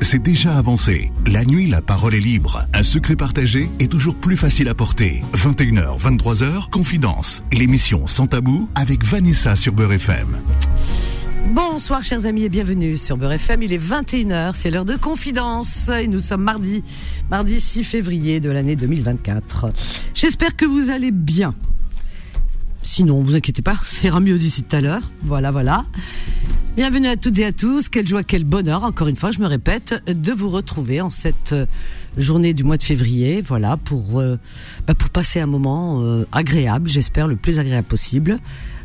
C'est déjà avancé. La nuit, la parole est libre. Un secret partagé est toujours plus facile à porter. 21h, 23h, Confidence. L'émission Sans Tabou avec Vanessa sur Beurre FM. Bonsoir chers amis et bienvenue sur Beurre FM. Il est 21h, c'est l'heure de confidence et nous sommes mardi, mardi 6 février de l'année 2024. J'espère que vous allez bien. Sinon, vous inquiétez pas, ça ira mieux d'ici tout à l'heure. Voilà, voilà. Bienvenue à toutes et à tous. Quelle joie, quel bonheur, encore une fois, je me répète, de vous retrouver en cette euh, journée du mois de février. Voilà, pour, euh, bah, pour passer un moment euh, agréable, j'espère, le plus agréable possible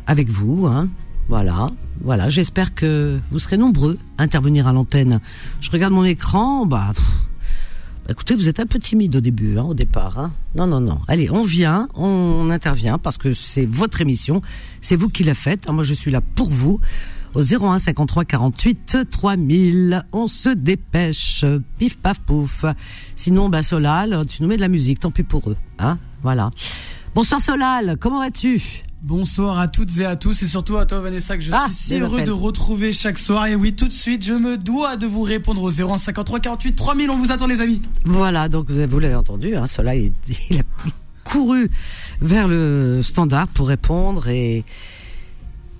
avec vous. Hein. Voilà, voilà. J'espère que vous serez nombreux à intervenir à l'antenne. Je regarde mon écran, bah. Écoutez, vous êtes un peu timide au début, hein, au départ. Hein. Non, non, non. Allez, on vient, on intervient parce que c'est votre émission, c'est vous qui la faites. moi, je suis là pour vous. Au 01 53 48 3000, on se dépêche. Pif paf pouf. Sinon, bah Solal, tu nous mets de la musique. Tant pis pour eux, hein. Voilà. Bonsoir Solal, comment vas-tu? Bonsoir à toutes et à tous et surtout à toi Vanessa que je ah, suis si heureux de retrouver chaque soir. Et oui tout de suite je me dois de vous répondre au 0153 48 3000 on vous attend les amis. Voilà donc vous l'avez entendu hein, cela il, il, a couru vers le standard pour répondre et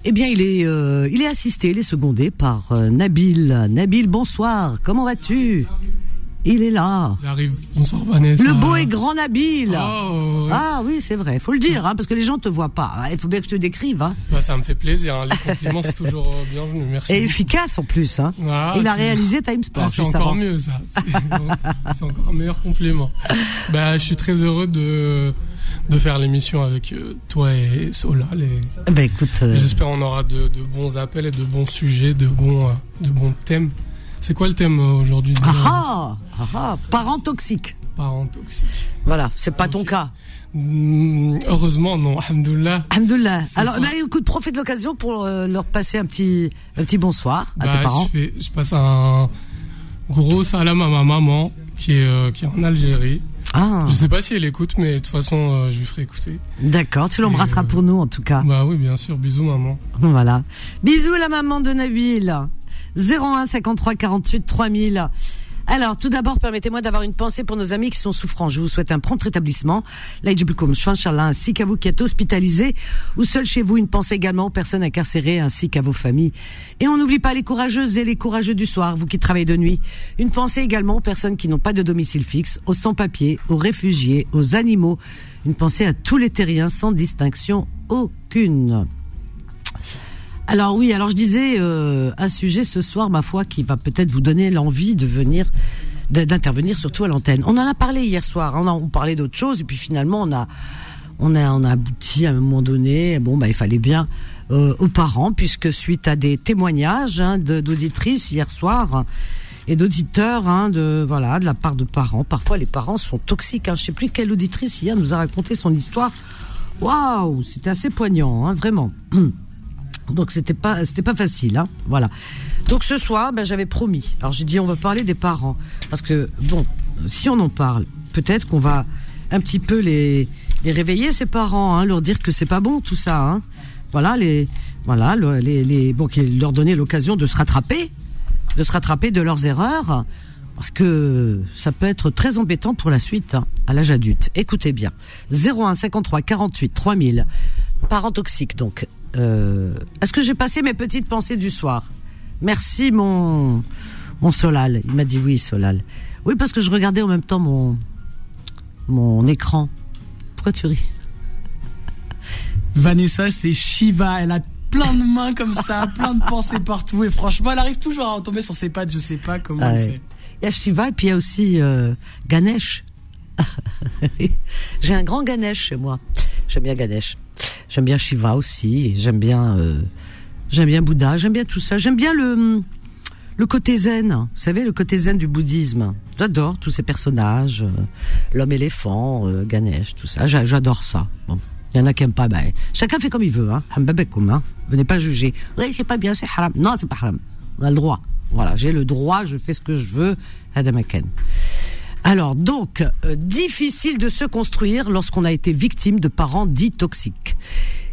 eh bien il est euh, il est assisté il est secondé par euh, Nabil. Nabil bonsoir comment vas-tu? Il est là. J'arrive. Bonsoir Vanessa. Le beau et grand Nabil. Oh, Ah oui, c'est vrai. Faut le dire, hein, parce que les gens te voient pas. Il faut bien que je te décrive. Hein. Bah, ça me fait plaisir. Hein. Les compliments, c'est toujours euh, bienvenu. Merci. Et efficace en plus. Hein. Ah, il a réalisé Time Sport. Ah, c'est encore mieux ça. C'est encore un meilleur compliment. Bah, je suis très heureux de de faire l'émission avec euh, toi et Solal. Et, bah, écoute, euh... j'espère on aura de, de, bons appels et de bons sujets, de bons, euh, de bons thèmes. C'est quoi le thème aujourd'hui ah, ah, ah, ah, Parents toxiques. Parents toxiques. Voilà, c'est pas ton cas. Mm, heureusement, non. Alhamdoulilah. Alhamdoulilah. Alors, bah, écoute, profite de l'occasion pour euh, leur passer un petit, un petit bonsoir à bah, tes parents. Je, fais, je, passe un gros salam à ma maman qui est, euh, qui est en Algérie. Ah. Je sais pas si elle écoute, mais de toute façon, euh, je lui ferai écouter. D'accord, tu l'embrasseras pour nous en tout cas. Bah oui, bien sûr. Bisous, maman. Voilà. Bisous, la maman de Nabil. 01 53 48 3000. Alors, tout d'abord, permettez-moi d'avoir une pensée pour nos amis qui sont souffrants. Je vous souhaite un prompt rétablissement. ainsi qu'à vous qui êtes hospitalisés ou seuls chez vous. Une pensée également aux personnes incarcérées ainsi qu'à vos familles. Et on n'oublie pas les courageuses et les courageux du soir, vous qui travaillez de nuit. Une pensée également aux personnes qui n'ont pas de domicile fixe, aux sans-papiers, aux réfugiés, aux animaux. Une pensée à tous les terriens sans distinction aucune. Alors oui, alors je disais euh, un sujet ce soir, ma foi, qui va peut-être vous donner l'envie de venir, d'intervenir surtout à l'antenne. On en a parlé hier soir, hein, on a parlé d'autres choses, et puis finalement on a, on a, on abouti à un moment donné. Bon, bah il fallait bien euh, aux parents, puisque suite à des témoignages hein, d'auditrices hier soir et d'auditeurs, hein, de voilà, de la part de parents. Parfois les parents sont toxiques. Hein. Je sais plus quelle auditrice hier nous a raconté son histoire. Waouh, c'était assez poignant, vraiment. Donc c'était pas c'était pas facile, hein. Voilà. Donc ce soir, ben j'avais promis. Alors j'ai dit on va parler des parents parce que bon, si on en parle, peut-être qu'on va un petit peu les les réveiller ces parents, hein, leur dire que c'est pas bon tout ça. Hein. Voilà les voilà les, les bon leur donner l'occasion de se rattraper, de se rattraper de leurs erreurs. Parce que ça peut être très embêtant pour la suite, hein, à l'âge adulte. Écoutez bien. 01 53 48 3000. Parents toxiques, donc. Euh, est-ce que j'ai passé mes petites pensées du soir Merci mon mon Solal. Il m'a dit oui Solal. Oui parce que je regardais en même temps mon mon écran. Pourquoi tu ris Vanessa, c'est Shiva. Elle a plein de mains comme ça, plein de pensées partout. Et franchement, elle arrive toujours à tomber sur ses pattes. Je sais pas comment elle fait. Il y a Shiva et puis il y a aussi euh, Ganesh. J'ai un grand Ganesh chez moi. J'aime bien Ganesh. J'aime bien Shiva aussi. J'aime bien, euh, j'aime bien Bouddha. J'aime bien tout ça. J'aime bien le le côté zen. Vous savez, le côté zen du bouddhisme. J'adore tous ces personnages. Euh, l'homme éléphant, euh, Ganesh, tout ça. J'adore ça. Bon. Il y en a qui aiment pas. Ben, chacun fait comme il veut. Hein. hein. Venez pas juger. Oui, c'est pas bien, c'est haram. Non, c'est pas haram. On a le droit. Voilà, j'ai le droit, je fais ce que je veux. Adam Aken. Alors donc, euh, difficile de se construire lorsqu'on a été victime de parents dits toxiques.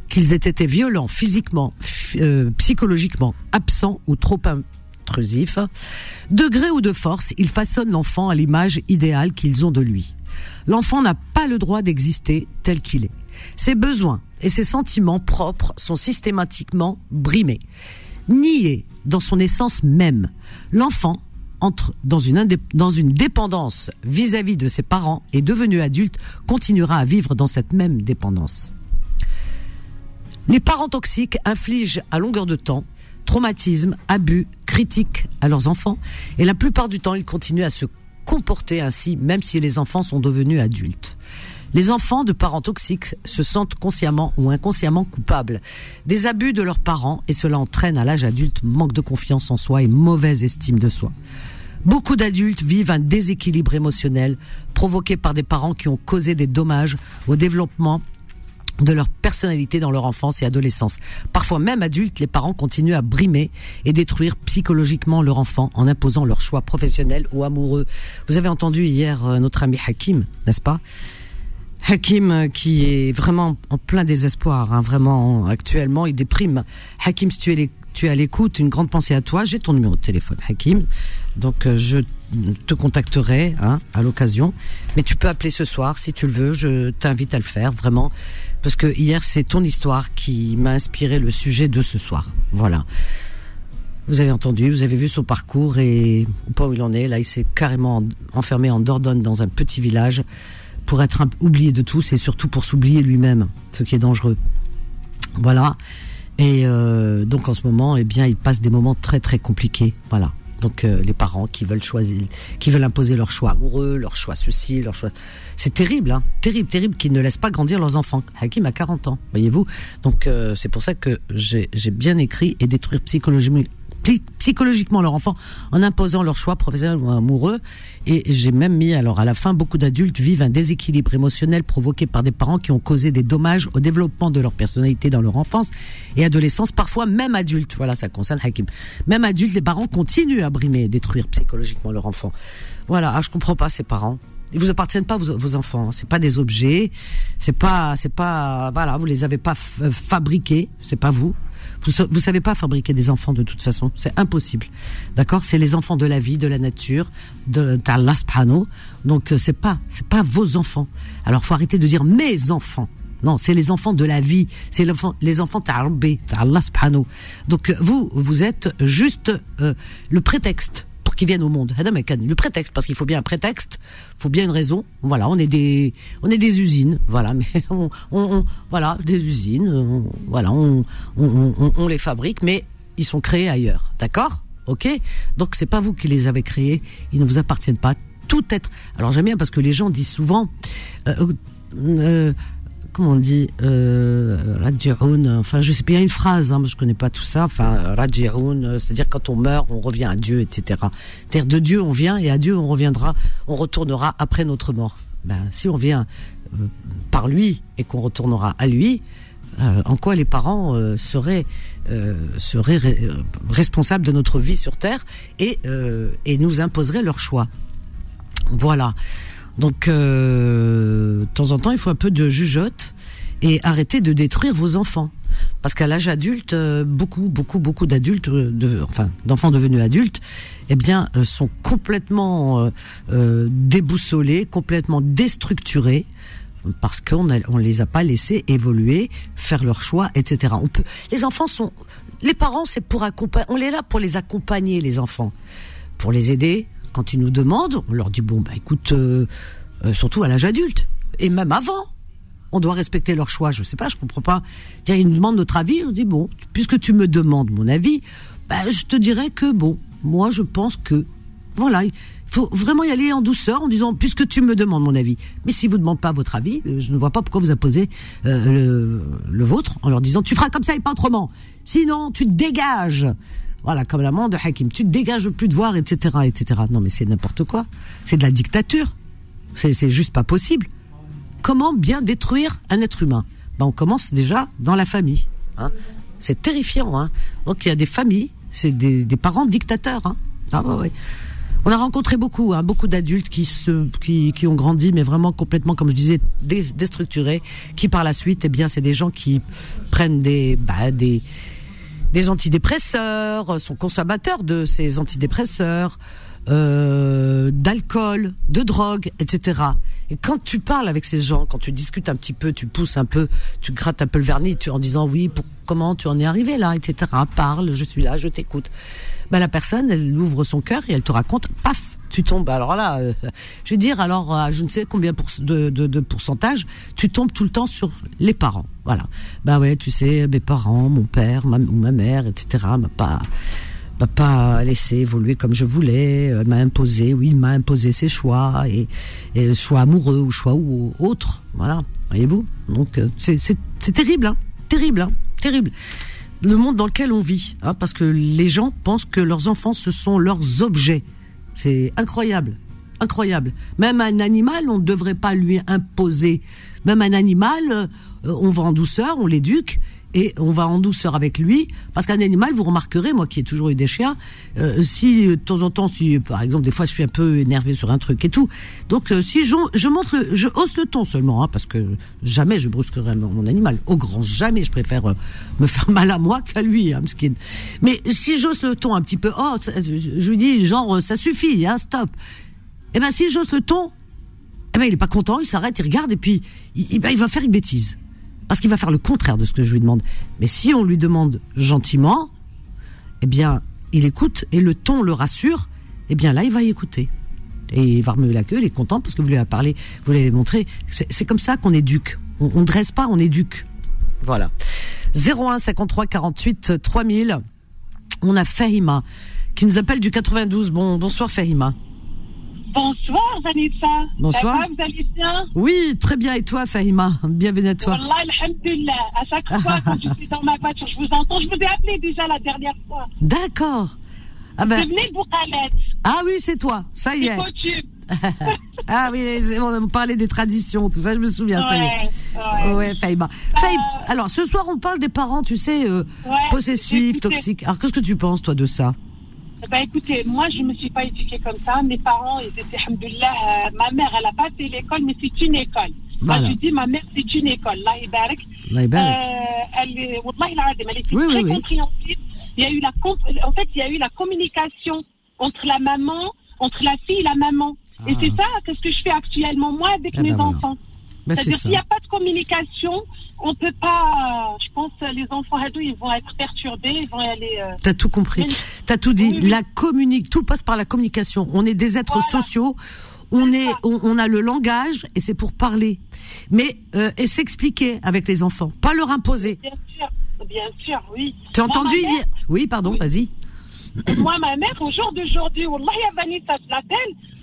Qu'ils aient été violents physiquement, euh, psychologiquement, absents ou trop, intrusif. De gré ou de force, ils façonnent l'enfant à l'image idéale qu'ils ont de lui. L'enfant n'a pas le droit d'exister tel qu'il est. Ses besoins et ses sentiments propres sont systématiquement brimés, niés dans son essence même. L'enfant entre dans une, dépendance vis-à-vis de ses parents et devenu adulte continuera à vivre dans cette même dépendance. Les parents toxiques infligent à longueur de temps traumatismes, abus, critiques à leurs enfants et la plupart du temps ils continuent à se comporter ainsi même si les enfants sont devenus adultes. Les enfants de parents toxiques se sentent consciemment ou inconsciemment coupables des abus de leurs parents et cela entraîne à l'âge adulte manque de confiance en soi et mauvaise estime de soi. Beaucoup d'adultes vivent un déséquilibre émotionnel provoqué par des parents qui ont causé des dommages au développement de leur personnalité dans leur enfance et adolescence. Parfois même adultes, les parents continuent à brimer et détruire psychologiquement leur enfant en imposant leur choix professionnel ou amoureux. Vous avez entendu hier euh, notre ami Hakim, n'est-ce pas? Hakim euh, qui est vraiment en plein désespoir, hein, vraiment actuellement, il déprime. Hakim, si tu es, tu es à l'écoute, une grande pensée à toi. J'ai ton numéro de téléphone, Hakim. Donc euh, je te contacterai hein, à l'occasion. Mais tu peux appeler ce soir si tu le veux. Je t'invite à le faire vraiment parce que hier c'est ton histoire qui m'a inspiré le sujet de ce soir. Voilà. Vous avez entendu, vous avez vu son parcours et au point où il en est. Là, il s'est carrément enfermé en Dordogne dans un petit village pour être oublié de tous et surtout pour s'oublier lui-même, ce qui est dangereux. Voilà. Et euh, donc en ce moment, eh bien, il passe des moments très très compliqués. Voilà. Donc euh, les parents qui veulent choisir, imposer leur choix amoureux, leur choix ceci, leur choix. C'est terrible, hein, terrible, terrible, qu'ils ne laissent pas grandir leurs enfants. Hakim a 40 ans, voyez-vous. Donc euh, c'est pour ça que j'ai bien écrit et détruire psychologiquement psychologiquement leur enfant en imposant leur choix professionnel ou amoureux. Et j'ai même mis, alors à la fin, beaucoup d'adultes vivent un déséquilibre émotionnel provoqué par des parents qui ont causé des dommages au développement de leur personnalité dans leur enfance et adolescence, parfois même adultes. Voilà, ça concerne Hakim. Même adultes, les parents continuent à brimer et détruire psychologiquement leur enfant. Voilà, ah, je comprends pas ces parents. Ils vous appartiennent pas vos, vos enfants. C'est pas des objets. C'est pas, c'est pas, voilà, vous les avez pas fabriqués. C'est pas vous. Vous, vous savez pas fabriquer des enfants de toute façon, c'est impossible. D'accord? C'est les enfants de la vie, de la nature, de d'Allah. Donc euh, c'est pas c'est pas vos enfants. Alors faut arrêter de dire mes enfants. Non, c'est les enfants de la vie, c'est les enfants ta'arbi, Allah. Donc euh, vous vous êtes juste euh, le prétexte qui viennent au monde. Le prétexte, parce qu'il faut bien un prétexte, faut bien une raison. Voilà, on est des, on est des usines, voilà, mais on, voilà, des usines, voilà, on, on, les fabrique, mais ils sont créés ailleurs, d'accord? Ok? Donc c'est pas vous qui les avez créés, ils ne vous appartiennent pas. Tout être. Alors j'aime bien parce que les gens disent souvent. Euh, euh, comment on dit euh, enfin je sais a une phrase, hein, je connais pas tout ça, enfin raji'un, euh, c'est-à-dire quand on meurt, on revient à Dieu, etc. C'est-à-dire de Dieu on vient et à Dieu on reviendra, on retournera après notre mort. Ben si on vient euh, par lui et qu'on retournera à lui, euh, en quoi les parents seraient seraient responsables de notre vie sur terre et et nous imposeraient leur choix. Voilà. Donc, euh, de temps en temps, il faut un peu de jugeote et arrêter de détruire vos enfants. Parce qu'à l'âge adulte, euh, beaucoup, beaucoup, beaucoup d'adultes, de, enfin d'enfants devenus adultes, eh bien, euh, sont complètement euh, déboussolés, complètement déstructurés, parce qu'on on les a pas laissés évoluer, faire leur choix, etc. On peut, les enfants sont, les parents, c'est pour accompagner, on est là pour les accompagner, les enfants, pour les aider, quand ils nous demandent, on leur dit bon bah écoute, euh, euh, surtout à l'âge adulte et même avant, on doit respecter leur choix. Je sais pas, je comprends pas. Tiens, ils nous demandent notre avis, on dit bon, puisque tu me demandes mon avis, bah, je te dirais que bon, moi je pense que voilà, il faut vraiment y aller en douceur en disant puisque tu me demandes mon avis. Mais si vous ne demandez pas votre avis, euh, je ne vois pas pourquoi vous imposez le, le vôtre en leur disant tu feras comme ça et pas autrement. Sinon, tu te dégages. Voilà, comme l'amant de Hakim. Tu te dégages plus de voir, etc., etc. Non, mais c'est n'importe quoi. C'est de la dictature. C'est juste pas possible. Comment bien détruire un être humain? Ben, On commence déjà dans la famille. Hein. C'est terrifiant. Hein. Donc il y a des familles, c'est des, parents dictateurs. Hein. Ah, ouais. On a rencontré beaucoup, hein, beaucoup d'adultes qui, qui ont grandi, mais vraiment complètement, comme je disais, déstructurés, qui par la suite, eh bien, c'est des gens qui prennent des, bah, des, des antidépresseurs, sont consommateurs de ces antidépresseurs, euh, d'alcool, de drogue, etc. Et quand tu parles avec ces gens, quand tu discutes un petit peu, tu pousses un peu, tu grattes un peu le vernis, tu en disant oui, pour, comment tu en es arrivé là, etc. Parle, je suis là, je t'écoute. Ben la personne, elle ouvre son cœur et elle te raconte, paf, tu tombes. Alors là, euh, je veux dire, alors euh, je ne sais combien de, pourcentage, tu tombes tout le temps sur les parents. Voilà. Ben ouais, tu sais, mes parents, mon père ma, ou ma mère, etc. m'a pas m'a pas laissé évoluer comme je voulais, euh, m'a imposé, oui, il m'a imposé ses choix et, choix amoureux ou choix ou autres. Voilà, voyez-vous. Donc c'est c'est terrible, hein, terrible, hein, terrible le monde dans lequel on vit, hein, parce que les gens pensent que leurs enfants ce sont leurs objets. C'est incroyable, incroyable. Même un animal, on ne devrait pas lui imposer. Même un animal, euh, on va en douceur, on l'éduque, et on va en douceur avec lui parce qu'un animal vous remarquerez moi qui ai toujours eu des chiens euh, si de temps en temps si par exemple des fois je suis un peu énervé sur un truc et tout donc euh, si je, je monte je hausse le ton seulement hein, parce que jamais je brusquerai mon, animal. Au grand jamais je préfère euh, me faire mal à moi qu'à lui hein, mais si j'ose le ton un petit peu oh je lui dis genre ça suffit hein, stop. Eh ben si j'ose le ton eh ben il est pas content il s'arrête il regarde et puis il, ben, il va faire une bêtise parce qu'il va faire le contraire de ce que je lui demande. Mais si on lui demande gentiment, eh bien, il écoute et le ton le rassure, eh bien là, il va y écouter. Et il va remuer la queue, il est content parce que vous lui avez parlé, vous l'avez montré. C'est comme ça qu'on éduque. On, on dresse pas, on éduque. Voilà. 01 53 48 3000. On a Fahima qui nous appelle du 92. Bon, bonsoir Fahima. Bonsoir Vanessa. Bonsoir. Vous allez bien Oui, très bien. Et toi, Fahima Bienvenue à toi. Wallah, alhamdulillah. À chaque fois, quand je suis dans ma voiture, je vous entends. Je vous ai appelé déjà la dernière fois. D'accord. Ah ben. Ah oui, c'est toi. Ça y est. ah oui, on parlait des traditions, tout ça, je me souviens, ça y est. Ouais, Fahima. Euh, alors, ce soir, on parle des parents, tu sais, euh, possessifs, toxiques. Alors, qu'est-ce que tu penses, toi, de ça? Ben, écoutez, moi, je ne me suis pas éduquée comme ça. Mes parents, ils étaient, alhamdoulilah, euh, ma mère, elle n'a pas fait l'école, mais c'est une école. Moi, je dis, ma mère, c'est une école. Là, ibarak. Euh, elle est, elle était très compréhensive. Il y a eu la, en fait, il y a eu la communication entre la maman, entre la fille et la maman. Et c'est ah. ça, ce que je fais actuellement, moi, avec eh mes ben enfants. C'est-à-dire qu'il n'y a pas de communication, on peut pas. Je pense les enfants ados, ils vont être perturbés, ils vont aller. Euh... T'as tout compris. T'as tout dit. La communique, tout passe par la communication. On est des êtres sociaux. On est, on, a le langage et c'est pour parler, mais euh, et s'expliquer avec les enfants, pas leur imposer. Bien sûr, bien sûr, oui. Tu as entendu Oui, pardon, vas-y. Moi, ma mère, au jour d'aujourd'hui, Wallah, Vanessa, je l'appelle.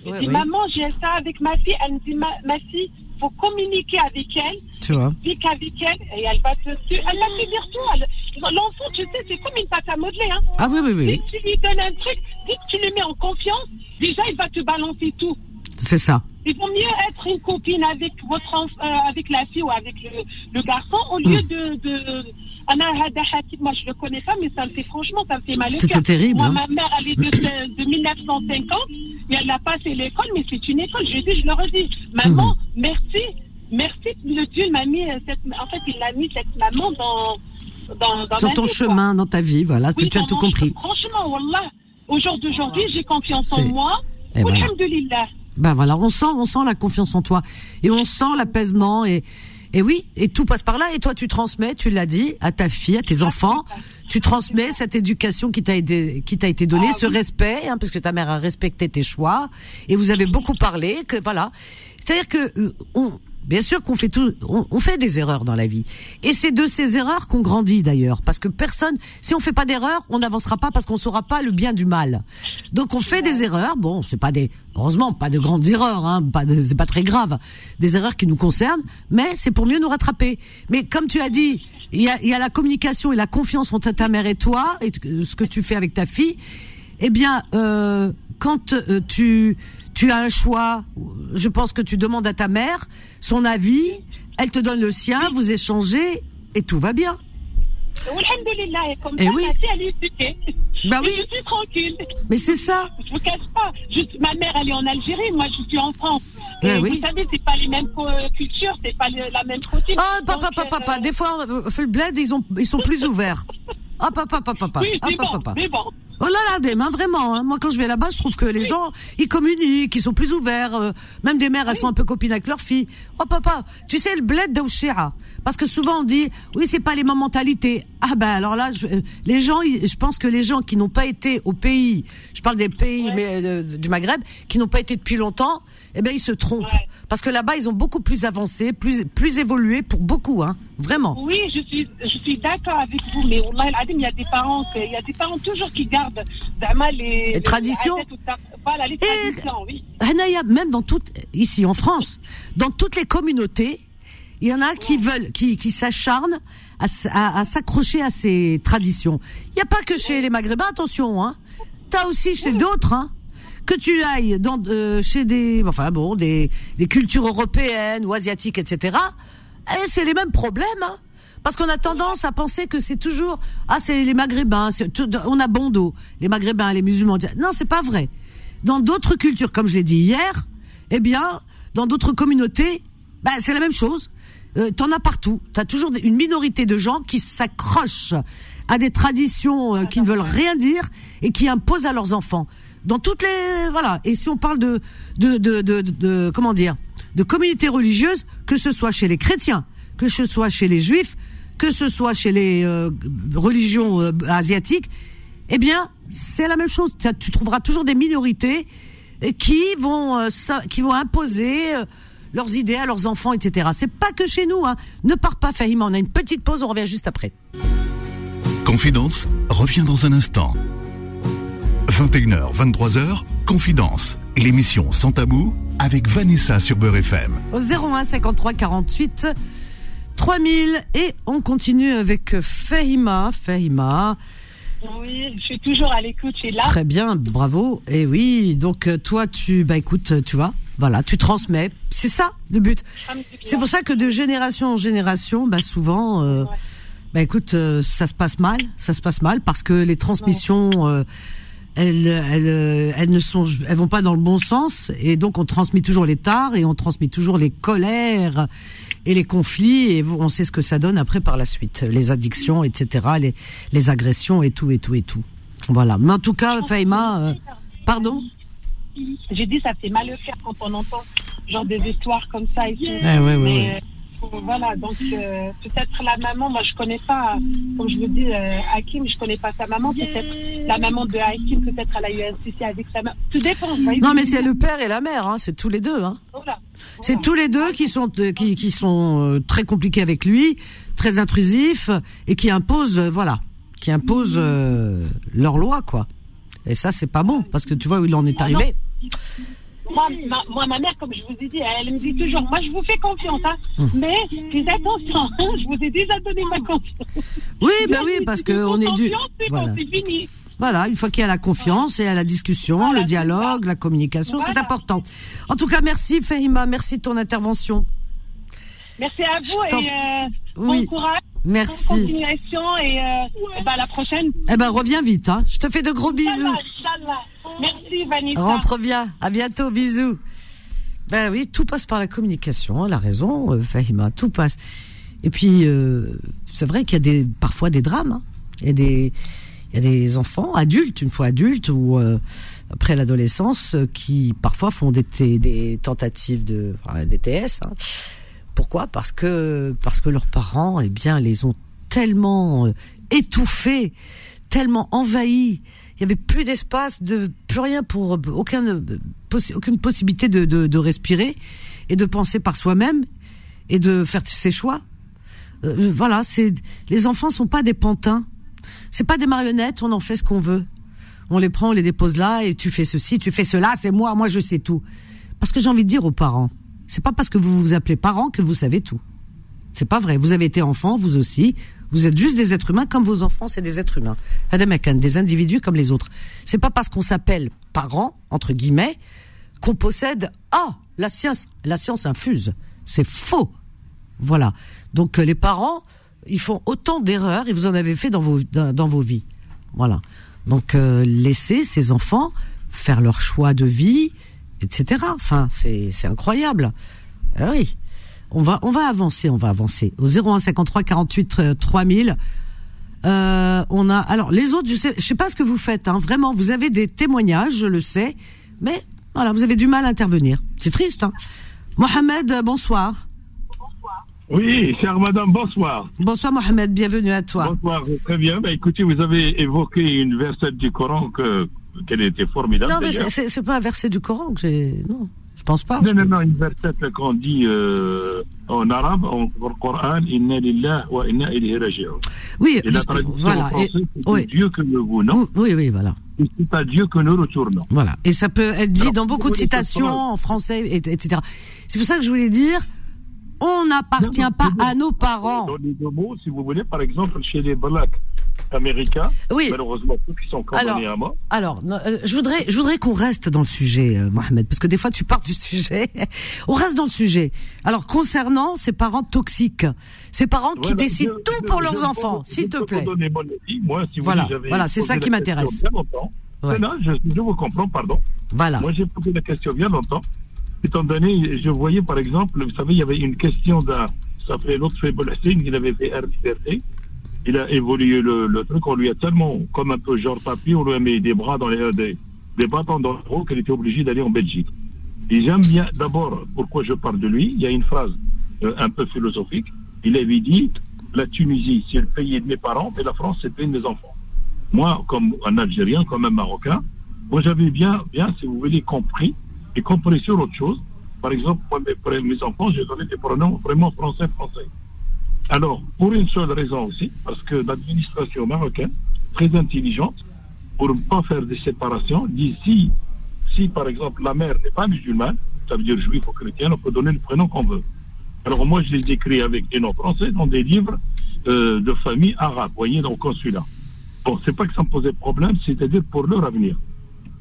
Je dis, maman, j'ai ça avec ma fille. Elle me dit, ma fille, faut communiquer avec elle. Tu vois. avec elle et elle va te. Elle la fait dire tout. L'enfant, tu sais, c'est comme une pâte à modeler. Hein. Ah oui, oui, oui. Dès que tu lui donnes un truc, dès que tu le mets en confiance, déjà, il va te balancer tout. C'est ça. Il vaut mieux être une copine avec votre euh, avec la fille ou avec le, garçon au lieu mm. de, de moi je le connais pas, mais ça me fait franchement, ça me fait mal au terrible. Moi, hein. ma mère, elle est de, de 1950, et elle n'a pas fait l'école, mais c'est une école. Je dis, je leur ai dit, maman, mm. merci, merci, le Dieu m'a mis cette, en fait, il a mis cette maman dans, dans, dans Sur ton chemin, dans ta vie, voilà, tu, as tout compris. Franchement, Wallah, au jour d'aujourd'hui, j'ai confiance en moi. Eh ben. Alhamdulillah. Ben voilà, on sent, on sent la confiance en toi. Et on sent l'apaisement et et oui, et tout passe par là. Et toi, tu transmets, tu l'as dit, à ta fille, à tes enfants, tu transmets cette éducation qui t'a été, qui t'a été donnée, ah ce respect, hein, parce que ta mère a respecté tes choix, et vous avez beaucoup parlé, que voilà. C'est-à-dire que euh, on, Bien sûr qu'on fait tout, on, fait des erreurs dans la vie. Et c'est de ces erreurs qu'on grandit d'ailleurs, parce que personne, si on fait pas d'erreurs, on n'avancera pas parce qu'on saura pas le bien du mal. Donc on fait des erreurs. Bon, c'est pas des, heureusement, pas de grandes erreurs, hein, pas c'est pas très grave, des erreurs qui nous concernent, mais c'est pour mieux nous rattraper. Mais comme tu as dit, il y a, y a la communication et la confiance entre ta mère et toi et ce que tu fais avec ta fille. Eh bien, euh, quand euh, tu tu as un choix. Je pense que tu demandes à ta mère son avis, elle te donne le sien, vous échangez et tout va bien. Comme et ça, oui. Bah oui. je suis tranquille. Mais c'est ça. Je vous cache pas. ma mère, elle est en Algérie, moi, je suis en France. Bah oui. Vous savez, c'est pas les mêmes cultures, c'est pas la même routine. Oh, papa, papa, papa. Des fois, euh, le bled, ils, ont, ils sont plus ouverts. Hop, hop, hop, hop, hop. Oui, hop, hop, bon, hop. bon. Oh là là, des mains vraiment. Hein. Moi, quand je vais là-bas, je trouve que les gens, ils communiquent, ils sont plus ouverts. Euh, même des mères, elles sont un peu copines avec leurs filles. Oh papa, tu sais le bled d'Aouchéra Parce que souvent on dit, oui, c'est pas les mêmes mentalités. Ah ben alors là, je, euh, les gens, je pense que les gens qui n'ont pas été au pays, je parle des pays mais, euh, du Maghreb, qui n'ont pas été depuis longtemps, eh ben ils se trompent. Parce que là-bas, ils ont beaucoup plus avancé, plus plus évolué pour beaucoup, hein, vraiment. Oui, je suis je suis d'accord avec vous, mais il y a des parents, il y a des parents toujours qui gardent les, les traditions. Voilà, les traditions, oui. même dans toutes ici en France, dans toutes les communautés, il y en a qui veulent, qui, qui s'acharnent à, à, s'accrocher à ces traditions. Il n'y a pas que chez les Maghrébins, attention, hein. T'as aussi chez d'autres, hein que tu ailles dans, euh, chez des, enfin bon, des, des cultures européennes ou asiatiques, etc. Et eh, c'est les mêmes problèmes. Hein. Parce qu'on a tendance à penser que c'est toujours ah c'est les Maghrébins, on a bon dos, les Maghrébins, les musulmans. Non, c'est pas vrai. Dans d'autres cultures, comme je l'ai dit hier, eh bien, dans d'autres communautés, bah, c'est la même chose. Euh, T'en as partout. T'as toujours une minorité de gens qui s'accrochent à des traditions euh, qui ne veulent rien dire et qui imposent à leurs enfants. Dans toutes les voilà. Et si on parle de de de, de, de comment dire de communautés religieuses, que ce soit chez les chrétiens, que ce soit chez les juifs, que ce soit chez les euh, religions euh, asiatiques, eh bien, c'est la même chose. Tu, trouveras toujours des minorités euh, qui vont, qui vont imposer leurs idées à leurs enfants, etc. C'est pas que chez nous. Hein. Ne pars pas, Fahima. On a une petite pause. On revient juste après. Confidence revient dans un instant. 21h, 23h, Confidence, l'émission sans tabou avec Vanessa sur Beurre FM. Au 01 53 48 3000 et on continue avec Fahima. Fahima. Oui, je suis toujours à l'écoute, je là. Très bien, bravo. Et oui, donc euh, toi, tu, bah écoute, tu vois, voilà, tu transmets. C'est ça le but. C'est pour ça que de génération en génération, bah souvent, euh, bah écoute, euh, ça se passe mal, ça se passe mal parce que les transmissions elles, elles, euh, elles ne sont, elles vont pas dans le bon sens, et donc on transmet toujours les tares et on transmet toujours les colères et les conflits, et on sait ce que ça donne après par la suite, les addictions, etc., les, les agressions et tout et tout et tout. Voilà. Mais en tout cas, Faïma, euh, pardon? J'ai dit ça fait mal le cœur quand on entend genre des histoires comme ça et tout. Eh ouais, ouais, euh, voilà, donc euh, peut-être la maman, moi je connais pas, comme je vous dis, euh, Hakim, je connais pas sa maman, peut-être la maman de Hakim, peut-être elle a eu un souci avec sa maman. Tout dépend. Non, mais c'est le père et la mère, hein, c'est tous les deux. Hein. C'est tous les deux qui sont euh, qui, qui sont très compliqués avec lui, très intrusifs et qui imposent, voilà, qui imposent leur loi, quoi. Et ça, c'est pas bon parce que tu vois où il en est ah arrivé moi ma, ma, mère, comme je vous ai dit, elle me dit toujours, moi je vous fais confiance, hein, hum. mais faites attention, hein, je vous ai déjà donné ma confiance. Oui, ben oui, parce qu'on est dû. Voilà. fini. Voilà, une fois qu'il y a la confiance et à la discussion, le dialogue, la communication, c'est important. En tout cas, merci Fahima, merci de ton intervention. Merci à vous et euh, bon courage. Merci. Bonne continuation et, euh, ben, à la prochaine. Eh ben reviens vite, hein. Je te fais de gros bisous. Merci Vanessa. Rentre bien. À bientôt. Bisous. Ben oui, tout passe par la communication. Elle a raison, euh, Fahima. Tout passe. Et puis, euh, c'est vrai qu'il y a des, parfois des drames. Hein. Il y a des, il y a des enfants adultes, une fois adultes ou après l'adolescence, qui parfois font des, des tentatives de enfin, des TS. Hein. Pourquoi? Parce que parce que leurs parents, eh bien, les ont tellement étouffés, tellement envahis il y avait plus d'espace, de plus rien pour aucun, aucune possibilité de, respirer et de penser par soi-même et de faire ses choix. Euh, voilà, c'est les enfants sont pas des pantins, c'est pas des marionnettes. On en fait ce qu'on veut. On les prend, on les dépose là et tu fais ceci, tu fais cela. C'est moi, moi je sais tout. Parce que j'ai envie de dire aux parents, c'est pas parce que vous vous appelez parents que vous savez tout. C'est pas vrai. Vous avez été enfant, vous aussi. Vous êtes juste des êtres humains comme vos enfants, c'est des êtres humains. Des individus comme les autres. C'est pas parce qu'on s'appelle parents, entre guillemets, qu'on possède, ah, la science, la science infuse. C'est faux. Voilà. Donc, euh, les parents, ils font autant d'erreurs et vous en avez fait dans vos, dans, vos vies. Voilà. Donc, euh, laissez ces enfants faire leur choix de vie, etc. Enfin, c'est, c'est incroyable. Ah oui on va, on va avancer, on va avancer. Au 01 53 48 3000. Euh, on a alors les autres, je sais, je sais pas ce que vous faites. Hein, vraiment, vous avez des témoignages, je le sais, mais voilà, vous avez du mal à intervenir. C'est triste. Hein. Mohamed, bonsoir. Oui, chère madame, bonsoir. Bonsoir Mohamed, bienvenue à toi. Bonsoir, très bien. Bah, écoutez, vous avez évoqué une verset du Coran que, qu'elle était formidable. Non, mais c'est, pas un verset du Coran que j'ai. Non, je pense pas. Non, non, non, une verset qu'on dit euh, en arabe, en, Coran, Inna lillah wa inna ilayhi raji'un. Oui, et la traduction voilà. français, et, oui. Dieu que nous voulons. Oui, oui, voilà. Et c'est à Dieu que nous retournons. Voilà. Et ça peut être dit Alors, dans beaucoup de citations en français, et- etc. C'est pour ça que je voulais dire, on n'appartient pas à nos parents. Dans mots, si vous voulez, par exemple, chez les blacks américains, Oui. malheureusement, ceux qui sont condamnés Alors, à mort, Alors, euh, je voudrais, je voudrais qu'on reste dans le sujet, euh, Mohamed, parce que des fois tu pars du sujet. On reste dans le sujet. Alors, concernant ces parents toxiques, ces parents qui décident je- tout je- pour je leurs enfants, s'il te plaît. mon avis. Moi, si vous Voilà, voulez, voilà, c'est ça qui m'intéresse. Ouais. Non, je, je vous comprends, pardon. Voilà. Moi, j'ai posé la question bien longtemps. Étant donné, je voyais, par exemple, vous savez, il y avait une question d'un, ça fait l'autre fait Bolastine, il avait fait RBRT. Il a évolué le, truc, on lui a tellement, comme un peu genre papier, on lui a mis des bras dans les, des, des bâtons dans le haut qu'elle était obligée d'aller en Belgique. Et j'aime bien, d'abord, pourquoi je parle de lui, il y a une phrase euh, un peu philosophique. Il avait dit, la Tunisie, c'est le pays de mes parents, et la France, c'est le pays de mes enfants. Moi, comme un Algérien, comme un Marocain, moi, j'avais bien, bien, si vous voulez, compris, et compris sur autre chose. Par exemple, pour mes enfants, j'ai donné des pronoms vraiment français-français. Alors, pour une seule raison aussi, parce que l'administration marocaine, très intelligente, pour ne pas faire des séparations, dit si, si par exemple la mère n'est pas musulmane, ça veut dire juif ou chrétienne, on peut donner le prénom qu'on veut. Alors moi, je les écris avec des noms français dans des livres euh, de famille arabe, voyez, dans le consulat. Bon, c'est pas que ça me posait problème, c'est-à-dire pour leur avenir.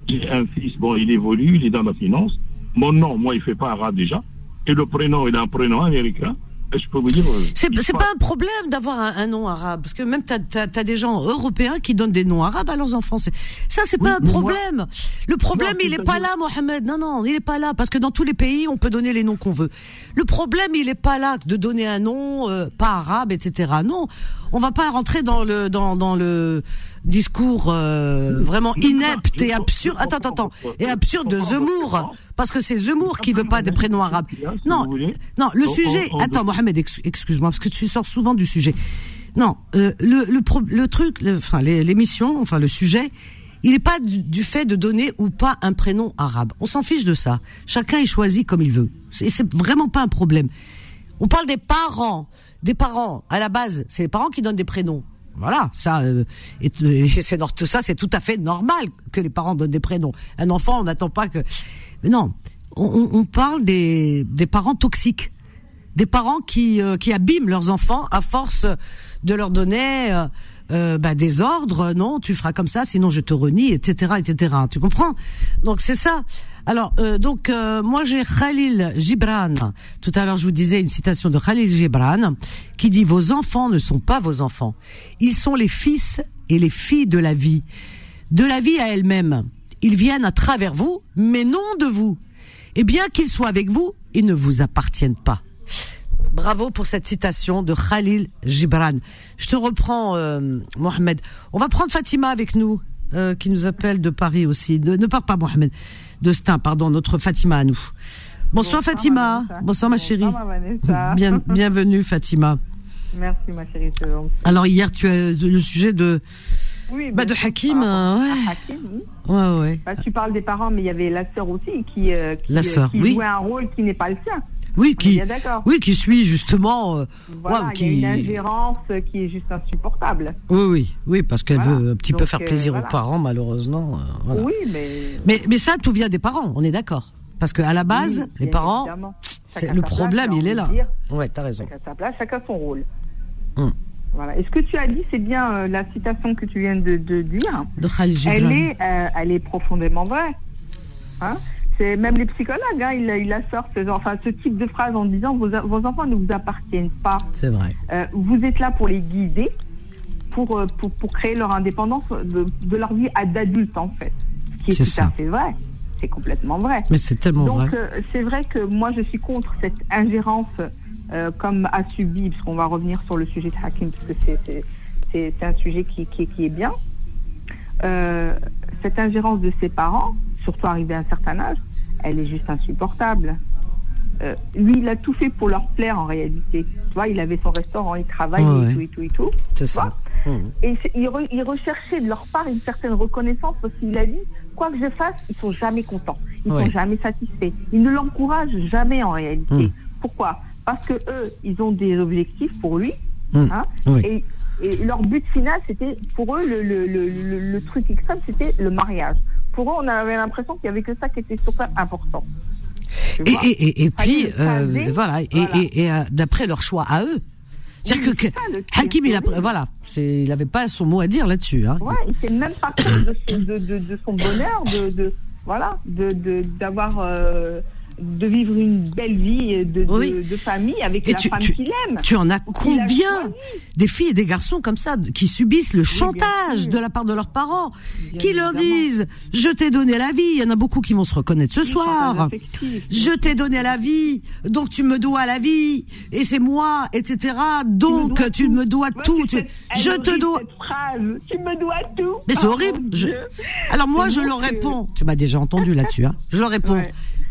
J'ai un fils, bon, il évolue, il est dans la finance. Mon nom, moi, il fait pas arabe déjà. Et le prénom, il a un prénom américain. Et je peux vous dire. euh, C'est parle- pas un problème d'avoir un, un nom arabe, parce que même t'as as, des gens européens qui donnent des noms arabes à leurs enfants. Ça, c'est Oui, pas un moi- problème. Le problème, Non, il est pas là, Mohamed. Non, non, il est pas là, parce que dans tous les pays, on peut donner les noms qu'on veut. Le problème, il est pas là de donner un nom euh, pas arabe, etc. Non, on va pas rentrer dans le dans dans le discours euh, vraiment inepte et absurde. Attends, attends, attends. Et absurde de Zemmour, parce que c'est Zemmour qui veut pas des prénoms arabes. Non, non, le On- sujet. on- on- Attends, Mohamed, ex- excuse-moi, parce que tu sors souvent du sujet. Non, euh, le, le, pro- le truc, le- enfin l'émission, enfin le sujet, il n'est pas du, du fait de donner ou pas un prénom arabe. On s'en fiche de ça. Chacun est choisi comme il veut. C'est c'est vraiment pas un problème. On parle des parents, des parents. À la base, c'est les parents qui donnent des prénoms. Voilà, ça, euh, et, c'est tout ça, c'est tout à fait normal que les parents donnent des prénoms. Un enfant, on n'attend pas que. Non, on, parle des, des parents toxiques, des parents qui euh, qui abîment leurs enfants à force de leur donner euh, bah, des ordres. Non, tu feras comme ça, sinon je te renie, etc., etc. Tu comprends? Donc c'est ça. Alors euh, donc euh, moi j'ai Khalil Gibran. Tout à l'heure je vous disais une citation de Khalil Gibran qui dit vos enfants ne sont pas vos enfants, ils sont les fils et les filles de la vie, de la vie à elle-même. Ils viennent à travers vous, mais non de vous. Et bien qu'ils soient avec vous, ils ne vous appartiennent pas. Bravo pour cette citation de Khalil Gibran. Je te reprends, euh, Mohamed. On va prendre Fatima avec nous, euh, qui nous appelle de Paris aussi. Ne pars pas, Mohamed. De Stein, pardon, notre Fatima à nous. Bonsoir, Fatima. Vanessa. Bonsoir ma chérie. Bonsoir. Bien, bienvenue Fatima. Merci ma chérie. Alors hier tu as le sujet de Oui, bah, de Hakim. euh, à ouais. Hakim, oui. ouais ouais. Bah, tu parles des parents, mais il y avait la sœur aussi qui, euh, qui, La euh, qui oui. jouait un rôle qui n'est pas le sien. Oui qui oui qui suit justement. euh, Voilà, il y a une ingérence qui est juste insupportable. Oui oui oui parce qu'elle Voilà. veut un petit peu faire euh, plaisir voilà. aux parents malheureusement. euh. Oui, mais. Mais mais ça tout vient des parents. On est d'accord. Parce que à la base Oui, les parents le place, problème il est là. Ouais t'as raison. Chacun sa place, chacun son rôle. Hum. Voilà. Et ce que tu as dit, c'est bien euh, la citation que tu viens de, de dire. De Khalil. Elle est, elle est profondément vraie. Hein? C'est même les psychologues, hein, ils, ils la sortent, enfin, ce type de phrase en disant vos, vos enfants ne vous appartiennent pas. C'est vrai. Euh, vous êtes là pour les guider, pour, euh, pour, pour créer leur indépendance de, de leur vie d'adulte en fait. Ce qui est, C'est tout ça. à fait vrai. C'est complètement vrai. Mais c'est tellement Donc vrai. euh, c'est vrai que moi je suis contre cette ingérence euh, comme a subi, parce qu'on va revenir sur le sujet de Hakim, parce que c'est- un sujet qui, qui, est bien. Cette ingérence de ses parents, surtout arrivé à un certain âge, elle est juste insupportable. Euh, lui, il a tout fait pour leur plaire en réalité. Tu vois, il avait son restaurant, il travaillait et tout et tout et tout. C'est ça. Mmh. Et il, il, recherchait de leur part une certaine reconnaissance parce qu'il a dit quoi que je fasse, ils sont jamais contents, ils sont jamais satisfaits. Ils ne l'encouragent jamais en réalité. Mmh. Pourquoi? Parce que eux, ils ont des objectifs pour lui, mmh. hein, et, et, leur but final, c'était pour eux le, le, le, le truc extrême, c'était le mariage. Pour eux, on avait l'impression qu'il y avait que ça qui était super important. Et, et, et, puis, euh, voilà, et, et, euh, d'après leur choix à eux. C'est-à-dire que, Hakim, il a, voilà, il n'avait pas son mot à dire là-dessus. Hein. Ouais, il s'est même pas compte de son, de, de, de son bonheur, de, voilà, de d'avoir euh, de vivre une belle vie de, de, famille avec la femme qu'il aime. Tu en as combien des filles et des garçons comme ça qui subissent le chantage de la part de leurs parents, qui leur disent je t'ai donné la vie. Il y en a beaucoup qui vont se reconnaître ce soir. Je t'ai donné la vie, donc tu me dois la vie et c'est moi, etc. Donc tu me dois, tout. je te dois. tu me dois tout. Mais c'est horrible. Alors moi je leur réponds. Tu m'as déjà entendu là-dessus. Hein. Je leur réponds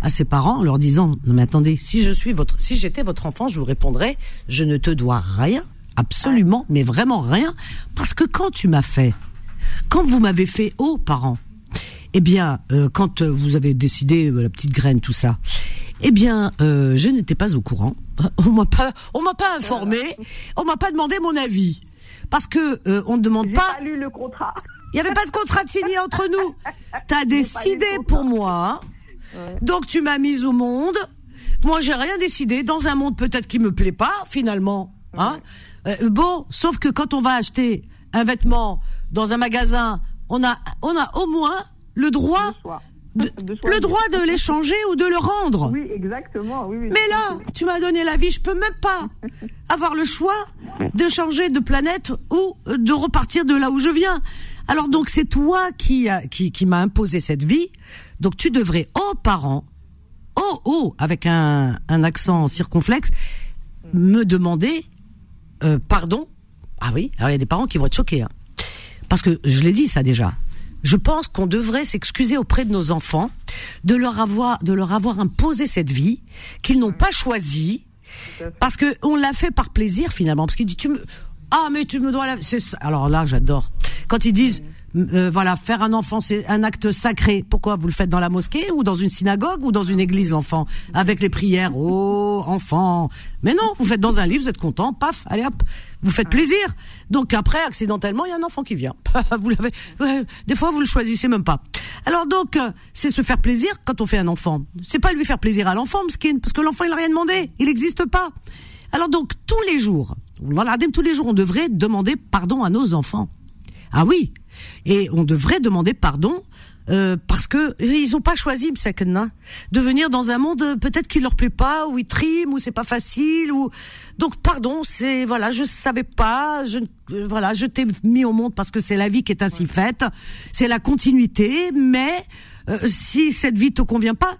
à ses parents en leur disant non mais attendez si je suis votre si j'étais votre enfant je vous répondrais je ne te dois rien absolument mais vraiment rien parce que quand tu m'as fait quand vous m'avez fait aux parents eh bien euh, quand vous avez décidé euh, la petite graine tout ça eh bien euh, je n'étais pas au courant. On m'a pas on m'a pas informé. On m'a pas demandé mon avis. Parce que on ne demande pas, pas lu le contrat. Il n'y avait pas de contrat signé entre nous. Tu as décidé pour moi. Donc tu m'as mise au monde. Moi, j'ai rien décidé dans un monde peut-être qui me plaît pas finalement. Hein euh, bon, sauf que quand on va acheter un vêtement dans un magasin, on a on a au moins le droit le droit de l'échanger ou de le rendre. Oui, exactement. Oui, Mais là, tu m'as donné la vie, je peux même pas avoir le choix de changer de planète ou de repartir de là où je viens. Alors donc c'est toi qui qui, qui m'a imposé cette vie. Donc tu devrais aux parents, oh oh, avec un, un accent circonflexe, me demander euh, pardon. Ah oui, alors il y a des parents qui vont être choqués, hein. parce que je l'ai dit ça déjà. Je pense qu'on devrait s'excuser auprès de nos enfants de leur avoir de leur avoir imposé cette vie qu'ils n'ont pas choisie parce que on l'a fait par plaisir finalement parce qu'il dit tu me ah mais tu me dois la alors là j'adore quand ils disent euh, voilà, faire un enfant, c'est un acte sacré. Pourquoi vous le faites dans la mosquée ou dans une synagogue ou dans une église, l'enfant, avec les prières Oh, enfant Mais non, vous faites dans un lit, vous êtes content, paf, allez hop, vous faites plaisir. Donc après, accidentellement, il y a un enfant qui vient. vous l'avez. Des fois, vous le choisissez même pas. Alors donc, euh, c'est se faire plaisir quand on fait un enfant. C'est pas lui faire plaisir à l'enfant, parce que l'enfant il n'a rien demandé, il n'existe pas. Alors donc tous les jours, tous les jours, on devrait demander pardon à nos enfants. Ah oui, et on devrait demander pardon euh, parce que ils ont pas choisi de venir dans un monde euh, peut-être qui leur plaît pas ou ils triment ou c'est pas facile ou donc pardon c'est voilà je savais pas je euh, voilà je t'ai mis au monde parce que c'est la vie qui est ainsi faite c'est la continuité mais si cette vie te convient pas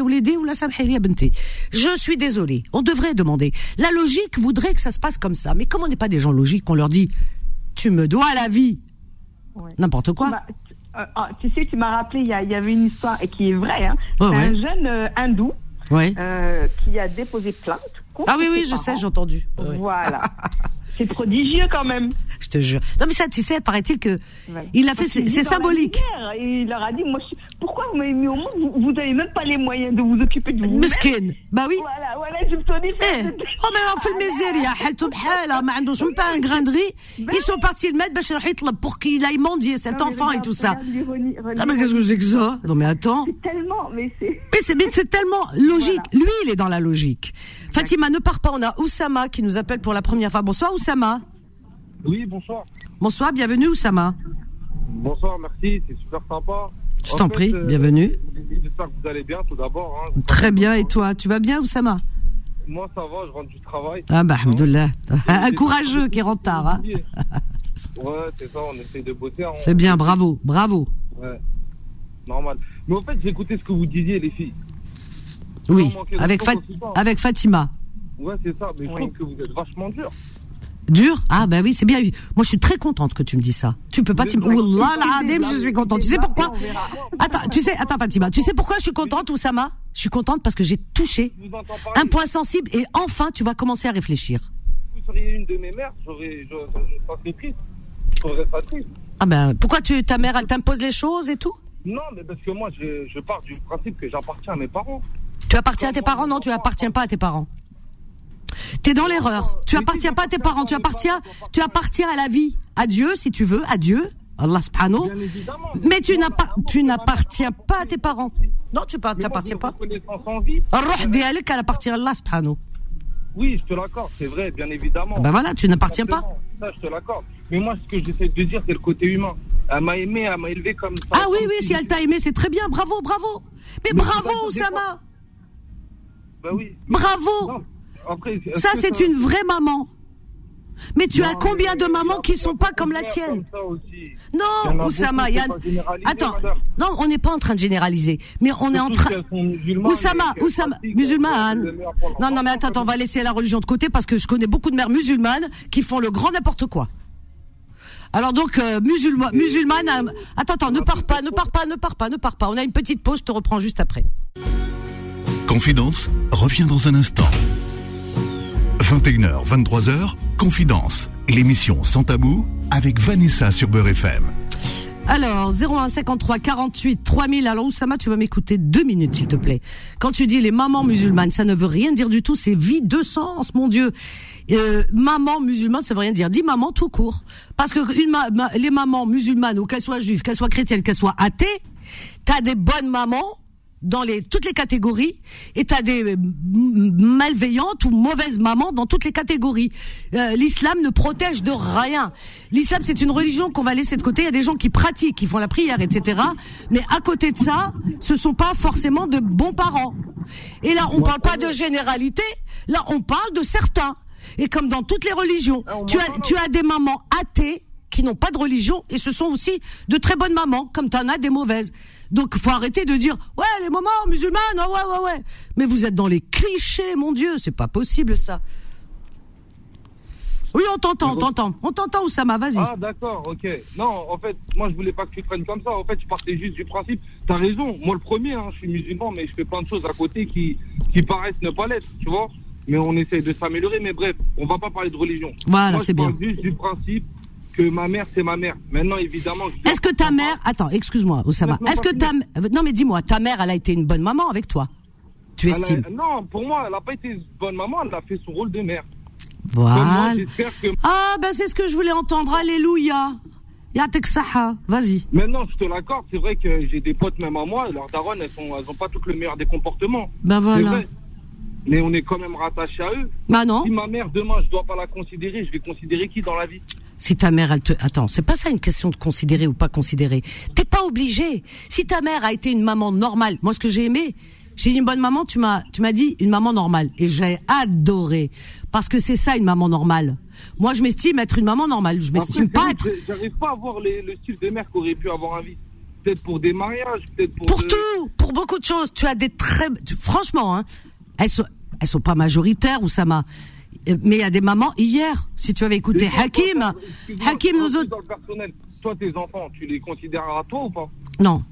ou l'aider ou la je suis désolé on devrait demander. La logique voudrait que ça se passe comme ça mais comme on n'est pas des gens logiques on leur dit tu me dois la vie N'importe quoi. Bah, euh, ah, tu sais, tu m'as rappelé, il y, avait une histoire et qui est vraie. Hein. Un jeune euh, hindou euh, qui a déposé plainte. Ah oui, oui, je sais, j'ai entendu. Voilà. C'est prodigieux quand même. Je te jure. Non mais ça, tu sais, paraît-il que il a fait, c'est symbolique. Et il leur a dit, moi, pourquoi vous m'avez mis au monde Vous n'avez même pas les moyens de vous occuper de vous. Mesquine. Bah oui. Voilà, voilà, je me suis dit. Eh. Oh mais في الميزيريا حالته بحالة ما عندوش même pas un grain de riz. Ils sont partis le mettre باش يروح يطلب pour qu'il aille mendier cet enfant et tout ça. Ah mais qu'est-ce que c'est que ça Non mais attends. C'est tellement, mais c'est. Mais c'est tellement logique. Lui, il est dans la logique. Fatima, ne pars pas. On a Oussama qui nous appelle pour la première fois. Bonsoir Oussama. Oui, bonsoir. Bonsoir, bienvenue Oussama. Bonsoir, merci, c'est super sympa. Je t'en prie, euh, bienvenue. J'espère que vous allez bien tout d'abord. Hein. Très bien, et toi Tu vas bien Oussama? Moi ça va, je rentre du travail. Ah bah, alhamdoulilah. Un courageux qui rentre tard. Hein. ouais, c'est ça, on essaie de bosser. Hein. C'est bien, bravo, bravo. Ouais, normal. Mais en fait, j'ai écouté ce que vous disiez, les filles. Oui, avec, avec Fatima. Ouais, c'est ça, mais je trouve que vous êtes vachement dur. Dur Ah ben oui, c'est bien. Moi, je suis très contente que tu me dis ça. Tu peux pas t'imaginer. je suis contente. Tu sais pourquoi Attends, tu sais, attends Fatima, tu sais pourquoi je suis contente, Oussama? Je suis contente parce que j'ai touché un point sensible et enfin, tu vas commencer à réfléchir. Vous seriez une de mes mères, j'aurais, je, triste. Pas triste. Ah ben, pourquoi tu, ta mère, elle t'impose les choses et tout? Non, mais parce que moi, je, je pars du principe que j'appartiens à mes parents. Tu appartiens à tes parents? Non, tu appartiens pas à tes parents. T'es dans l'erreur. Tu appartiens pas à tes parents. Tu appartiens, tu appartiens à la vie, à Dieu si tu veux, à Dieu, Allah subhanahu. Mais tu n'as pas, tu n'appartiens pas à tes parents. Non, tu n'appartiens pas. Roh dialik, elle appartient à Allah subhanahu. Oui, je te l'accorde, c'est vrai, bien évidemment. Ben voilà, tu n'appartiens pas. Ça, je te l'accorde. Mais moi, ce que j'essaie de dire, c'est le côté humain. Elle m'a aimé, elle m'a élevé comme ça. Ah oui, oui, si elle t'a aimé, c'est très bien. Bravo, bravo. Mais, bravo, Oussama. Ben oui. Bravo. Ça, c'est une vraie maman. Mais tu as combien de mamans qui sont pas comme la tienne Non, Oussama, Yann. Attends, non, on n'est pas en train de généraliser, mais on est en train. Oussama, Oussama, musulmane. Non, non, mais attends, on va laisser la religion de côté parce que je connais beaucoup de mères musulmanes qui font le grand n'importe quoi. Alors donc, euh, musulman, musulmane, euh, attends, attends, ne pars pas, ne pars pas, ne pars pas, ne pars pas. On a une petite pause, je te reprends juste après. Confidence revient dans un instant. 21h, 23h, Confidence, l'émission sans tabou avec Vanessa sur Beurre FM. Alors, 0153 48 3000. Alors, Oussama, tu vas m'écouter deux minutes, s'il te plaît. Quand tu dis les mamans musulmanes, ça ne veut rien dire du tout. C'est vide de sens, mon Dieu. Euh, maman musulmane, ça veut rien dire. Dis maman tout court. Parce que les mamans musulmanes, ou qu'elles soient juives, qu'elles soient chrétiennes, qu'elles soient athées, t'as des bonnes mamans dans les toutes les catégories et t'as des malveillantes ou mauvaises mamans dans toutes les catégories. Euh, L'islam ne protège de rien. L'islam c'est une religion qu'on va laisser de côté. Il y a des gens qui pratiquent, qui font la prière, etc. Mais à côté de ça, ce sont pas forcément de bons parents. Et là, on parle pas de généralité. Là, on parle de certains. Et comme dans toutes les religions, tu as, tu as des mamans athées qui n'ont pas de religion et ce sont aussi de très bonnes mamans, comme tu en as des mauvaises. Donc faut arrêter de dire ouais les mamans musulmanes, ouais ouais ouais. Mais vous êtes dans les clichés, mon Dieu, c'est pas possible ça. Oui, on t'entend, on t'entend. On t'entend, Oussama, vas-y. Ah, d'accord, ok. Non, en fait, moi, je voulais pas que tu prennes comme ça. En fait, je partais juste du principe. T'as raison. Moi, le premier, hein, je suis musulman, mais je fais plein de choses à côté qui, qui paraissent ne pas l'être, tu vois mais on essaie de s'améliorer. Mais bref, on va pas parler de religion. Voilà, c'est bien. juste du principe que ma mère, c'est ma mère. Maintenant, évidemment. Est-ce que ta mère, attends, excuse-moi, Oussama. Est-ce que ta, non, mais dis-moi, ta mère, elle a été une bonne maman avec toi? Tu estimes? Non, pour moi, elle n'a pas été une bonne maman. Elle a fait son rôle de mère. Voilà. Ah, ben c'est ce que je voulais entendre. Alléluia. Yateksaha, vas-y. Maintenant, je te l'accorde, c'est vrai que j'ai des potes, même à moi, leurs darons, elles sont, elles ont pas toutes le meilleur des comportements. Ben voilà mais on est quand même rattaché à eux. Bah non. Si ma mère demain je dois pas la considérer, je vais considérer qui dans la vie? Si ta mère elle te attends, c'est pas ça une question de considérer ou pas considérer. T'es pas obligé. Si ta mère a été une maman normale, moi ce que j'ai aimé, j'ai dit une bonne maman, tu m'as tu m'as dit une maman normale et j'ai adoré parce que c'est ça une maman normale. Moi je m'estime être une maman normale, je m'estime pas être J'arrive pas à voir le style de mère qu'aurait pu avoir envie peut-être pour des mariages, peut-être pour Pour tout, pour beaucoup de choses, tu as des très franchement hein, elles sont, elles sont pas majoritaires, Oussama. Mais il y a des mamans hier, si tu avais écouté Hakim, Hakim nous autres. Toi, tes enfants, tu les considères à toi ou pas? Non.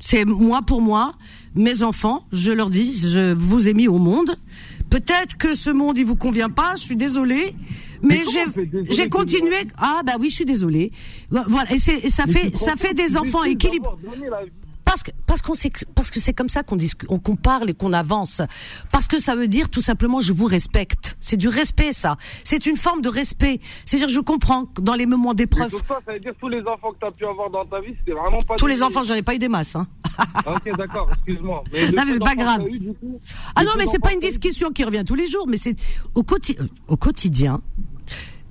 C'est moi pour moi, mes enfants, je leur dis, je vous ai mis au monde. Peut-être que ce monde il vous convient pas, je suis désolée, mais, j'ai continué. Ah bah oui, je suis désolée. Voilà, et, et ça fait ça fait des enfants équilibrés parce que parce qu'on sait parce que c'est comme ça qu'on discute, qu'on parle et qu'on avance. Parce que ça veut dire tout simplement je vous respecte. C'est du respect ça. C'est une forme de respect. C'est-à-dire je comprends dans les moments d'épreuve. Ça, ça veut dire tous les enfants que tu as pu avoir dans ta vie, c'était vraiment pas Tous les enfants, j'en ai pas eu des masses hein. Ah, OK, d'accord, excuse-moi. non, mais c'est pas grave. ah non, mais c'est pas une discussion qui revient tous les jours, mais c'est au, au quotidien.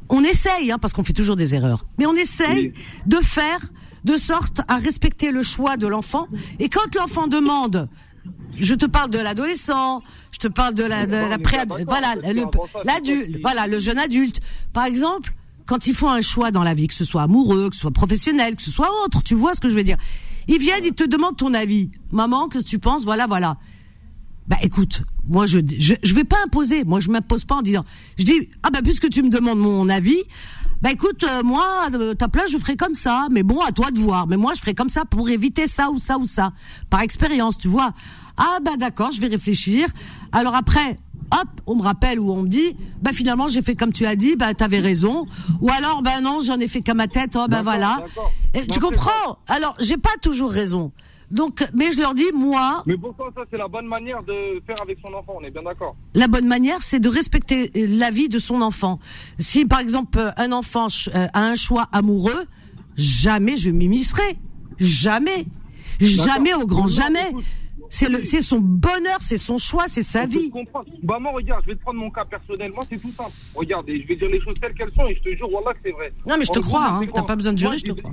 On essaye, hein, parce qu'on fait toujours des erreurs, mais on essaye de faire de sorte à respecter le choix de l'enfant. Et quand l'enfant demande, je te parle de l'adolescent, je te parle de la, de la pré voilà, l'adulte, voilà, le jeune adulte. Par exemple, quand ils font un choix dans la vie, que ce soit amoureux, que ce soit professionnel, que ce soit autre, tu vois ce que je veux dire. Ils viennent, ils te demandent ton avis. Maman, que tu penses? Voilà, voilà. Bah écoute, moi je, je je vais pas imposer, moi je m'impose pas en disant je dis ah bah puisque tu me demandes mon avis, bah écoute euh, moi euh, ta place je ferai comme ça, mais bon à toi de voir, mais moi je ferai comme ça pour éviter ça ou ça ou ça par expérience, tu vois. Ah bah d'accord, je vais réfléchir. Alors après hop, on me rappelle ou on me dit, bah finalement j'ai fait comme tu as dit, bah t'avais raison. Ou alors, bah non, j'en ai fait qu'à ma tête, oh bah voilà. Et, tu comprends? Alors, j'ai pas toujours raison. Donc, mais je leur dis, moi. Mais pourquoi ça, c'est la bonne manière de faire avec son enfant, on est bien d'accord. La bonne manière, c'est de respecter la vie de son enfant. Si, par exemple, un enfant euh, a un choix amoureux, jamais je m'immiscerai. Jamais. Jamais au grand jamais. C'est le, c'est son bonheur, c'est son choix, c'est sa vie. Bah moi regarde, je vais te prendre mon cas personnel. Moi c'est tout simple. Regarde, je vais dire les choses telles qu'elles sont et je te jure voilà que c'est vrai. Non mais je te crois, hein. T'as pas besoin de jurer, je te crois.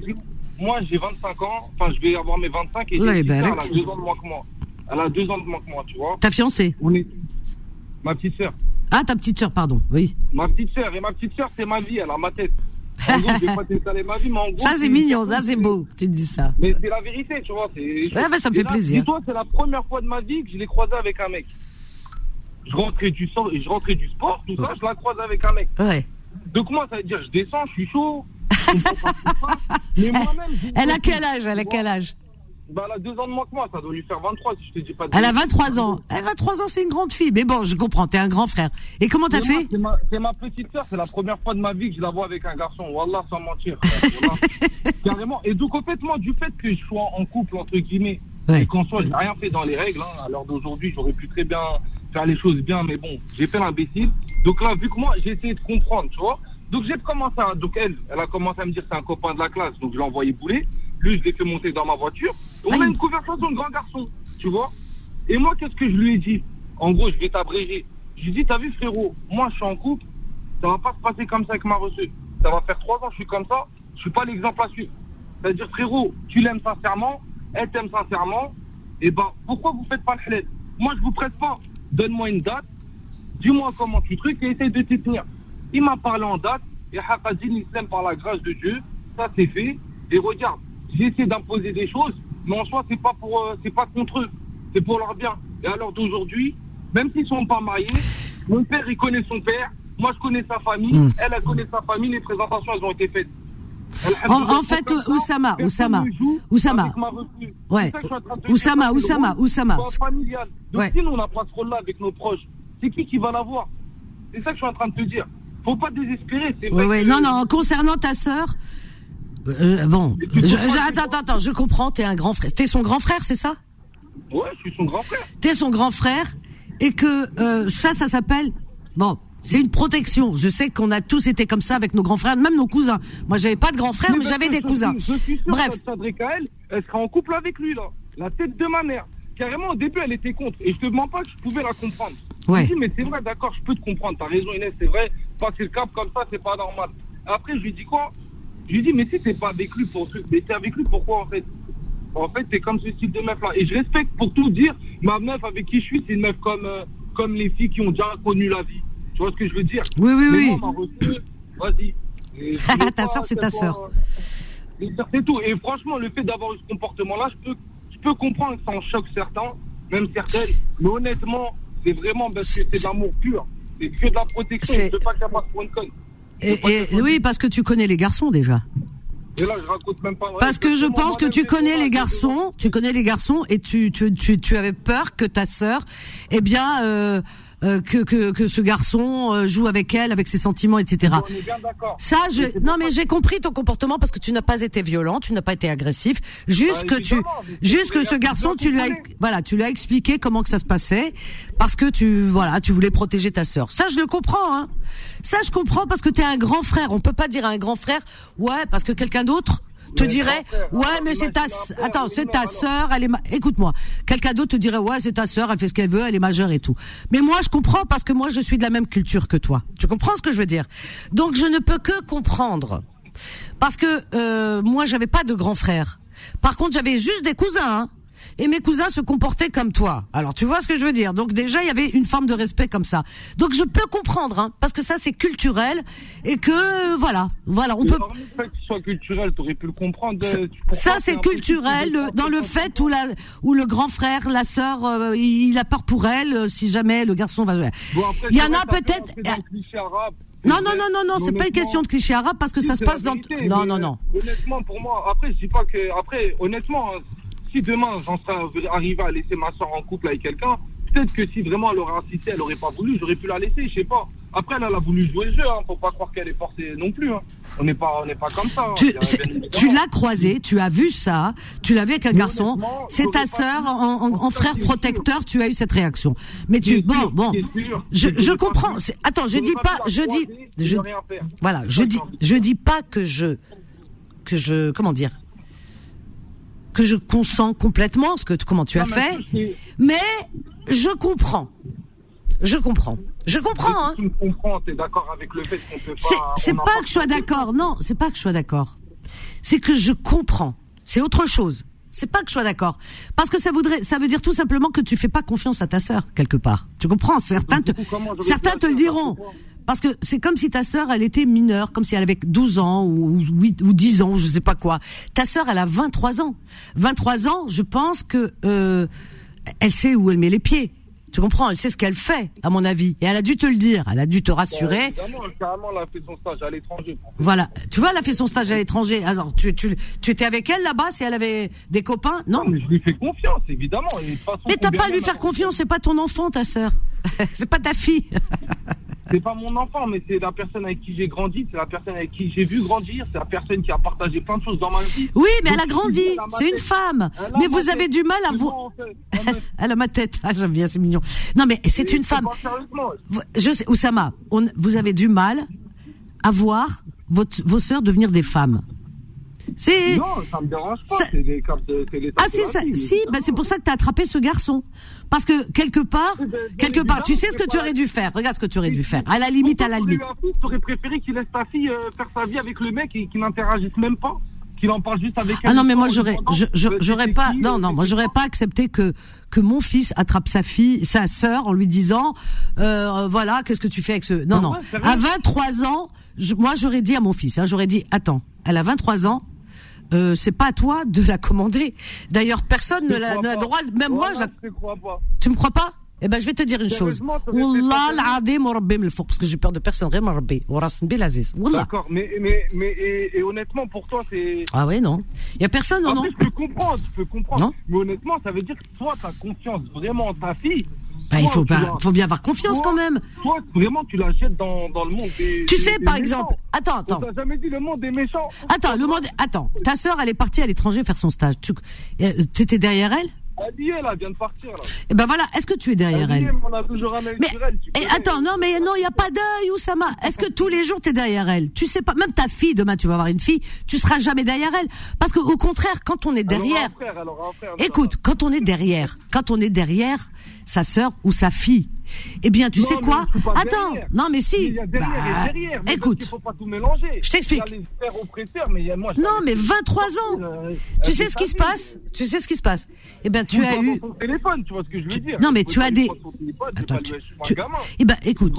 Moi j'ai 25 ans, enfin je vais avoir mes 25 et ben, elle a deux ans de moins que moi. Elle a deux ans de moins que moi, tu vois. Ta fiancée On est ma petite sœur. Ah ta petite sœur, pardon, oui. Ma petite sœur et ma petite sœur c'est ma vie, elle a ma tête. Ça c'est mignon, ça c'est beau, tu dis ça. Mais c'est la vérité, tu vois. Ouais, ça me fait plaisir. toi, c'est la première fois de ma vie que je l'ai croisé avec un mec. Je rentrais du sport, je rentrais du sport, tout ça, je la croise avec un mec. Ouais. Donc moi, ça veut dire, je descends, je suis chaud. mais moi-même. Elle a quel âge Elle a quel âge? Bah, elle a deux ans de moins que moi, ça doit lui faire 23 si je te dis pas de Elle a 23 ans. Elle a 23 ans, c'est une grande fille. Mais bon, je comprends, t'es un grand frère. Et comment t'as fait C'est ma, petite sœur, c'est la première fois de ma vie que je la vois avec un garçon. Wallah, sans mentir. Carrément. Et donc, complètement, du fait que je sois en couple, entre guillemets, et qu'en soit, j'ai rien fait dans les règles, hein, à l'heure d'aujourd'hui, j'aurais pu très bien faire les choses bien, mais bon, j'ai fait l'imbécile. Donc là, vu que moi, j'ai essayé de comprendre, tu vois. Donc j'ai commencé à, donc elle, elle a commencé à me dire c'est un copain de la classe, donc je l'ai envoyé bouler. Lui, je l'ai fait monter dans ma voiture. On a une conversation de grand garçon, tu vois. Et moi, qu'est-ce que je lui ai dit? En gros, je vais t'abréger. Je lui ai dit, t'as vu, frérot, moi, je suis en couple. Ça va pas se passer comme ça avec ma reçue. Ça va faire trois ans que je suis comme ça. Je suis pas l'exemple à suivre. C'est-à-dire, frérot, tu l'aimes sincèrement, elle t'aime sincèrement. Et ben, pourquoi vous faites pas le halal Moi, je vous prête pas. Donne-moi une date. Dis-moi comment tu trucs et essaye de t'y tenir. Il m'a parlé en date. Et Hakazin, il s'aime par la grâce de Dieu. Ça, c'est fait. Et regarde, j'ai essayé d'imposer des choses, mais en soi, c'est pas pour, euh, c'est pas contre eux, c'est pour leur bien. Et alors d'aujourd'hui, même s'ils sont pas mariés, mon père, il connaît son père, moi, je connais sa famille, hmm. elle, elle connaît sa famille, les présentations, elles ont été faites. en, fait, Oussama, Oussama, Oussama, ouais, Oussama, Oussama, Oussama. Donc si nous, on n'a pas ce rôle-là avec nos proches, c'est qui qui va l'avoir? C'est ça que je suis en train de te dire. Faut pas désespérer. C'est vrai ouais, Non, non. Concernant ta sœur, euh, bon, attends, attends, je comprends. T'es un grand frère. T'es son grand frère, c'est ça? Ouais, je suis son grand frère. T'es son grand frère et que euh, ça, ça s'appelle bon. C'est une protection. Je sais qu'on a tous été comme ça avec nos grands frères, même nos cousins. Moi, j'avais pas de grands frères, mais, j'avais des cousins. Je suis sûr Bref. elle, elle sera en couple avec lui là. La tête de ma mère. Carrément, au début, elle était contre. Et je te mens pas que je pouvais la comprendre. Ouais. Je dis, mais c'est vrai, d'accord, je peux te comprendre. T'as raison, Inès, c'est vrai. Passer le cap comme ça, c'est pas normal. Après, je lui dis quoi? Je lui dis, mais si t'es pas avec lui pour truc, mais t'es avec lui pourquoi en fait? En fait, t'es comme ce type de meuf là. Et je respecte pour tout dire, ma meuf avec qui je suis, c'est une meuf comme, euh, comme les filles qui ont déjà connu la vie. Tu vois ce que je veux dire? Oui, oui, oui. Vas-y. ta soeur, c'est ta soeur. C'est tout. Et franchement, le fait d'avoir eu ce comportement-là, je peux, je peux comprendre que ça en choque certains, même certaines. Mais honnêtement, c'est vraiment parce que c'est de l'amour pur. C'est que de la protection. Je ne peux pas qu'elle passe pour une conne. Et, oui, parce que tu connais les garçons déjà. Et là, je raconte même pas Parce que je pense que tu connais les garçons, tu connais les garçons et tu tu tu, tu avais peur que ta sœur, eh bien, euh, euh, que, que, que ce garçon euh, joue avec elle, avec ses sentiments, etc. Ça, je, non mais j'ai compris ton comportement parce que tu n'as pas été violent, tu n'as pas été agressif, juste bah, que tu, juste que ce garçon, tu lui as, voilà, tu lui as expliqué comment que ça se passait parce que tu, voilà, tu voulais protéger ta sœur. Ça, je le comprends, hein. Ça, je comprends parce que tu es un grand frère. On peut pas dire à un grand frère, ouais, parce que quelqu'un d'autre te dirait ouais mais c'est ta attends c'est ta sœur elle est écoute-moi. Quelqu'un d'autre te dirait ouais c'est ta sœur elle fait ce qu'elle veut elle est majeure et tout. Mais moi je comprends parce que moi je suis de la même culture que toi. Tu comprends ce que je veux dire? Donc je ne peux que comprendre. Parce que euh, moi j'avais pas de grand frère par contre j'avais juste des cousins hein. Et mes cousins se comportaient comme toi. Alors tu vois ce que je veux dire? Donc déjà il y avait une forme de respect comme ça. Donc je peux comprendre, hein, parce que ça c'est culturel et que voilà, voilà, on peut. Le fait que ce soit culturel, aurais pu le comprendre. Euh, ça, c'est culturel dans le fait où la où le grand frère, la sœur, euh, il a peur pour elle euh, si jamais le garçon va. il y en a peut-être. Non, non, non, non, non, c'est pas une question de cliché arabe parce que ça se passe dans. Non, non, non. Honnêtement, pour moi, après, je dis pas que. Après, honnêtement, hein, si demain j'en serais arrivé à laisser ma soeur en couple avec quelqu'un, peut-être que si vraiment elle aurait insisté, elle aurait pas voulu, j'aurais pu la laisser, je sais pas. Après, elle, a voulu jouer le jeu, hein, faut pas croire qu'elle est forcée non plus. Hein. On n'est pas, on n'est pas comme ça. Tu, tu l'as croisé, tu as vu ça, tu l'as vu avec un garçon. C'est ta sœur en, frère protecteur, tu as eu cette réaction. Mais tu, bon, bon, je, je comprends. Attends, je dis pas, je dis, je, voilà, je dis, je dis pas que je, que je, comment dire, que je consens complètement ce que comment tu as fait, mais je comprends. Je comprends. Je comprends. Hein. Tu comprends, t'es d'accord avec le fait qu'on peut pas. C'est pas que je sois d'accord. Non, c'est pas que je sois d'accord. C'est que je comprends. C'est autre chose. C'est pas que je sois d'accord. Parce que ça voudrait, ça veut dire tout simplement que tu fais pas confiance à ta sœur, quelque part. Tu comprends? Certains te, certains te le diront. Parce que c'est comme si ta sœur, elle était mineure, comme si elle avait 12 ans ou 8 ou 10 ans, je sais pas quoi. Ta sœur, elle a 23 ans. 23 ans, je pense que euh, elle sait où elle met les pieds. Tu comprends? Elle sait ce qu'elle fait, à mon avis. Et elle a dû te le dire. Elle a dû te rassurer. Bah, carrément, elle a fait son stage à l'étranger. Voilà. Tu vois, elle a fait son stage à l'étranger. Alors, tu, tu, tu étais avec elle là-bas si elle avait des copains? Non. mais je lui fais confiance, évidemment. mais t'as pas à lui faire confiance. C'est pas ton enfant, ta sœur. c'est pas ta fille. c'est pas mon enfant, mais c'est la personne avec qui j'ai grandi, c'est la personne avec qui j'ai vu grandir, c'est la personne qui a partagé plein de choses dans ma vie. Oui, mais elle a grandi, c'est une femme. Mais vous avez du mal à vous. elle a ma tête. Ah, j'aime bien, c'est mignon. Non, mais c'est une femme. Je sais, Oussama, vous avez du mal à voir votre, vos sœurs devenir des femmes. C'est non, ça me dérange pas. C'est de, ah si, ça, si, bah, c'est pour ça que tu as attrapé ce garçon. Parce que quelque part, quelque part, tu sais ce que tu aurais dû faire. Regarde ce que tu aurais dû faire. À la limite, à la limite. Tu aurais préféré qu'il laisse ta fille euh, faire sa vie avec le mec et qu'il n'interagisse même pas? Qu'il en parle juste avec. Ah non, mais moi j'aurais, j'aurais pas, non, non, moi j'aurais pas accepté que que mon fils attrape sa fille, sa sœur, en lui disant, euh, voilà, qu'est-ce que tu fais avec ce, non, non. À 23 ans, moi j'aurais dit à mon fils, hein, j'aurais dit, attends, elle a 23 ans, euh, c'est pas à toi de la commander. D'ailleurs, personne ne l'a droit, même moi, je crois pas. Tu me crois pas? Eh ben, je vais te dire une chose. Wallah l'adim le parce que j'ai peur de personne. D'accord, mais, mais, mais, et, honnêtement, pour toi, c'est. Ah ouais, non. Il y a personne, non, non. Je peux comprendre, je peux comprendre. Non mais honnêtement, ça veut dire que toi, tu as confiance vraiment en ta fille. Bah, il faut, faut bien avoir confiance quand même. Toi, vraiment, tu la jettes dans, dans le monde des. Tu sais, par exemple, attends, attends. Tu jamais dit le monde des méchants. Attends, le monde. Attends, ta sœur, elle est partie à l'étranger faire son stage. Tu euh, étais derrière elle? Elle là, elle vient de partir là. Et eh ben voilà, est-ce que tu es derrière elle, On a toujours un mais, elle, et attends, non mais non, il y a pas d'œil Oussama. Est-ce que tous les jours tu es derrière elle? Tu sais pas, même ta fille demain tu vas avoir une fille, tu seras jamais derrière elle parce que au contraire, quand on est derrière Écoute, quand on est derrière, quand on est derrière sa sœur ou sa fille, eh bien, tu sais quoi Attends, non mais si. bah, écoute, faut pas tout mélanger. Je t'explique. non, mais 23 ans. Euh, tu sais ce qui se passe Tu sais ce qui se passe Eh bien, tu as eu. téléphone, tu vois ce que je veux dire Non, mais tu as des. Attends, tu... Eh ben, écoute,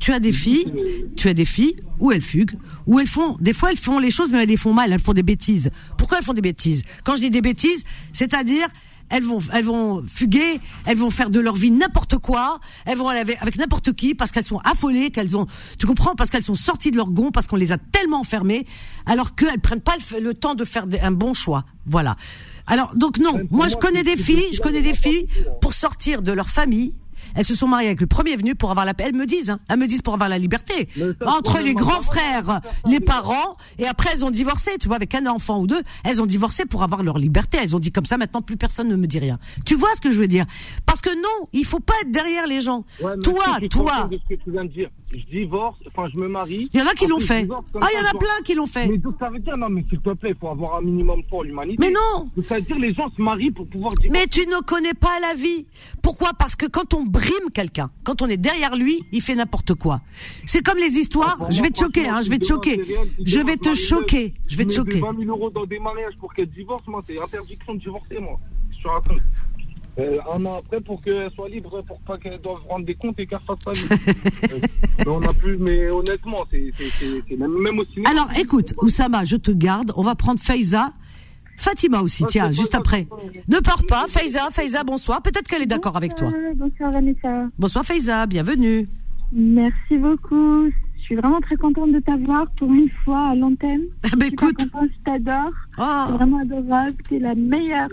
tu, as des filles, tu as des filles où elles fuguent, où elles font. Des fois, elles font les choses, mais elles les font mal. Elles font des bêtises. Pourquoi elles font des bêtises? Quand je dis des bêtises, c'est-à-dire elles vont, elles vont fuguer, elles vont faire de leur vie n'importe quoi, elles vont aller avec, n'importe qui parce qu'elles sont affolées, qu'elles ont, tu comprends, parce qu'elles sont sorties de leur gond, parce qu'on les a tellement enfermées, alors qu'elles prennent pas le, temps de faire un bon choix. Voilà. Alors donc non, moi je connais des filles, je connais des filles pour sortir de leur famille elles se sont mariées avec le premier venu pour avoir la paix. Elles me disent, hein, elles me disent pour avoir la liberté. Entre les grands frères, les parents, et après elles ont divorcé, tu vois, avec un enfant ou deux, elles ont divorcé pour avoir leur liberté. Elles ont dit comme ça, maintenant plus personne ne me dit rien. Tu vois ce que je veux dire? Parce que non, il faut pas être derrière les gens. toi, toi. ce que tu viens de dire. Je divorce, enfin je me marie. Il y en a qui l'ont fait. Ah, il y en a plein qui l'ont fait. Mais ça veut dire, non, mais s'il te plaît, il faut avoir un minimum pour l'humanité. Mais non Ça veut dire les gens se marient pour pouvoir divorcer. Mais tu ne connais pas la vie. Pourquoi? Parce que quand on brime quelqu'un, quand on est derrière lui, il fait n'importe quoi. C'est comme les histoires. Ah, je vais te choquer, hein, je vais te choquer. Je vais te choquer. Je vais te choquer. 20 000 euros dans des mariages pour qu'elle divorce, moi, c'est interdiction de divorcer, moi. que tu racontes. Euh, un an après pour qu'elle soit libre, pour pas qu'elle doive rendre des comptes et qu'elle fasse sa vie. euh, on a plus, mais honnêtement, c'est même, même au cinéma. Alors écoute, Oussama, je te garde. On va prendre Faiza. Fatima aussi, tiens, juste après. Ne pars pas, Faiza, Faiza, bonsoir. Peut-être qu'elle est d'accord avec toi. Bonsoir Vanessa. Bonsoir Faiza, bienvenue. Merci beaucoup. Je suis vraiment très contente de t'avoir pour une fois à l'antenne. Ah bah écoute. je t'adore. Oh. vraiment adorable. Tu es la meilleure.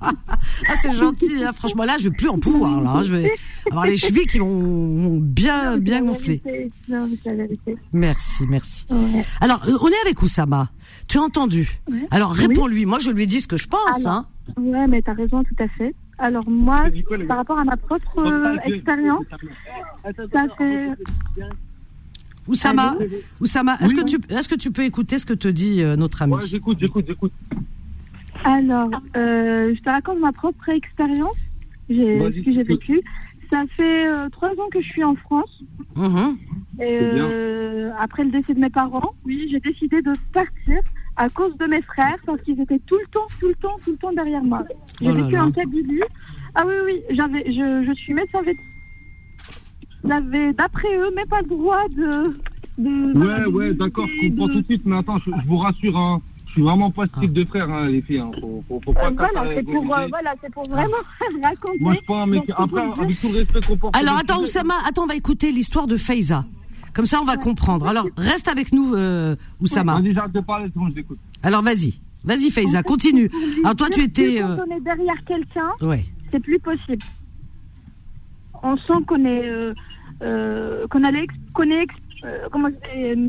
Ah, c'est gentil, hein. franchement. Là, je vais plus en pouvoir. Là, hein. je vais avoir les chevilles qui vont, bien, bien gonfler. Merci, merci. Alors, euh, on est avec Oussama. Tu as entendu? Alors, réponds-lui. Moi, je lui dis ce que je pense. hein. Ouais, mais tu as raison, tout à fait. Alors, moi, par rapport à ma propre euh, expérience, ça fait. Oussama, Oussama est-ce que, tu, est que tu peux écouter ce que te dit euh, notre ami? Ouais, j'écoute, j'écoute, j'écoute. Alors, euh, je te raconte ma propre expérience, ce que j'ai vécu. Ça fait euh, trois ans que je suis en France. Mhm. Et, euh, après le décès de mes parents, oui, j'ai décidé de partir à cause de mes frères parce qu'ils étaient tout le temps, tout le temps, tout le temps derrière moi. J'ai oh vécu en Kabylie. Ah oui, oui, j'avais, je, je suis médecin J'avais, d'après eux, mais pas le droit de. de ouais, ouais, d'accord, je comprends tout de suite, mais attends, je, je vous rassure, hein suis vraiment pas ce type de frère, hein, les filles. Hein. Faut, faut, faut pas euh, voilà, c'est pour, euh, voilà, c'est pour vraiment raconter. Moi, je pas mais Après, avec tout le respect qu'on porte. Alors, attends, Oussama, attends, on va écouter l'histoire de Faiza. Comme ça, on va comprendre. Alors, reste avec nous, euh, Oussama. J'arrête de parler, c'est bon, je l'écoute. Alors, vas-y. Vas-y, Faiza, continue. Alors, toi, tu étais. Quand on est derrière quelqu'un, ouais. c'est plus possible. On sent qu'on est. Euh, euh, qu'on allait. Qu'on est. comment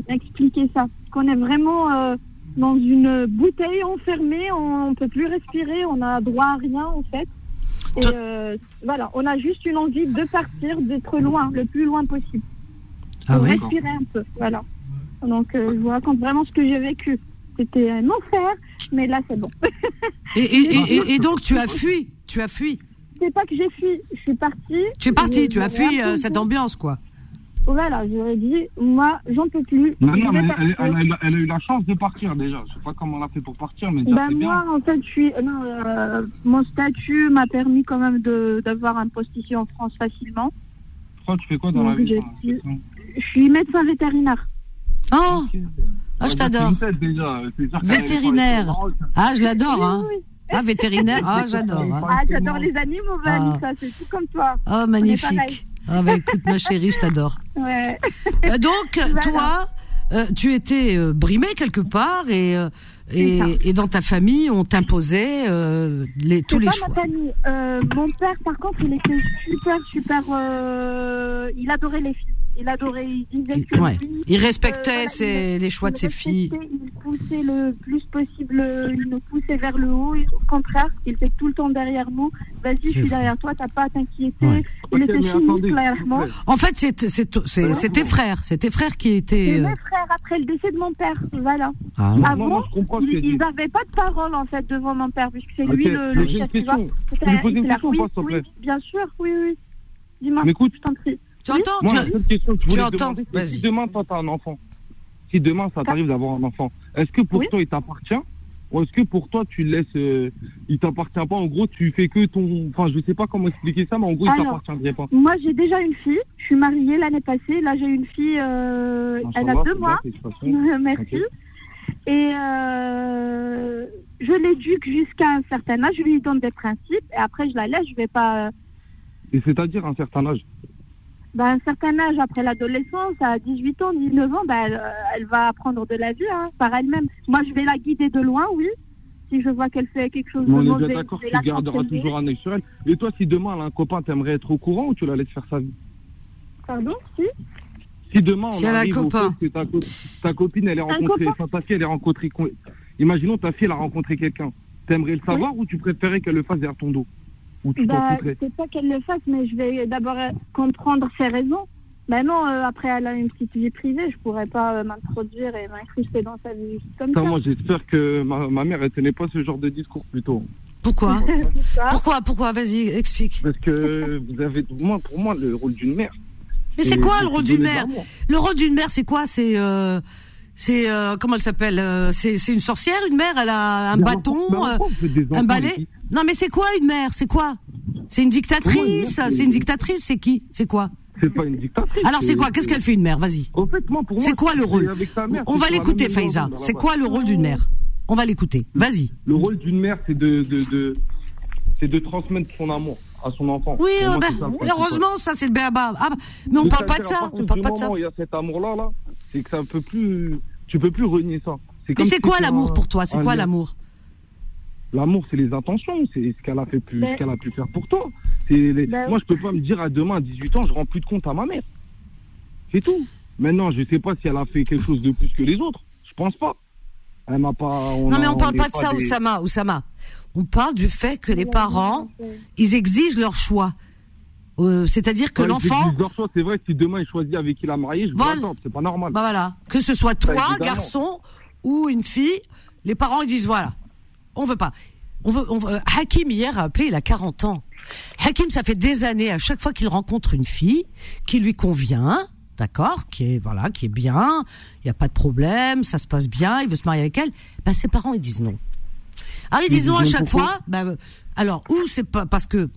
expliquer ça? Qu'on est vraiment dans une bouteille enfermée, on ne peut plus respirer, on n'a droit à rien en fait. Et euh, voilà, on a juste une envie de partir, d'être loin, le plus loin possible. Ah pour respirer un peu, voilà. Donc euh, je vous raconte vraiment ce que j'ai vécu. C'était un enfer, mais là c'est bon. et, donc tu as fui, tu as fui. C'est pas que j'ai fui, je suis partie. Tu es partie, tu as fui euh, cette ambiance quoi. Voilà, j'aurais dit, moi, j'en peux plus. Non, non, mais elle, a, eu la chance de partir déjà. Je sais pas comment elle a fait pour partir, mais déjà, ben, moi, en fait, je suis, non, euh, mon statut m'a permis quand même d'avoir un poste ici en France facilement. Toi, tu fais quoi dans la vie Je suis médecin vétérinaire. Oh Ah, je t'adore. Vétérinaire. Ah, je l'adore, hein. Ah, vétérinaire, ah, j'adore. Hein. Ah, j'adore les animaux, Vanessa, ah. c'est tout comme toi. Oh, magnifique. Ah bah écoute ma chérie, je t'adore. Ouais. Euh, donc toi, euh, tu étais euh, brimée quelque part et et, dans ta famille on t'imposait les tous les pas choix. Ma famille. mon père par contre il était super super, il adorait les filles il adorait, il disait que il respectait euh, les choix de ses filles. Il poussait le plus possible, il nous poussait vers le haut. Au contraire, il était tout le temps derrière nous. Vas-y, je suis derrière toi, t'as pas à t'inquiéter. Il était chimique, clairement. En fait, c'est tes frères, c'est tes frères qui étaient. C'est mes frères après le décès de mon père, voilà. Ah, Avant, ils n'avaient pas de parole en fait devant mon père, puisque c'est lui le, le chef. Tu vois Bien sûr, oui, oui. Dis-moi, je t'en prie. Tu entends Moi, tu, question que je tu entends. Si demain, toi, t'as un enfant, si demain, ça t'arrive d'avoir un enfant, est-ce que pour toi, il t'appartient ou est-ce que pour toi, tu le laisses, euh, il t'appartient pas, en gros, tu fais que ton, enfin, je sais pas comment expliquer ça, mais en gros, il t'appartiendrait pas. Moi, j'ai déjà une fille, je suis mariée l'année passée, là, j'ai une fille, euh, elle a deux mois, merci. Et euh, je l'éduque jusqu'à un certain âge, je lui donne des principes, et après, je la laisse, je vais pas... Et c'est-à-dire un certain âge bah, un certain âge, après l'adolescence, à 18 ans, 19 ans, bah, elle, va apprendre de la vie hein, par elle-même. Moi, je vais la guider de loin, oui. Si je vois qu'elle fait quelque chose de mauvais, on est d'accord, tu garderas toujours un œil sur elle. Et toi, si demain, elle a un copain, t'aimerais être au courant ou tu la laisses faire sa vie Pardon Si Si demain, on si elle a un copain. que ta, copine, elle est rencontrée, enfin, ta fille, elle est rencontrée. Imaginons ta fille, elle a rencontré quelqu'un. T'aimerais le savoir ou tu préférais qu'elle le fasse derrière ton dos ou tu bah, C'est pas qu'elle le fasse, mais je vais d'abord comprendre ses raisons. Ben non, euh, après elle a une petite vie privée, je pourrais pas euh, m'introduire et m'incruster dans sa vie comme ça. Moi j'espère que ma, ma mère elle tenait pas ce genre de discours plutôt. Pourquoi Pourquoi Pourquoi Vas-y, explique. Parce que vous avez, moi, pour moi, le rôle d'une mère. Mais c'est quoi le rôle d'une mère Le rôle d'une mère, c'est quoi? C'est euh, c'est comment elle s'appelle? C'est une sorcière, une mère? Elle a un bâton, un balai? Non, mais c'est quoi une mère? C'est quoi? C'est une dictatrice? C'est une dictatrice? C'est qui? C'est quoi? C'est pas une dictatrice. Alors c'est quoi? Qu'est-ce qu'elle fait une mère? Vas-y. Moi, C'est quoi le rôle? On va l'écouter, Faiza. C'est quoi le rôle d'une mère? On va l'écouter. Vas-y. Le rôle d'une mère, c'est de, de, de c'est de transmettre son amour à son enfant. Oui, ben, heureusement, ça c'est le béaba. Ah, mais on parle pas de ça. On parle pas de ça. Il y a cet amour-là, là, c'est que ça peut plus, tu peux plus renier ça. Mais c'est quoi l'amour pour toi? C'est quoi l'amour? L'amour, c'est les intentions, c'est ce qu'elle a fait plus, ce qu'elle a pu faire pour toi. Ben moi, je peux pas me dire à demain, à 18 ans, je rends plus de compte à ma mère. C'est tout. Maintenant, je sais pas si elle a fait quelque chose de plus que les autres. Je pense pas. Elle m'a pas. non, mais on parle pas de ça, Oussama. Oussama. On parle du fait que les parents, ils exigent leur choix. Euh, c'est-à-dire que l'enfant. C'est vrai que si demain il choisit avec qui il a marié, je voilà. c'est pas normal. Bah voilà. Que ce soit toi, garçon, ou une fille, les parents ils disent voilà, on veut pas. On veut, on veut. Hakim hier a appelé, il a 40 ans. Hakim, ça fait des années, à chaque fois qu'il rencontre une fille qui lui convient, d'accord, qui est voilà, qui est bien, il n'y a pas de problème, ça se passe bien, il veut se marier avec elle, ben ses parents ils disent non. Alors ils disent non à chaque fois. Ben, alors ou c'est pas parce que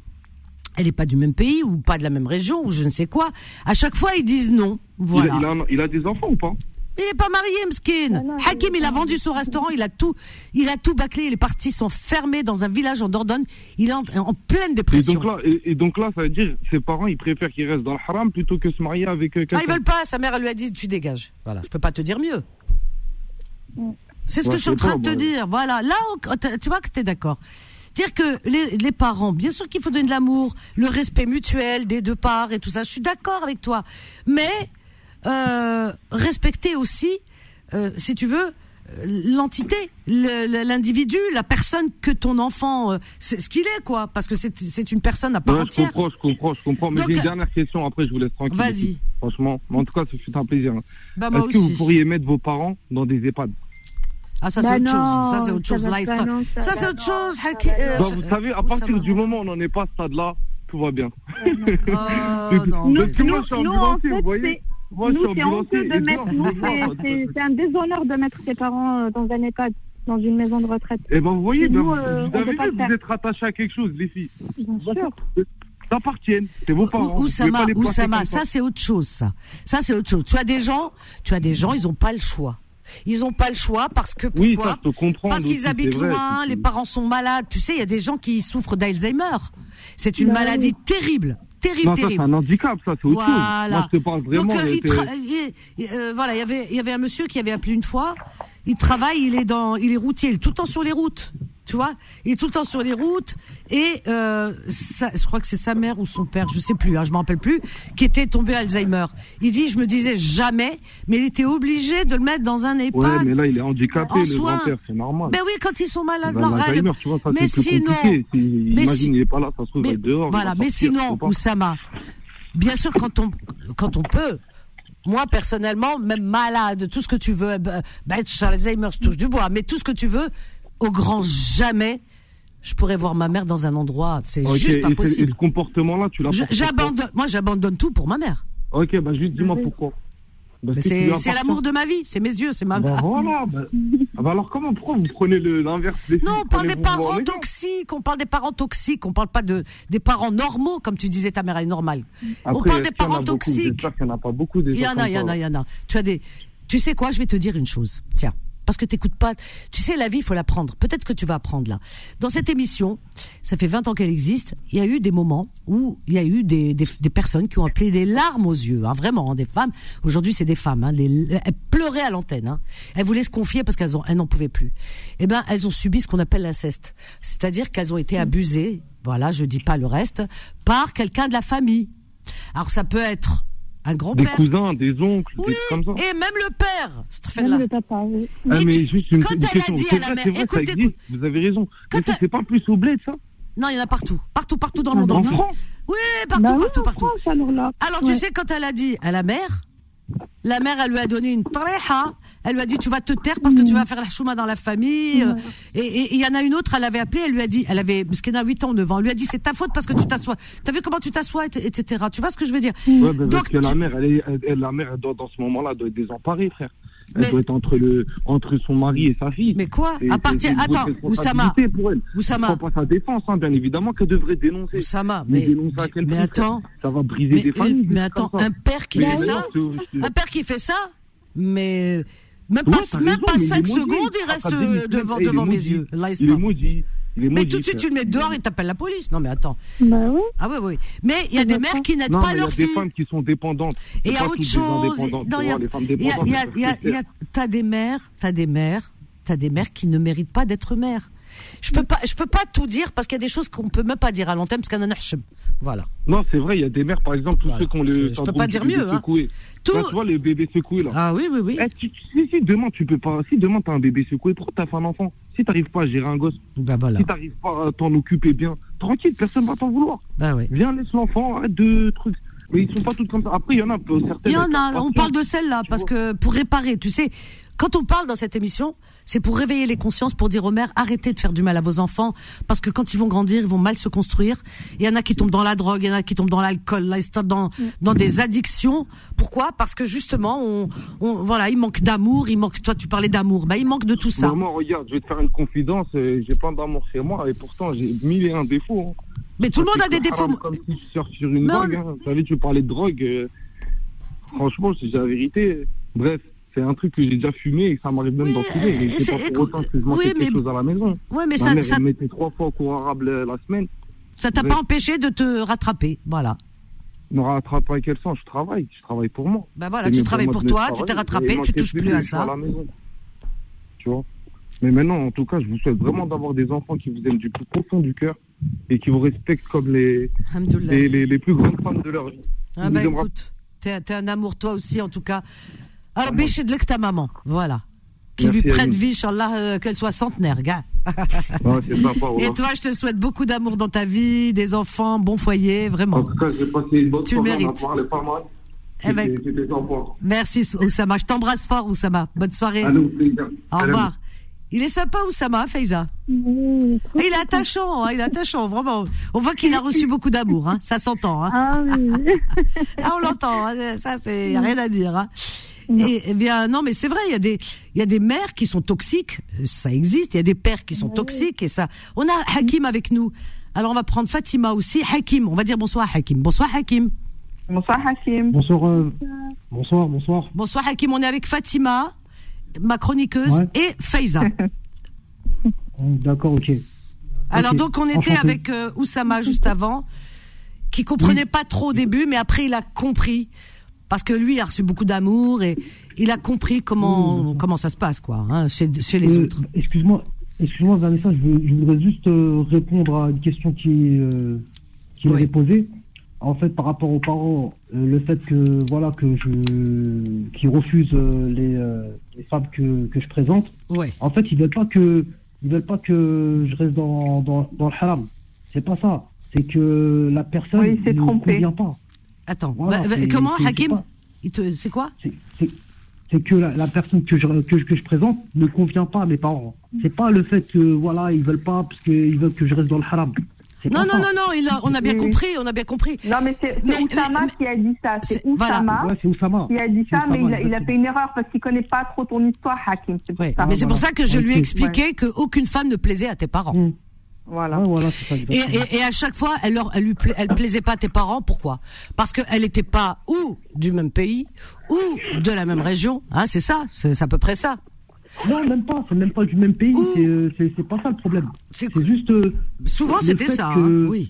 elle n'est pas du même pays ou pas de la même région ou je ne sais quoi. À chaque fois ils disent non. Voilà. il a des enfants ou pas? Il n'est pas marié, Mskin. Ah Hakim, il a vendu son restaurant, il a tout, il a tout bâclé. Les parties sont fermées dans un village en Dordogne. Il est en, pleine dépression. Et donc, là, et, donc là, ça veut dire, ses parents, ils préfèrent qu'il reste dans le haram plutôt que se marier avec euh, quelqu'un. Ah, ils veulent pas. Sa mère, elle lui a dit, tu dégages. Voilà. Je peux pas te dire mieux. C'est ce que je suis en train de te dire. Voilà. Là, tu vois que tu es d'accord. Dire que les, les, parents, bien sûr qu'il faut donner de l'amour, le respect mutuel des deux parts et tout ça. Je suis d'accord avec toi. Mais euh, respecter aussi, euh, si tu veux, l'entité, l'individu, la personne que ton enfant, euh, c'est ce qu'il est, quoi. Parce que c'est une personne à part entière. Je comprends, je comprends, je comprends. Mais j'ai une dernière question, après je vous laisse tranquille. Vas-y. Franchement, en tout cas, ça fait un plaisir. Bah, Est-ce que vous pourriez mettre vos parents dans des EHPAD? Ah, ça, c'est bah autre chose. Ça, c'est autre chose. Ça, ça c'est autre chose. Bah, vous savez, à partir du moment où on n'en est pas à ce stade-là, tout va bien. Oh, non. Nous, nous, en fait, vous voyez nous, c'est honteux de mettre. C'est un déshonneur de mettre ses parents euh, dans un EHPAD, dans une maison de retraite. Eh ben, vous voyez, ben, vous, euh, avez vu, vous êtes rattachés à quelque chose, les filles. Bien sûr. T'appartiennent, c'est vos parents. Oussama, Oussama, ça c'est autre chose, ça. Ça c'est autre chose. Tu as des gens, tu as des gens, ils ont pas le choix. Ils n'ont pas le choix parce que pourquoi oui, Parce qu'ils habitent loin, les parents sont malades. Tu sais, il y a des gens qui souffrent d'Alzheimer. C'est une bah maladie terrible terrible, non, terrible. c'est un handicap, ça, c'est autre voilà. chose. Moi, je te parle vraiment. Donc, euh, il euh, voilà, il y avait, il y avait un monsieur qui avait appelé une fois. Il travaille, il est dans, il est routier, il est tout le temps sur les routes tu vois. Il est tout le temps sur les routes et euh, je crois que c'est sa mère ou son père, je sais plus, hein, je m'en rappelle plus, qui était tombé Alzheimer. Il dit, je me disais jamais, mais il était obligé de le mettre dans un EHPAD. Ouais, mais là il est handicapé, le grand-père, c'est normal. Mais oui, quand ils sont malades, ben, Alzheimer, tu vois, ça, mais sinon, mais imagine, il est pas là, ça se trouve mais, dehors. Voilà, mais sinon, Oussama, bien sûr, quand on quand on peut, moi personnellement, même malade, tout ce que tu veux, ben, Alzheimer, je touche du bois, mais tout ce que tu veux, au grand jamais, je pourrais voir ma mère dans un endroit. C'est juste pas possible. Et ce comportement-là, tu l'as J'abandonne. Moi, j'abandonne tout pour ma mère. Ok, bah juste dis-moi pourquoi. Bah, c'est l'amour de ma vie, c'est mes yeux, c'est ma bah, voilà. Bah, ah, bah, alors comment pourquoi vous prenez l'inverse des Non, on parle des parents toxiques, on parle des parents toxiques, on parle pas de des parents normaux comme tu disais ta mère est normale. on parle des parents toxiques. Il n'y en a pas beaucoup. Il y en a, il y en a, il y en a. Tu as des tu sais quoi, je vais te dire une chose. Tiens parce que t'écoutes pas. Tu sais, la vie, il faut l'apprendre. Peut-être que tu vas apprendre là. Dans cette émission, ça fait 20 ans qu'elle existe, il y a eu des moments où il y a eu des, des, des personnes qui ont appelé des larmes aux yeux, hein, vraiment, hein, des femmes. Aujourd'hui, c'est des femmes. Hein, elles pleuraient à l'antenne. Hein. Elles voulaient se confier parce qu'elles elles n'en pouvaient plus. Eh ben, elles ont subi ce qu'on appelle l'inceste, c'est-à-dire qu'elles ont été abusées. Voilà, je dis pas le reste, par quelqu'un de la famille. Alors ça peut être un grand-père. Des cousins, des oncles, des comme ça. Et même le père. Même le papa, oui. Ah, mais juste une, quand une elle question. a dit à la mère, vrai, écoute, ça existe, vous avez raison. mais c'est pas plus au bled, ça non, il y en a partout. Partout, partout dans le monde entier. Oui, partout, bah partout, partout. Alors, tu sais, quand elle a dit à la mère, la mère, elle lui a donné une tréha. Elle lui a dit, tu vas te taire parce que tu vas faire la chouma dans la famille. Et il y en a une autre, elle avait appelé, elle lui a dit, elle avait, parce qu'elle a 8 ans, 9 ans, elle lui a dit, c'est ta faute parce que tu t'assois. T'as vu comment tu t'assois, etc. Tu vois ce que je veux dire? Ouais, Donc, parce que la mère, elle est, elle, la mère, doit, dans ce moment-là, doit être désemparée, frère. Elle doit être entre, le, entre son mari et sa fille. Mais quoi À partir. Attends, Oussama. Pour elle. Oussama. pas sa défense, hein, bien évidemment, qu'elle devrait dénoncer. Oussama, mais. Mais, mais attends. Ça va briser des familles. Mais attends, un père qui fait ça Un père qui fait ça Mais. Même pas, même pas 5 secondes, il reste devant, devant mes yeux. il est maudit. Mais tout de suite, tu le mets dehors et t'appelles la police. Non, mais attends. Bah oui. Ah oui, oui. Mais il y a des mères qui n'aident pas leurs filles. Il y a des femmes qui sont dépendantes. Et il y a autre chose. Non, il y a, t'as des mères, t'as des mères, t'as des mères qui ne méritent pas d'être mères. Je peux pas, je peux pas tout dire parce qu'il y a des choses qu'on peut même pas dire à l'antenne parce qu'on en a Voilà. Non, c'est vrai, il y a des mères, par exemple, tous ceux qui ont le. Je peux pas dire mieux, hein. Tout... tu vois les bébés secoués, là. Ah oui, oui, oui. Eh, si, si, demain, tu peux pas. Si demain, t'as un bébé secoué, pourquoi t'as fait un enfant Si t'arrives pas à gérer un gosse, bah, voilà. si t'arrives pas à t'en occuper bien, tranquille, personne va t'en vouloir. Bah oui. Viens, laisse l'enfant, arrête de trucs. Mais ils sont pas toutes comme ça. Après, il y en a certaines. Il y en a, on parle de celle-là, parce que pour réparer, tu sais, quand on parle dans cette émission, c'est pour réveiller les consciences, pour dire aux mères, arrêtez de faire du mal à vos enfants, parce que quand ils vont grandir, ils vont mal se construire. Il y en a qui tombent dans la drogue, il y en a qui tombent dans l'alcool, là, ils dans, dans des addictions. Pourquoi? Parce que justement, on, on, voilà, il manque d'amour, il manque, toi tu parlais d'amour, bah il manque de tout ça. moi, regarde, je vais te faire une confidence, euh, j'ai pas d'amour chez moi, et pourtant j'ai mille et un défauts. Hein. Mais tout le monde a des défauts. Comme si tu sors sur une drogue, hein. Tu savais, tu parlais de drogue, euh, franchement, c'est la vérité. Bref c'est un truc que j'ai déjà fumé et ça m'arrive même d'en fumer. c'est pas pour autant que je mangeais quelque chose à la maison. Oui, mais ça, mère, ça... Elle mettait trois fois au cours arabe la semaine. Ça t'a pas empêché de te rattraper, voilà. Me rattraper à quel sens Je travaille, je travaille pour moi. Ben voilà, tu travailles pour toi, tu t'es rattrapé, tu touches plus à ça. À la maison. Tu vois? Mais maintenant, en tout cas, je vous souhaite vraiment d'avoir des enfants qui vous aiment du plus profond du cœur et qui vous respectent comme les, les, les, plus grandes femmes de leur vie. Ah bah écoute, t'es un amour toi aussi en tout cas. Alors, de ta maman, voilà. Qui lui prête vie, Inch'Allah, euh, qu'elle soit centenaire, gars. Et toi, je te souhaite beaucoup d'amour dans ta vie, des enfants, bon foyer, vraiment. En tout cas, j'ai passé une bonne tu le mérites. pas mal. Eh ben, merci Oussama, je t'embrasse fort Oussama. Bonne soirée. Au revoir. Il est sympa Oussama, Faiza. il est attachant, hein, il est attachant, vraiment. On voit qu'il a reçu beaucoup d'amour, hein, ça s'entend. Hein. Ah oui. ah, on l'entend, hein, ça c'est rien à dire. Et, eh bien non, mais c'est vrai, il y a des il y a des mères qui sont toxiques, ça existe. Il y a des pères qui sont toxiques et ça. On a Hakim avec nous. Alors on va prendre Fatima aussi. Hakim, on va dire bonsoir Hakim. Bonsoir Hakim. Bonsoir Hakim. Bonsoir. Euh, bonsoir, bonsoir. Bonsoir Hakim. On est avec Fatima, ma chroniqueuse, et Faiza. D'accord, ok. Alors donc on était avec euh, Oussama juste avant, qui comprenait pas trop au début, mais après il a compris parce que lui a reçu beaucoup d'amour et il a compris comment comment ça se passe quoi hein, chez, chez les euh, autres. Excuse-moi, excuse-moi Vanessa, je, voudrais juste euh, répondre à une question qui euh, qui m'avait posée. En fait, par rapport aux parents, le fait que voilà que je qui refusent les, les femmes que, que je présente. Ouais. En fait, ils veulent pas que ils veulent pas que je reste dans dans, dans le haram. C'est pas ça. C'est que la personne ne convient pas. Attends, bah, bah, comment, Hakim C'est quoi C'est que la, personne que je, que, que, je présente ne convient pas à mes parents. C'est pas le fait que, voilà, ils veulent pas parce qu'ils veulent que je reste dans le haram. Non, non, non, non, il a, on a bien compris, on a bien compris. Non, mais c'est Oussama qui a dit ça. C'est Oussama, Oussama, qui a dit ça, mais il a, il a, fait une erreur parce qu'il connaît pas trop ton histoire, Hakim. Mais c'est pour ça que je lui ai expliqué qu'aucune femme ne plaisait à tes parents. Mm. Voilà. et, à chaque fois, elle, leur, elle lui elle plaisait pas à tes parents. Pourquoi? Parce qu'elle n'était pas ou du même pays ou de la même région. Hein, c'est ça, c'est à peu près ça. Non, même pas. C'est même pas du même pays. Euh, c'est pas ça le problème. C'est juste. Euh, Souvent, c'était ça. Hein, oui.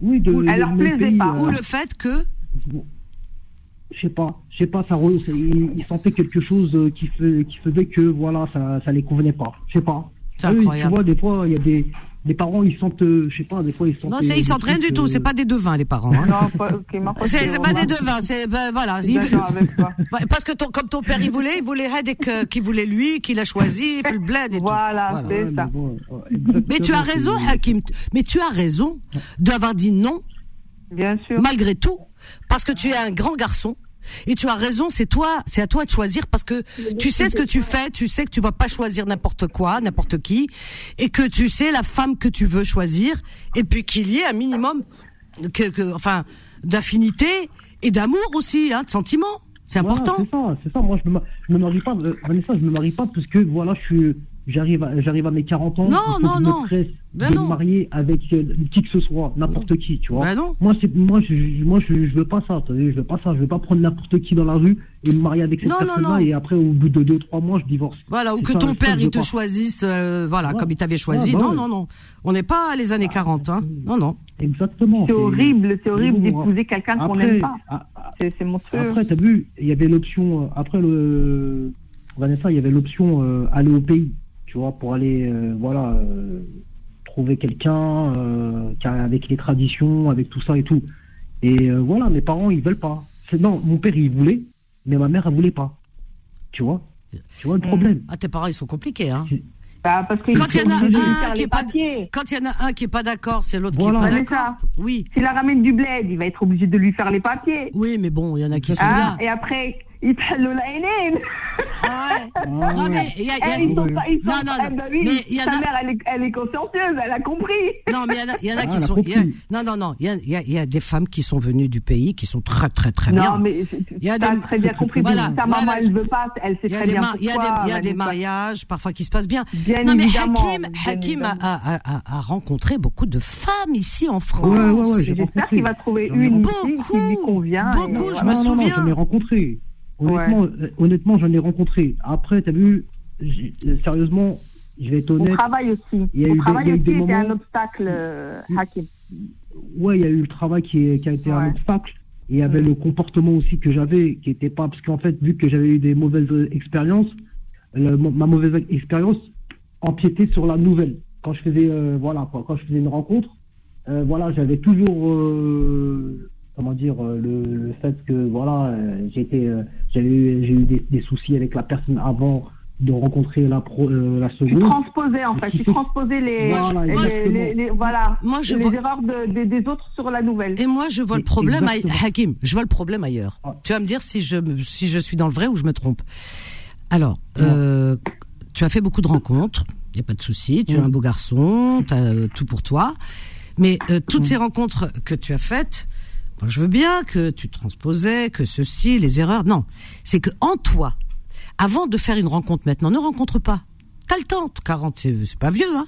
Oui, de. elle leur plaisait pas. Ou le fait que. Je sais pas, je sais pas, ça, ils, sentaient quelque chose euh, qui, fait, qui faisait que voilà, ça, ça les convenait pas. Je sais pas. C'est incroyable. Tu vois, des fois, il y a des, les parents, ils sentent, euh, je sais pas, des fois, ils sentent. Non, ils sentent rien du tout. C'est pas des devins, les parents. Hein. Non, pas, okay, c'est pas des devins. C'est ben, voilà. Parce que ton, comme ton père, il voulait, il voulait que qu'il voulait lui, qu'il a choisi, il le bled et voilà, tout. Voilà, c'est ça. Mais tu as raison, Hakim. Mais tu as raison d'avoir dit non. Bien sûr. Malgré tout, parce que tu es un grand garçon et tu as raison, c'est toi, c'est à toi de choisir parce que tu sais ce que tu fais, tu sais que tu vas pas choisir n'importe quoi, n'importe qui, et que tu sais la femme que tu veux choisir, et puis qu'il y ait un minimum, que, enfin, d'affinité et d'amour aussi, hein, de sentiments. C'est important. c'est ça, c'est ça. Moi, je me, je me marie pas, euh, Vanessa, je me marie pas parce que voilà, je suis, j'arrive, à, j'arrive à mes 40 ans. Non, non, non. Me ben de me marier avec euh, qui que ce soit, n'importe qui, tu vois. Ben non. Moi, c'est, moi, je, moi, je, je veux pas ça. Je veux pas ça. Je veux pas prendre n'importe qui dans la rue et me marier avec cette personne-là et après, au bout de deux, trois mois, je divorce. Voilà, ou que ton père il te choisisse, euh, voilà, comme il t'avait choisi. Bah non, non, non. On n'est pas les années 40, hein. Non, non. Exactement. C'est horrible, c'est horrible d'épouser quelqu'un qu'on n'aime pas. C'est monstrueux. Après, t'as vu, il y avait l'option, euh, après le, Vanessa, il y avait l'option euh, aller au pays, tu vois, pour aller, euh, voilà, trouver quelqu'un avec les traditions, avec tout ça et tout. Et voilà, mes parents, ils veulent pas. Non, mon père, il voulait, mais ma mère, elle voulait pas. Tu vois? Tu vois le problème? Ah, tes parents, ils sont compliqués, hein bah, parce que quand il y en a un qui est pas quand il y en a un qui est pas d'accord, c'est l'autre qui est pas d'accord. Oui. S'il ramène du bled, il va être obligé de lui faire les papiers. Oui, mais bon, il y en a qui sont ah, Et après, Ah y a, eh, ils sont pas, ils sont, non, non, eh ben oui, mais y a sa mère, elle est, elle est consciencieuse, elle a compris. Non, mais il y en a, ah, qui sont, non, non, non, il y a, des femmes qui sont venues du pays qui sont très, très, très bien. Non, mais il y a des, très bien compris. Voilà, ta maman, elle veut pas, elle sait très bien Il y a des, il y a des mariages, parfois, qui se passent bien. Non, mais Hakim, a, a, a, rencontré beaucoup de femmes ici en France. Ouais, ouais, ouais, J'espère qu'il va trouver une qui lui convient. Beaucoup, je me souviens. Ai rencontré. Honnêtement, euh, honnêtement j'en ai renconté. Après, tu as vu, euh, sérieusement, je vais être honnête. Au travail aussi. Il y a eu travail des, aussi était un obstacle, euh, Hakim. Ouais, il y a eu le travail qui, qui a été un obstacle. Et il y avait le comportement aussi que j'avais, qui était pas. Parce qu'en fait, vu que j'avais eu des mauvaises expériences, ma mauvaise expérience empiétait sur la nouvelle. Quand je faisais, voilà, quand je faisais une rencontre, voilà, j'avais toujours comment dire euh, le, fait que voilà euh, j'étais euh, j'avais eu, j'ai eu des, soucis avec la personne avant de rencontrer la la seconde. Tu transposais en fait, tu transposais les voilà, les, voilà moi, je les erreurs de, des autres sur la nouvelle. Et moi je vois le problème à, Hakim, je vois le problème ailleurs. Ah. Tu vas me dire si je si je suis dans le vrai ou je me trompe. Alors, tu as fait beaucoup de rencontres, il y a pas de souci, tu es un beau garçon, tu as tout pour toi. Mais toutes ces rencontres que tu as faites, je veux bien que tu transposais, que ceci, les erreurs. Non, c'est que en toi, avant de faire une rencontre maintenant, ne rencontre pas. T'as le temps, 40, c'est pas vieux, hein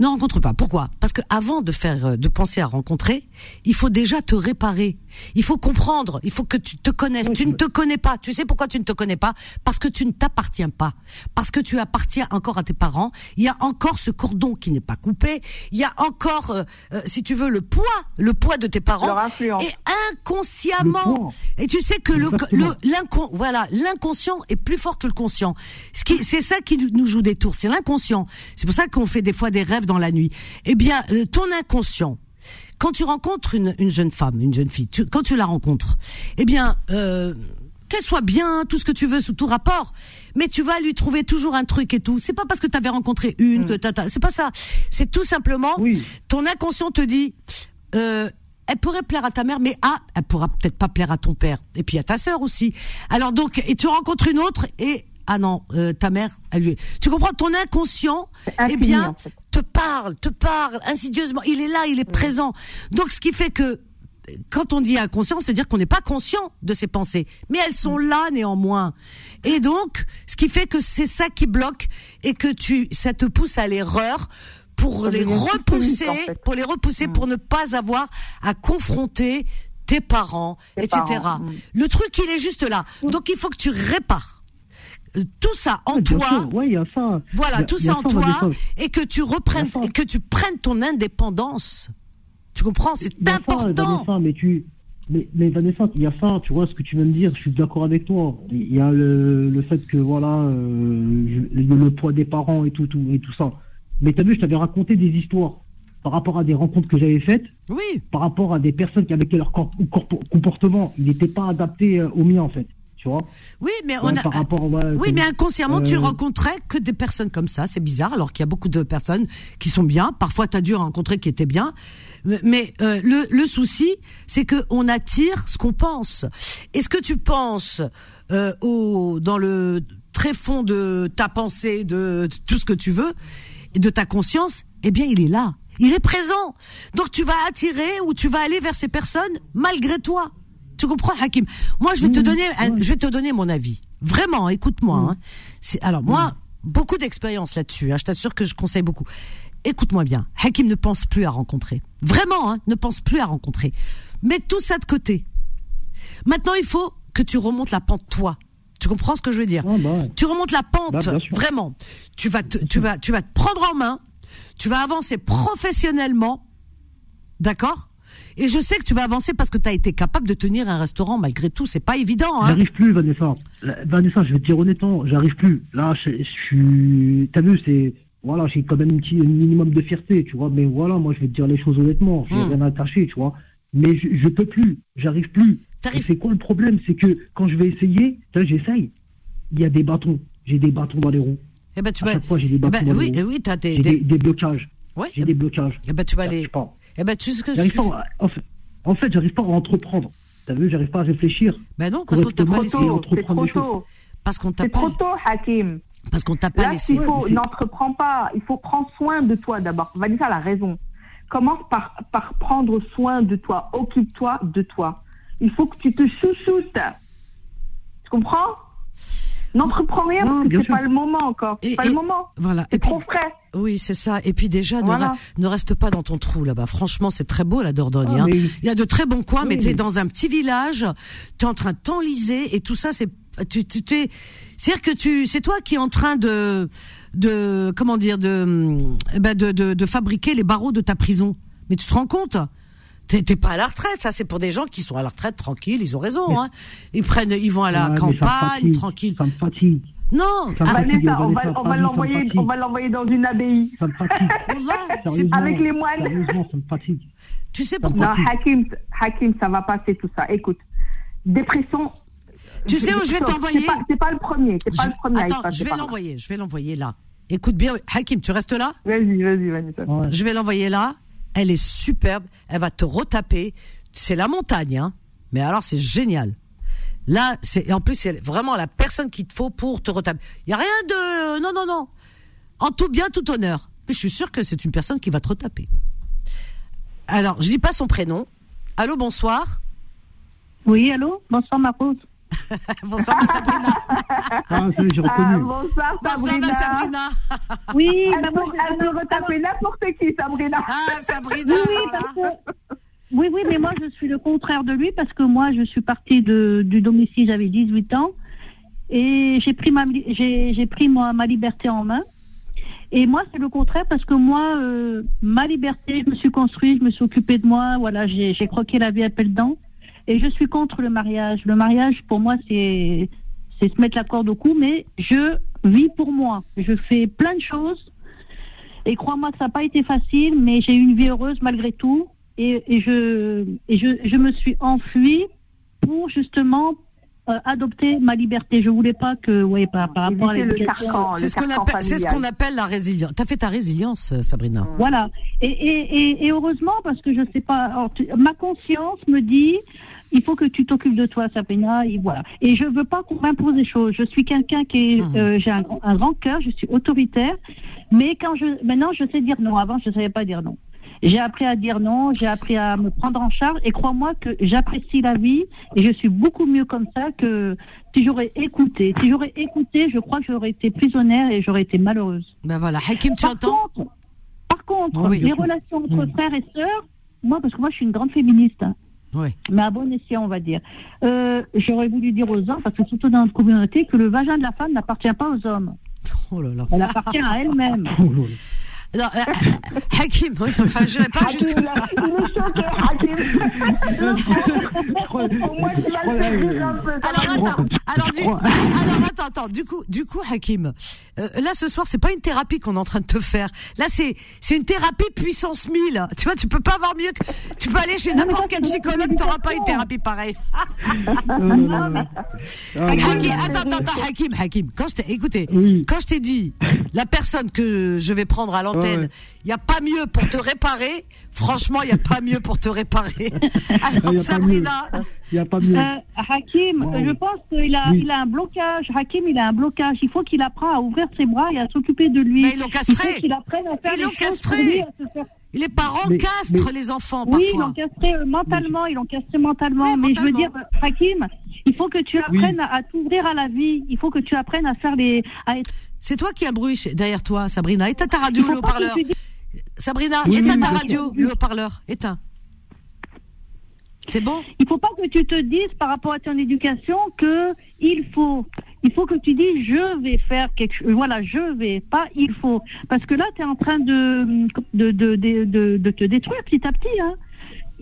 ne rencontre pas. Pourquoi? Parce que avant de faire, euh, de penser à rencontrer, il faut déjà te réparer. Il faut comprendre. Il faut que tu te connaisses. tu ne te connais pas. Tu sais pourquoi tu ne te connais pas? Parce que tu ne t'appartiens pas. Parce que tu appartiens encore à tes parents. Il y a encore ce cordon qui n'est pas coupé. Il y a encore, euh, euh, si tu veux, le poids, le poids de tes parents. Et inconsciemment. Et tu sais que le, l'incon, voilà, l'inconscient est plus fort que le conscient. Ce qui, c'est ça qui nous joue des tours. C'est l'inconscient. C'est pour ça qu'on fait des fois des rêves dans la nuit. Eh bien, euh, ton inconscient, quand tu rencontres une, jeune femme, une jeune fille, quand tu la rencontres, eh bien, euh, qu'elle soit bien, tout ce que tu veux sous tout rapport, mais tu vas lui trouver toujours un truc et tout. C'est pas parce que tu avais rencontré une que t'as, c'est pas ça. C'est tout simplement ton inconscient te dit. Euh, elle pourrait plaire à ta mère, mais ah, elle pourra peut-être pas plaire à ton père. Et puis à ta sœur aussi. Alors donc, et tu rencontres une autre et ah non, euh, ta mère, elle Tu comprends Ton inconscient, eh bien, te parle, te parle insidieusement. Il est là, il est présent. Donc, ce qui fait que quand on dit inconscient, c'est dire qu'on n'est pas conscient de ses pensées, mais elles sont là néanmoins. Et donc, ce qui fait que c'est ça qui bloque et que tu, ça te pousse à l'erreur pour les repousser, pour les repousser, pour ne pas avoir à confronter tes parents, etc. Le truc, il est juste là. Donc, il faut que tu répares tout ça en toi. Voilà, tout ça en toi et que tu reprennes et que tu prennes ton indépendance. Tu comprends? C'est important. mais tu mais, mais Vanessa, il y a ça, tu vois ce que tu viens de dire, je suis d'accord avec toi. Il y a le, fait que voilà, euh, le, poids des parents et tout, tout et tout ça. Mais tu as vu, je t'avais raconté des histoires par rapport à des rencontres que j'avais faites. Oui. Par rapport à des personnes qui avec leur comportement, il n'était pas adapté euh, au mien en fait. Oui, mais on a, oui, mais inconsciemment, tu euh, rencontrais que des personnes comme ça. C'est bizarre, alors qu'il y a beaucoup de personnes qui sont bien. Parfois, tu as dû rencontrer qui étaient bien. Mais euh, le, le souci, c'est que on attire ce qu'on pense. Est-ce que tu penses euh, au dans le très fond de ta pensée, de tout ce que tu veux, de ta conscience Eh bien, il est là. Il est présent. Donc tu vas attirer ou tu vas aller vers ces personnes malgré toi. Tu comprends, Hakim? Moi, je vais te donner, je vais te donner mon avis. Vraiment, écoute-moi. Hein. alors moi, beaucoup d'expérience là-dessus. Hein. Je t'assure que je conseille beaucoup. Écoute-moi bien. Hakim ne pense plus à rencontrer. Vraiment, hein, ne pense plus à rencontrer. Mets tout ça de côté. Maintenant, il faut que tu remontes la pente toi. Tu comprends ce que je veux dire? Bah Tu remontes la pente, bah, vraiment. Tu vas, te, tu vas, tu vas te prendre en main. Tu vas avancer professionnellement, d'accord? Et je sais que tu vas avancer parce que tu as été capable de tenir un restaurant malgré tout. C'est pas évident. Hein j'arrive plus, Vanessa. Vanessa, je vais te dire honnêtement, j'arrive plus. Là, je, suis. T'as vu, c'est. Voilà, j'ai quand même un, petit, minimum de fierté, tu vois. Mais voilà, moi, je vais te dire les choses honnêtement. J'ai hmm. rien à cacher, tu vois. Mais je, je peux plus. J'arrive plus. C'est quoi le problème? C'est que quand je vais essayer, j'essaye. Il y a des bâtons. J'ai des bâtons dans les roues. Eh ben, tu vas. j'ai des bâtons dans oui, les roues. oui, as des, des... des, blocages. Ouais. J'ai des blocages. Eh ben, tu vas les. Eh ben, tu sais que j'arrive pas, en fait, en fait j'arrive pas à entreprendre. T'as vu, j'arrive pas à réfléchir. Ben non, parce qu'on t'a pas laissé entreprendre des choses. Parce qu'on t'a pas. C'est trop tôt, Hakim. Parce qu'on t'a pas laissé. Il faut, n'entreprends pas. Il faut prendre soin de toi d'abord. Vanessa a la raison. Commence par, par prendre soin de toi. Occupe-toi de toi. Il faut que tu te chouchoutes. Tu comprends? N'entreprends rien parce que c'est pas le moment encore. C'est pas le moment. Voilà. Et trop frais. Oui, c'est ça. Et puis déjà, ne, reste pas dans ton trou là-bas. Franchement, c'est très beau la Dordogne. Ah, hein. Il y a de très bons coins, mais tu es dans un petit village, tu es en train de t'enliser et tout ça, c'est tu tu t'es c'est-à-dire que tu c'est toi qui es en train de de comment dire de ben de, de de fabriquer les barreaux de ta prison. Mais tu te rends compte? T'es pas à la retraite, ça c'est pour des gens qui sont à la retraite tranquilles, ils ont raison. Hein. Ils prennent, ils vont à la campagne tranquille. Ça me fatigue. Non, ça me fatigue, on va, on va l'envoyer, on va l'envoyer dans une abbaye. Ça me fatigue. Avec les moines. Sérieusement, ça me fatigue. Tu sais pourquoi? Non, Hakim, Hakim, ça va passer tout ça. Écoute, dépression. Tu sais où je vais t'envoyer C'est pas, pas, le premier. C'est pas le premier. Attends, je vais l'envoyer. Je vais l'envoyer là. Écoute bien, Hakim, tu restes là? Vas-y, vas-y, Vanessa. Je vais l'envoyer là elle est superbe, elle va te retaper. C'est la montagne, hein. Mais alors c'est génial. Là, c'est en plus c'est vraiment la personne qu'il te faut pour te retaper. Il y a rien de non non non. En tout bien, tout honneur. je suis sûr que c'est une personne qui va te retaper. Alors, je dis pas son prénom. Allô, bonsoir. Oui, allô, bonsoir Marose. bonsoir ma Sabrina. Ah, j'ai reconnu. Ah, bonsoir Sabrina. Bonsoir Sabrina. oui, elle, peut, elle peut retaper n'importe qui Sabrina. Ah Sabrina. Oui, oui, oui, mais moi je suis le contraire de lui parce que moi je suis partie de, du domicile, j'avais 18 ans et j'ai pris ma j'ai pris moi ma liberté en main. Et moi, c'est le contraire parce que moi, euh, ma liberté, je me suis construite, je me suis occupée de moi, voilà, j'ai croqué la vie à pelle dents. Et je suis contre le mariage. Le mariage, pour moi, c'est se mettre la corde au cou, mais je vis pour moi. Je fais plein de choses. Et crois-moi que ça n'a pas été facile, mais j'ai eu une vie heureuse malgré tout. Et, et je, et je, je me suis enfuie pour justement euh, adopter ma liberté. Je voulais pas que, ouais, par, par rapport à l'éducation. C'est ce qu'on appelle, c'est ce qu'on appelle la résilience. T'as fait ta résilience, euh, Sabrina. Voilà. Et, et, et, heureusement, parce que je sais pas, ma conscience me dit, il faut que tu t'occupes de toi, Sabrina. Et voilà. Et je veux pas qu'on m'impose des choses. Je suis quelqu'un qui est, mmh. euh, j'ai un, un, grand cœur, je suis autoritaire. Mais quand je, maintenant, je sais dire non. Avant, je savais pas dire non. J'ai appris à dire non, j'ai appris à me prendre en charge et crois-moi que j'apprécie la vie et je suis beaucoup mieux comme ça que si j'aurais écouté. Si j'aurais écouté, je crois que j'aurais été prisonnière et j'aurais été malheureuse. Ben voilà, Hakim, tu par entends contre, Par contre, les relations entre frères et sœurs, moi, parce que moi, je suis une grande féministe. Hein. Oui. Mais à bon escient, on va dire. Euh, J'aurais voulu dire aux hommes, parce que surtout dans notre communauté, que le vagin de la femme n'appartient pas aux hommes. Oh là là. Elle appartient à elle-même. Non, euh, Hakim, oui, enfin, je pas jusque Il est choqué, Hakim. alors, attends, alors, du, alors, attends, attends, du coup, du coup, Hakim, euh, là, ce soir, c'est pas une thérapie qu'on est en train de te faire. Là, c'est, c'est une thérapie puissance 1000. Tu vois, tu peux pas avoir mieux que, tu peux aller chez n'importe quel psychologue, t'auras pas une thérapie pareille. Hakim, attends, attends, attends, Hakim, Hakim, quand je t'ai, écoutez, quand je t'ai dit, la personne que je vais prendre à l'antenne, il n'y a pas mieux pour te réparer. Franchement, il n'y a pas mieux pour te réparer. Alors, Sabrina. Il n'y a pas mieux. Euh, Hakim, je pense qu'il a, il a un blocage. Hakim, il a un blocage. Il faut qu'il apprenne à ouvrir ses bras et à s'occuper de lui. Mais ils l'ont castré. Il faut qu'il apprenne à faire ils l'ont castré. Les parents castrent les enfants parfois. Oui, ils l'ont castré euh, mentalement, ils l'ont castré mentalement. mais je veux dire, Hakim, il faut que tu apprennes à, t'ouvrir à la vie. Il faut que tu apprennes à faire les. C'est toi qui as bruit derrière toi, Sabrina. Éteins ta radio, le haut-parleur. Sabrina, éteins ta radio, le haut-parleur. Éteins. C'est bon? Il faut pas que tu te dises par rapport à ton éducation que il faut. Il faut que tu dises je vais faire quelque chose. Voilà, je vais, pas il faut. Parce que là, tu es en train de de, de, de, de, te détruire petit à petit. Hein.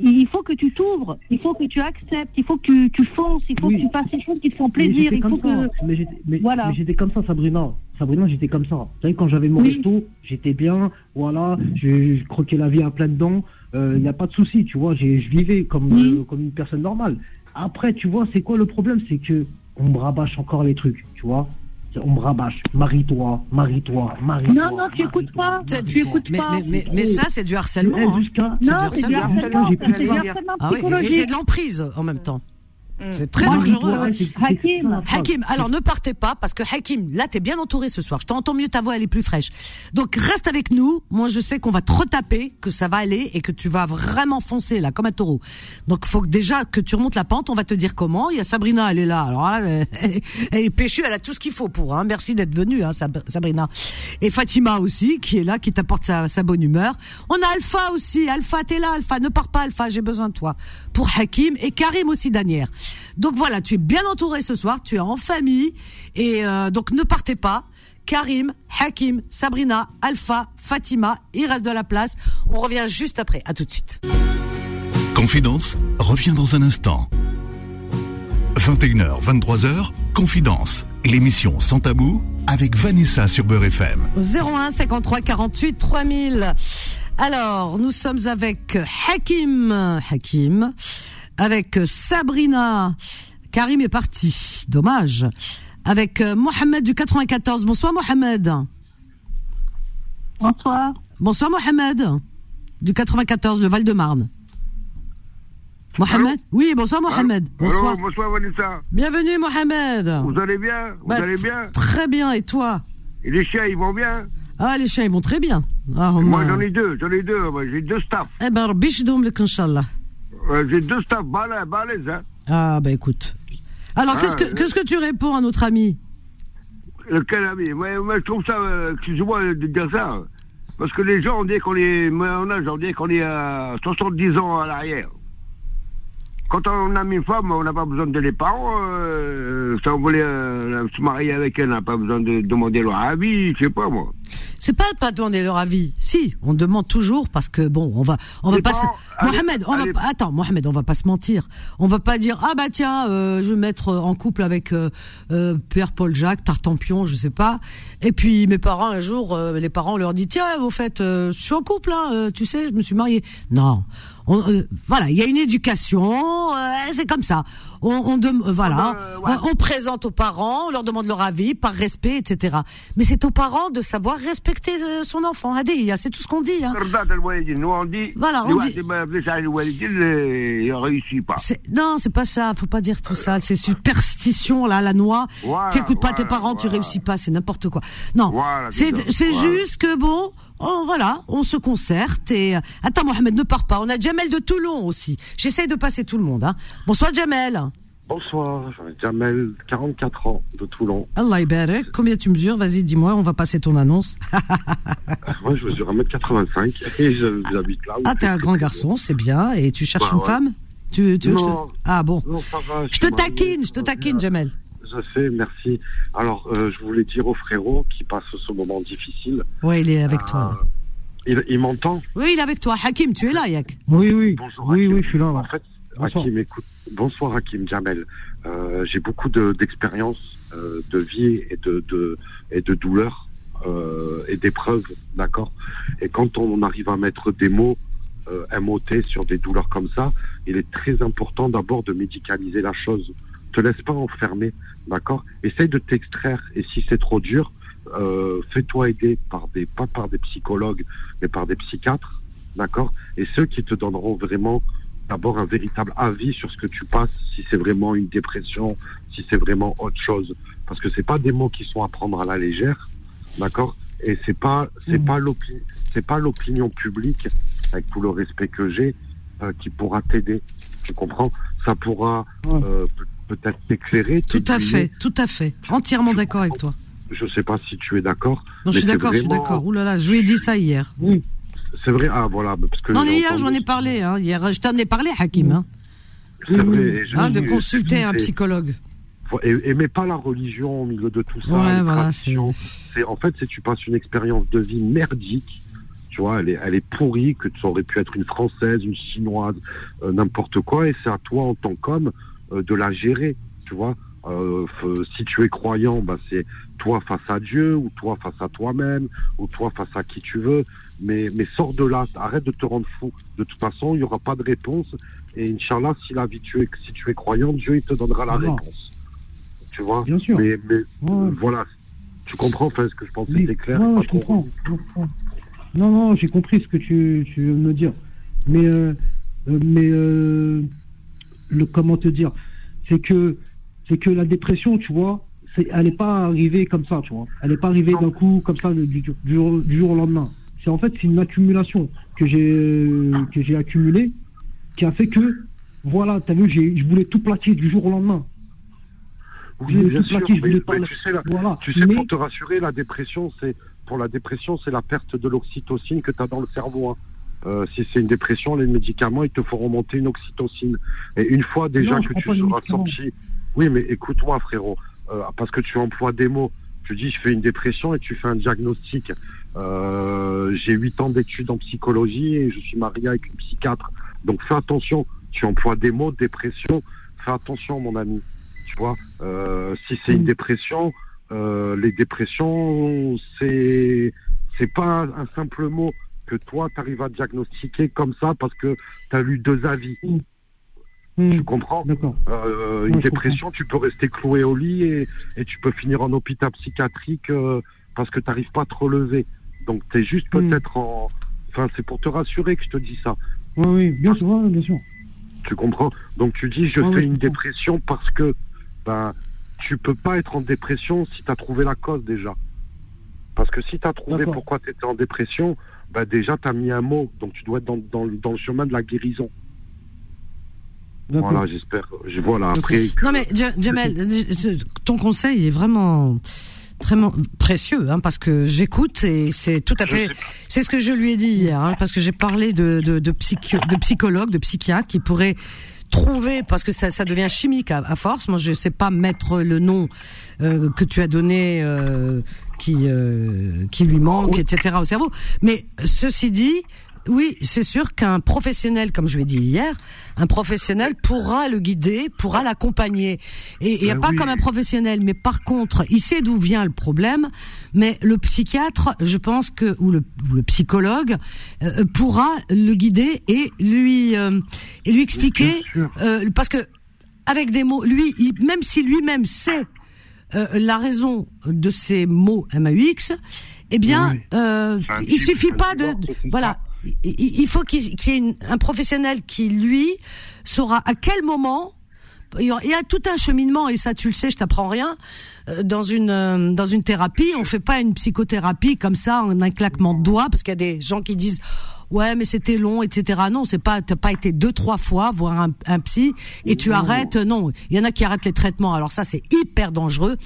Il faut que tu t'ouvres, il faut que tu acceptes, il faut que tu, fonces, il faut que tu fasses des choses qui te font plaisir. Il que... Mais j'étais comme ça, Sabrina. Sabrina, j'étais comme ça. Vous savez, quand j'avais mon resto, j'étais bien, voilà, je, croquais la vie à plein dents, il euh, n'y a pas de souci, tu vois, je vivais comme, euh, comme une personne normale. Après, tu vois, c'est quoi le problème? C'est que on me rabâche encore les trucs, tu vois on me rabâche, marie-toi, marie-toi, marie-toi. Non, non, tu écoutes pas. Tu écoutes mais, pas. Mais, mais, mais, ça, c'est du harcèlement. Hein. C'est du harcèlement. C'est du harcèlement. Ah oui, et c'est de l'emprise en même temps. Mm. C'est très dangereux. Hakim. Hakim, alors ne partez pas parce que Hakim, là t'es bien entouré ce soir. Je t'entends mieux, ta voix elle est plus fraîche. Donc reste avec nous. Moi je sais qu'on va te retaper, que ça va aller et que tu vas vraiment foncer là comme un taureau. Donc faut que déjà que tu remontes la pente. On va te dire comment. Il y a Sabrina, elle est là. Alors là, elle, est péchue, elle a tout ce qu'il faut pour. Hein. Merci d'être venue, hein, Sabrina. Et Fatima aussi qui est là, qui t'apporte sa, sa bonne humeur. On a Alpha aussi. Alpha, t'es là. Alpha, ne pars pas, Alpha. J'ai besoin de toi pour Hakim et Karim aussi d'Anière. Donc voilà, tu es bien entouré ce soir, tu es en famille et euh, donc ne partez pas. Karim, Hakim, Sabrina, Alpha, Fatima, il reste de la place. On revient juste après. À tout de suite. Confidence revient dans un instant. 21h, 23h, Confidence, l'émission sans tabou avec Vanessa sur Beurre FM. 01 53 48 3000. Alors, nous sommes avec Hakim. Hakim avec Sabrina. Karim est parti. Dommage. Avec euh, Mohamed du 94. Bonsoir Mohamed. Bonsoir. Bonsoir Mohamed. Du 94, le Val-de-Marne. Mohamed? Oui, bonsoir Mohamed. Bonsoir. bonsoir Vanessa. Bienvenue Mohamed. Vous allez bien? Vous bah, allez bien? Très bien, et toi? Et les chiens, ils vont bien? Ah, les chiens, ils vont très bien. Ah, moi, j'en ai deux, j'en ai deux, j'ai deux staffs. Eh ben, biche le Inch'Allah. J'ai deux staffs balèzes. Hein. Ah, bah écoute. Alors, qu'est-ce que, ah, qu'est-ce que tu réponds à notre ami? Quel ami? Moi, je trouve ça, euh, excuse-moi de dire ça, parce que les gens, on dit qu'on est, on âge, on dit qu'on est à 70 ans à l'arrière. Quand on a une femme, on n'a pas besoin de les parents. Euh, si on voulait euh, se marier avec elle, on n'a pas besoin de demander leur avis, je sais pas moi. C'est pas pas demander leur avis. Si, on demande toujours parce que bon, on va on va pas se... Mohamed, on va attends, Mohamed, on va pas se mentir. On va pas dire ah bah tiens, euh, je vais mettre en couple avec euh, euh, Pierre Paul Jacques, Tartampion, je sais pas. Et puis mes parents un jour les parents leur dit tiens, au fait, je suis en couple hein, tu sais, je me suis marié. Non. Euh, voilà, il y a une éducation, euh, c'est comme ça. On, on euh, voilà, on, présente aux parents, on leur demande leur avis par respect, etc. Mais c'est aux parents de savoir respecter son enfant. c'est tout ce qu'on dit. Hein. Voilà, on dit. Non, c'est pas ça. Faut pas dire tout ça. C'est superstition là, la noix. tu écoutes pas tes parents, tu réussis pas. C'est n'importe quoi. Non, c'est c'est juste que bon oh, voilà, on se concerte et euh, attends Mohamed ne pars pas. On a Jamel de Toulon aussi. J'essaye de passer tout le monde. Hein. Bonsoir Jamel. Bonsoir, Jamel, 44 ans de Toulon. Allah Combien tu mesures? Vas-y, dis-moi, on va passer ton annonce. Moi, je mesure 1m85 et j'habite là. ah, t'es un grand garçon, c'est bien. Et tu cherches bah une femme? Tu, tu, Ah bon. je, te taquine, je te taquine, Jamel je sais, merci. Alors, euh, je voulais dire au frérot qui passe ce moment difficile. Oui, il est avec toi. Euh, il, m'entend? Oui, il est avec toi. Hakim, tu es là, Yak Oui, oui. Bonjour, oui, oui, je suis là. En fait, Hakim, écoute. Bonsoir, Hakim Jamel. Euh, j'ai beaucoup d'expérience de, vie et de, de et de douleur et d'épreuves, d'accord? Et quand on arrive à mettre des mots un mot sur des douleurs comme ça, il est très important d'abord de médicaliser la chose. Te laisse pas enfermer D'accord? Essaye de t'extraire et si c'est trop dur, euh, fais-toi aider par des, pas par des psychologues, mais par des psychiatres, d'accord? Et ceux qui te donneront vraiment d'abord un véritable avis sur ce que tu passes, si c'est vraiment une dépression, si c'est vraiment autre chose, parce que c'est pas des mots qui sont à prendre à la légère, d'accord? Et c'est pas c'est mmh. pas l'opinion c'est pas l'opinion publique avec tout le respect que j'ai, euh, qui pourra t'aider. Tu comprends? Ça pourra euh, peut-être t'éclairer. Tout à fait, tout à fait. Entièrement d'accord avec toi. Je sais pas si tu es d'accord. Non, je suis d'accord, je suis d'accord. Ouh là là, je lui ai dit ça hier. Oui. C'est vrai, ah voilà. Parce que non, hier, j'en ai parlé. Hein. Hier, je t'en ai parlé, Hakim. Hein. C'est vrai. Hein, de consulter un psychologue. Et, mais pas la religion au milieu de tout ça. Ouais, voilà, c'est... En fait, si tu passes une expérience de vie merdique, tu vois, elle est, elle est pourrie, que tu aurais pu être une française, une chinoise, euh, n'importe quoi, et c'est à toi en tant qu'homme de la gérer, tu vois. Euh, si tu es croyant, bah, c'est toi face à Dieu, ou toi face à toi-même, ou toi face à qui tu veux. Mais, mais sors de là, arrête de te rendre fou. De toute façon, il n'y aura pas de réponse. Et Inch'Allah, si la vie tu es, si tu es croyant, Dieu il te donnera la réponse. Tu vois Bien sûr. Mais, mais voilà, tu comprends enfin, ce que je pensais, c'est clair. je comprends. Non, non, j'ai compris ce que tu, tu, veux me dire. Mais, euh, euh, mais euh, le, comment te dire C'est que, c'est que la dépression, tu vois, elle n'est pas arrivée comme ça, tu vois. Elle n'est pas arrivée d'un coup, comme ça, du, du, jour, au lendemain. C'est en fait, c'est une accumulation que j'ai, que j'ai accumulée qui a fait que, voilà, tu as vu, je voulais tout plaquer du jour au lendemain. Oui, bien sûr, mais, tu sais, tu sais pour te rassurer, la dépression, c'est pour la dépression, c'est la perte de l'oxytocine que tu as dans le cerveau. Hein. Euh, si c'est une dépression, les médicaments, ils te feront remonter une oxytocine. Et une fois déjà que tu seras sorti, oui, mais écoute-moi, frérot, euh, parce que tu emploies des mots. Tu dis, je fais une dépression et tu fais un diagnostic. Euh, j'ai huit ans d'études en psychologie et je suis marié avec une psychiatre. Donc fais attention. Tu emploies des mots, dépression. Fais attention, mon ami. Tu vois, euh, si c'est une mm. dépression, euh, les dépressions, c'est c'est pas un simple mot que toi tu arrives à diagnostiquer comme ça parce que tu as lu deux avis. Mm. Mm. Tu comprends? Euh, Une dépression, tu peux rester cloué au lit et, et tu peux finir en hôpital psychiatrique parce que tu n'arrives pas à te relever. Donc tu es juste peut-être en... Enfin, c'est pour te rassurer que je te dis ça. Oui, oui, bien sûr, bien sûr. Tu comprends? Donc tu dis, je fais une dépression parce que ben, tu peux pas être en dépression si tu as trouvé la cause déjà. Parce que si tu as trouvé pourquoi tu étais en dépression, ben déjà tu as mis un mot, donc tu dois être dans, dans, dans le chemin de la guérison. Voilà, j'espère. Je, voilà, après. Non, mais Jamel, ton conseil est vraiment très précieux, hein, parce que j'écoute et c'est tout à fait. C'est ce que je lui ai dit hier, hein, parce que j'ai parlé de, de, de, de psychologues, de psychiatres qui pourraient trouver parce que ça, ça devient chimique à, force. Moi, je sais pas mettre le nom euh, que tu as donné euh, qui euh, qui lui manque, etc. au cerveau. Mais ceci dit, oui, c'est sûr qu'un professionnel, comme je l'ai dit hier, un professionnel pourra le guider, pourra l'accompagner. Et il ben pas comme un professionnel, mais par contre, il sait d'où vient le problème. Mais le psychiatre, je pense que ou le, le psychologue euh, pourra le guider et lui euh, et lui expliquer, euh, parce que avec des mots, lui, même si lui-même sait la raison de ces mots MAUX, eh bien, euh, il suffit pas de, voilà, il faut qu'il y ait un professionnel qui lui saura à quel moment il y a tout un cheminement et ça tu le sais, je t'apprends rien. Euh, dans une euh, dans une thérapie, on fait pas une psychothérapie comme ça en un claquement de doigts parce qu'il y a des gens qui disent ouais mais c'était long etc non c'est pas t'as pas été deux trois fois voir un, un psy et tu arrêtes non. Il y en a qui arrêtent les traitements. Alors ça c'est hyper dangereux.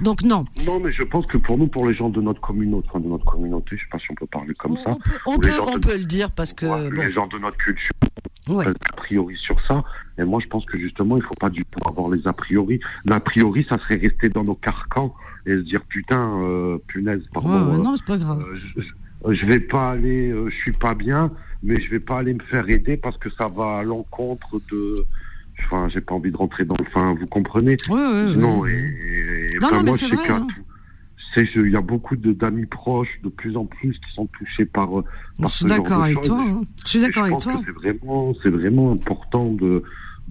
Donc non. Non mais je pense que pour nous pour les gens de notre communauté de notre communauté je sais pas si on peut parler comme ça on peut on peut, le dire parce que les gens de notre culture a priori sur ça. Et moi je pense que justement il faut pas du tout avoir les a priori. L'a priori ça serait rester dans nos carcans et se dire putain euh, punaise pardon ouais, non c'est pas grave. euh, euh, je vais pas aller, euh, je suis pas bien, mais je vais pas aller me faire aider parce que ça va à l'encontre de. Enfin, j'ai pas envie de rentrer dans le. Enfin, vous comprenez? Oui, oui, Non, et, non, non, moi, je sais hein. il y a beaucoup d'amis proches, de plus en plus, qui sont touchés par. par je suis d'accord avec toi. Hein. Je suis d'accord avec toi. C'est vraiment, c'est vraiment important de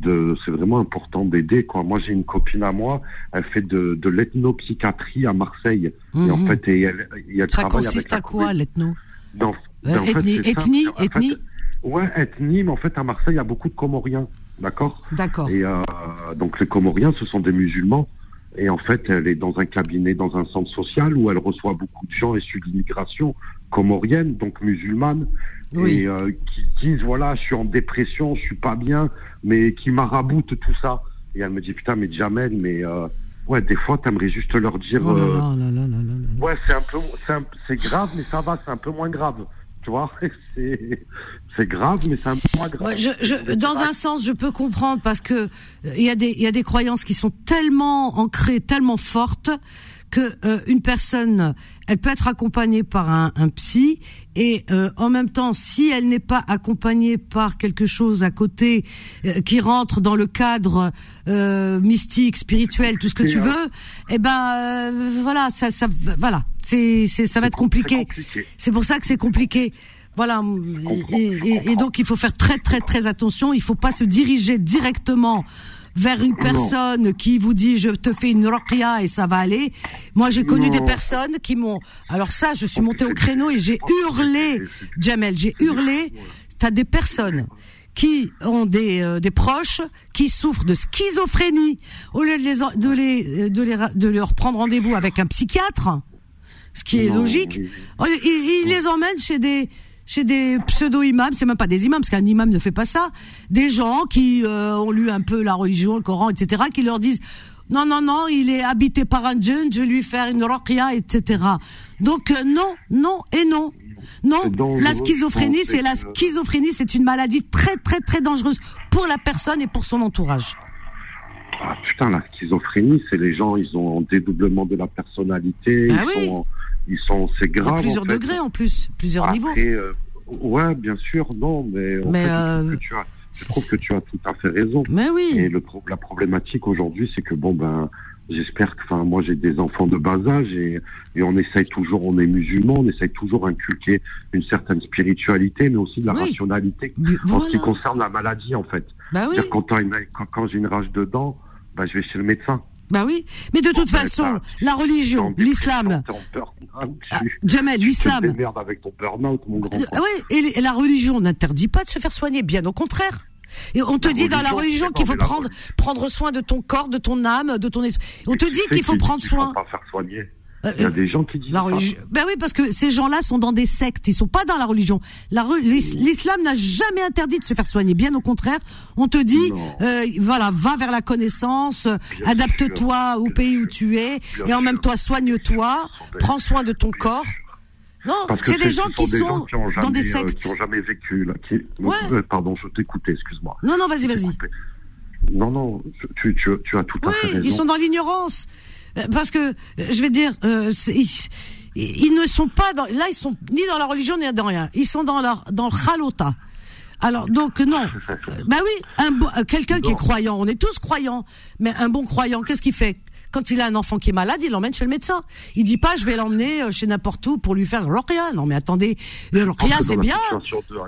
c'est vraiment important d'aider quoi. Moi j'ai une copine à moi, elle fait de, de l'ethnopsychiatrie à Marseille et en mhm. fait et elle, elle Ça consiste à quoi l'ethno euh, Ethnie, ethnie, ethnie Ouais, ethnie, mais en fait à Marseille il y a beaucoup de Comoriens, d'accord? D'accord. Et euh, donc les Comoriens ce sont des musulmans et en fait elle est dans un cabinet, dans un centre social où elle reçoit beaucoup de gens issus de l'immigration comorienne, donc musulmane, et euh, qui disent voilà, je suis en dépression, je suis pas bien, mais qui maraboutent tout ça. Et elle me dit putain, mais Jamel, mais euh, ouais, des fois, t'aimerais juste leur dire. Oh euh, ouais, c'est un peu, c'est grave, mais ça va, c'est un peu moins grave. Tu vois, c'est grave, mais c'est un peu moins grave. je, je, dans un sens, je peux comprendre parce que il y a des, il y a des croyances qui sont tellement ancrées, tellement fortes que euh, une personne, elle peut être accompagnée par un, un psy et euh, en même temps, si elle n'est pas accompagnée par quelque chose à côté euh, qui rentre dans le cadre mystique, spirituel, tout ce que tu veux, eh ben voilà, ça, ça, voilà, c'est, c'est, ça va être compliqué. C'est pour ça que c'est compliqué. Voilà. Et, et, donc il faut faire très très très attention. Il faut pas se diriger directement vers une personne qui vous dit je te fais une roquia et ça va aller. Moi, j'ai connu des personnes qui m'ont. Alors ça, je suis monté au créneau et j'ai hurlé, Jamel, j'ai hurlé. T'as des personnes qui ont des, euh, des proches qui souffrent de schizophrénie, au lieu de les de les de, les, de leur prendre rendez-vous avec un psychiatre, ce qui est logique, oh, ils, ils les emmènent chez des chez des pseudo-imams, c'est même pas des imams, parce qu'un imam ne fait pas ça, des gens qui euh, ont lu un peu la religion, le Coran, etc., qui leur disent non, non, non, il est habité par un djinn, je vais lui faire une roqia, etc. Donc euh, non, non et non. Non, la schizophrénie, c'est la schizophrénie, c'est une maladie très, très, très dangereuse pour la personne et pour son entourage. Ah putain, la schizophrénie, c'est les gens, ils ont un dédoublement de la personnalité, ah ils sont ils sont, c'est grave. Plusieurs degrés en plus, plusieurs Après, niveaux. Euh, ouais, bien sûr, non, mais, en fait, euh, je, trouve que tu as, je trouve que tu as tout à fait raison. Mais oui. Et le, la problématique aujourd'hui, c'est que bon ben, j'espère que, enfin, moi j'ai des enfants de bas âge et, et on essaye toujours, on est musulman, on essaye toujours d'inculquer une certaine spiritualité, mais aussi de la rationalité en ce qui concerne la maladie en fait. Bah oui. Quand, quand, quand j'ai une rage de dents, bah, je vais chez le médecin. Bah oui, mais de toute façon, la religion, l'islam, ah, Jamel, l'islam. avec ton burn-out, mon grand. Oui, et, la religion n'interdit pas de se faire soigner, bien au contraire. Et on te dit dans la religion qu'il faut prendre prendre soin de ton corps, de ton âme, de ton esprit. On te dit qu'il faut prendre soin. Pas faire soigner. Euh, Il y a des gens qui disent la religion. Ben oui, parce que ces gens-là sont dans des sectes, ils sont pas dans la religion. L'islam n'a jamais interdit de se faire soigner, bien au contraire. On te dit, euh, voilà, va vers la connaissance, adapte-toi au pays où tu es, et en même temps soigne-toi, prends soin de ton corps. Non, c'est des gens qui sont, dans des euh, sectes. qui ont jamais vécu, là. Qui... pardon, je t'écoutais, excuse-moi. Non, non, vas-y, vas-y. Non, non, tu, tu, tu as tout à fait raison. Ils sont dans l'ignorance. Euh, parce que, euh, je vais dire, euh, ils, ne sont pas dans, là, ils sont ni dans la religion ni dans rien. Ils sont dans leur, dans le chalota. Alors donc non, bah oui, un quelqu'un qui est croyant, on est tous croyants, mais un bon croyant, qu'est-ce qu'il fait? Quand il a un enfant qui est malade, il l'emmène chez le médecin. Il dit pas je vais l'emmener chez n'importe où pour lui faire l'orqia. Non mais attendez, l'orqia c'est bien.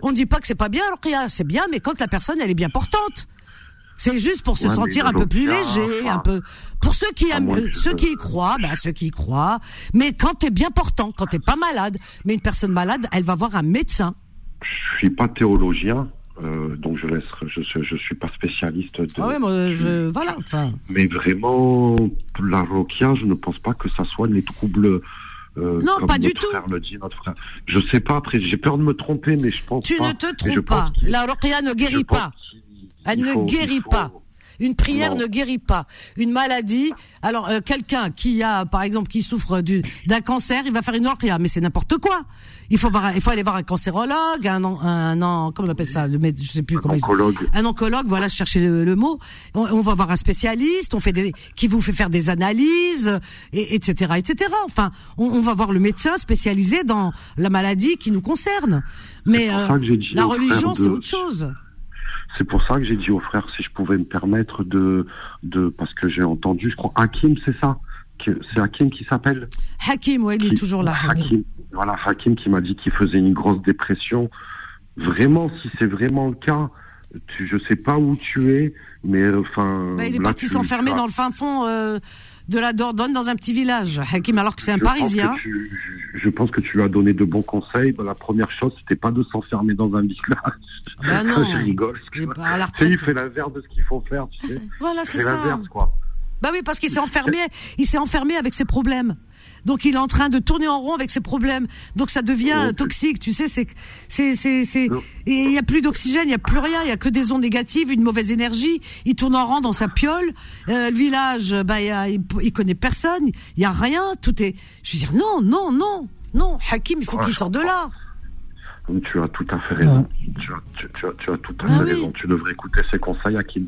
On dit pas que c'est pas bien l'orqia, c'est bien, mais quand la personne elle est bien portante. C'est juste pour se sentir un peu plus léger, un peu. Pour ceux qui aiment, ceux qui y croient, bah ceux qui y croient. Mais quand t'es bien portant, quand t'es pas malade, mais une personne malade, elle va voir un médecin. Je suis pas théologien. Euh, donc je laisse, je, je, suis pas spécialiste. De, ah oui, moi, je, voilà. Mais vraiment, la roquia, je ne pense pas que ça soigne les troubles. Euh, non, pas du tout. Le dit, notre frère. Je sais pas. Après, j'ai peur de me tromper, mais je pense tu pas. Tu ne te trompes pas. La roquia ne guérit pas. Elle ne guérit pas. Une prière ne guérit pas. Une maladie. Alors euh, quelqu'un qui a, par exemple, qui souffre d'un cancer, il va faire une orchia, mais c'est n'importe quoi. Il faut voir, il faut aller voir un cancérologue, un, un, un comment on appelle ça, le, je sais plus comment oncologue. un oncologue. Voilà, chercher le, le mot. On, va voir un spécialiste, on fait des, qui vous fait faire des analyses, et, etc., etc. Enfin, on, on, va voir le médecin spécialisé dans la maladie qui nous concerne. Mais euh, la religion, c'est autre chose. C'est pour ça que j'ai dit au frère si je pouvais me permettre de, de parce que j'ai entendu, je crois, Hakim, c'est ça C'est Hakim qui s'appelle Hakim, oui, il est toujours là. Hakim, voilà, Hakim qui m'a dit qu'il faisait une grosse dépression. Vraiment, si c'est vraiment le cas, tu, je sais pas où tu es, mais enfin. Bah, il est parti s'enfermer dans le fin fond. Euh, de la Dordogne dans un petit village, Hakim, alors que c'est un Parisien. je, pense que tu lui as donné de bons conseils. la première chose, c'était pas de s'enfermer dans un village. Ben non. je rigole. Il, il fait l'inverse de ce qu'il faut faire, tu sais. voilà, c'est ça. l'inverse, quoi. Bah oui, parce qu'il s'est enfermé, il s'est enfermé avec ses problèmes. Donc il est en train de tourner en rond avec ses problèmes. Donc ça devient toxique, tu sais, c'est c'est c'est c'est il y a plus d'oxygène, il y a plus rien, il y a que des ondes négatives, une mauvaise énergie, il tourne en rond dans sa piole. Euh, le village bah il, il, connaît personne, il y a rien, tout est je veux dire non, non, non. Non, Hakim, il faut qu'il sorte de là. Tu as tout à fait raison. Tu, as, tu, tu, as, tu, as, tout à ah fait raison. Tu devrais écouter ses conseils, Hakim.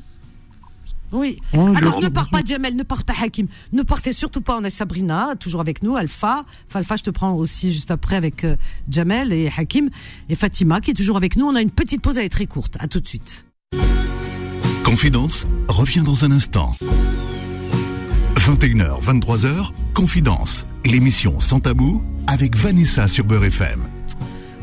Oui. Alors ne pars pas Jamel, ne pars pas Hakim, ne partez surtout pas. On a Sabrina toujours avec nous, Alpha. Alpha, je te prends aussi juste après avec euh, Jamel et Hakim et Fatima qui est toujours avec nous. On a une petite pause, elle est très courte. À tout de suite. Confidence revient dans un instant. 21h, 23h, Confidence, l'émission sans tabou avec Vanessa sur Beurre FM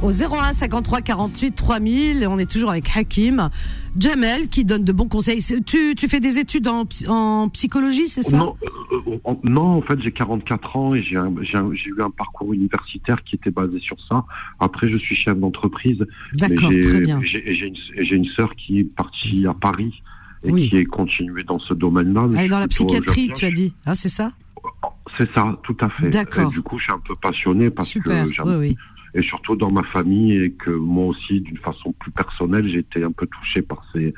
au 01 53 48 3000. On est toujours avec Hakim. Jamel qui donne de bons conseils. Tu, tu fais des études en, en psychologie, c'est ça? Non, euh, euh, non, en fait, j'ai 44 ans et j'ai eu un parcours universitaire qui était basé sur ça. Après, je suis chef d'entreprise. D'accord, très bien. J'ai une, une sœur qui est partie à Paris et qui est continuée dans ce domaine-là. Elle est dans la psychiatrie, tu as dit. Ah, c'est ça? C'est ça, tout à fait. D'accord. Du coup, je suis un peu passionné parce Super. que oui, oui et surtout dans ma famille et que moi aussi, d'une façon plus personnelle, j'ai été un peu touché par ces,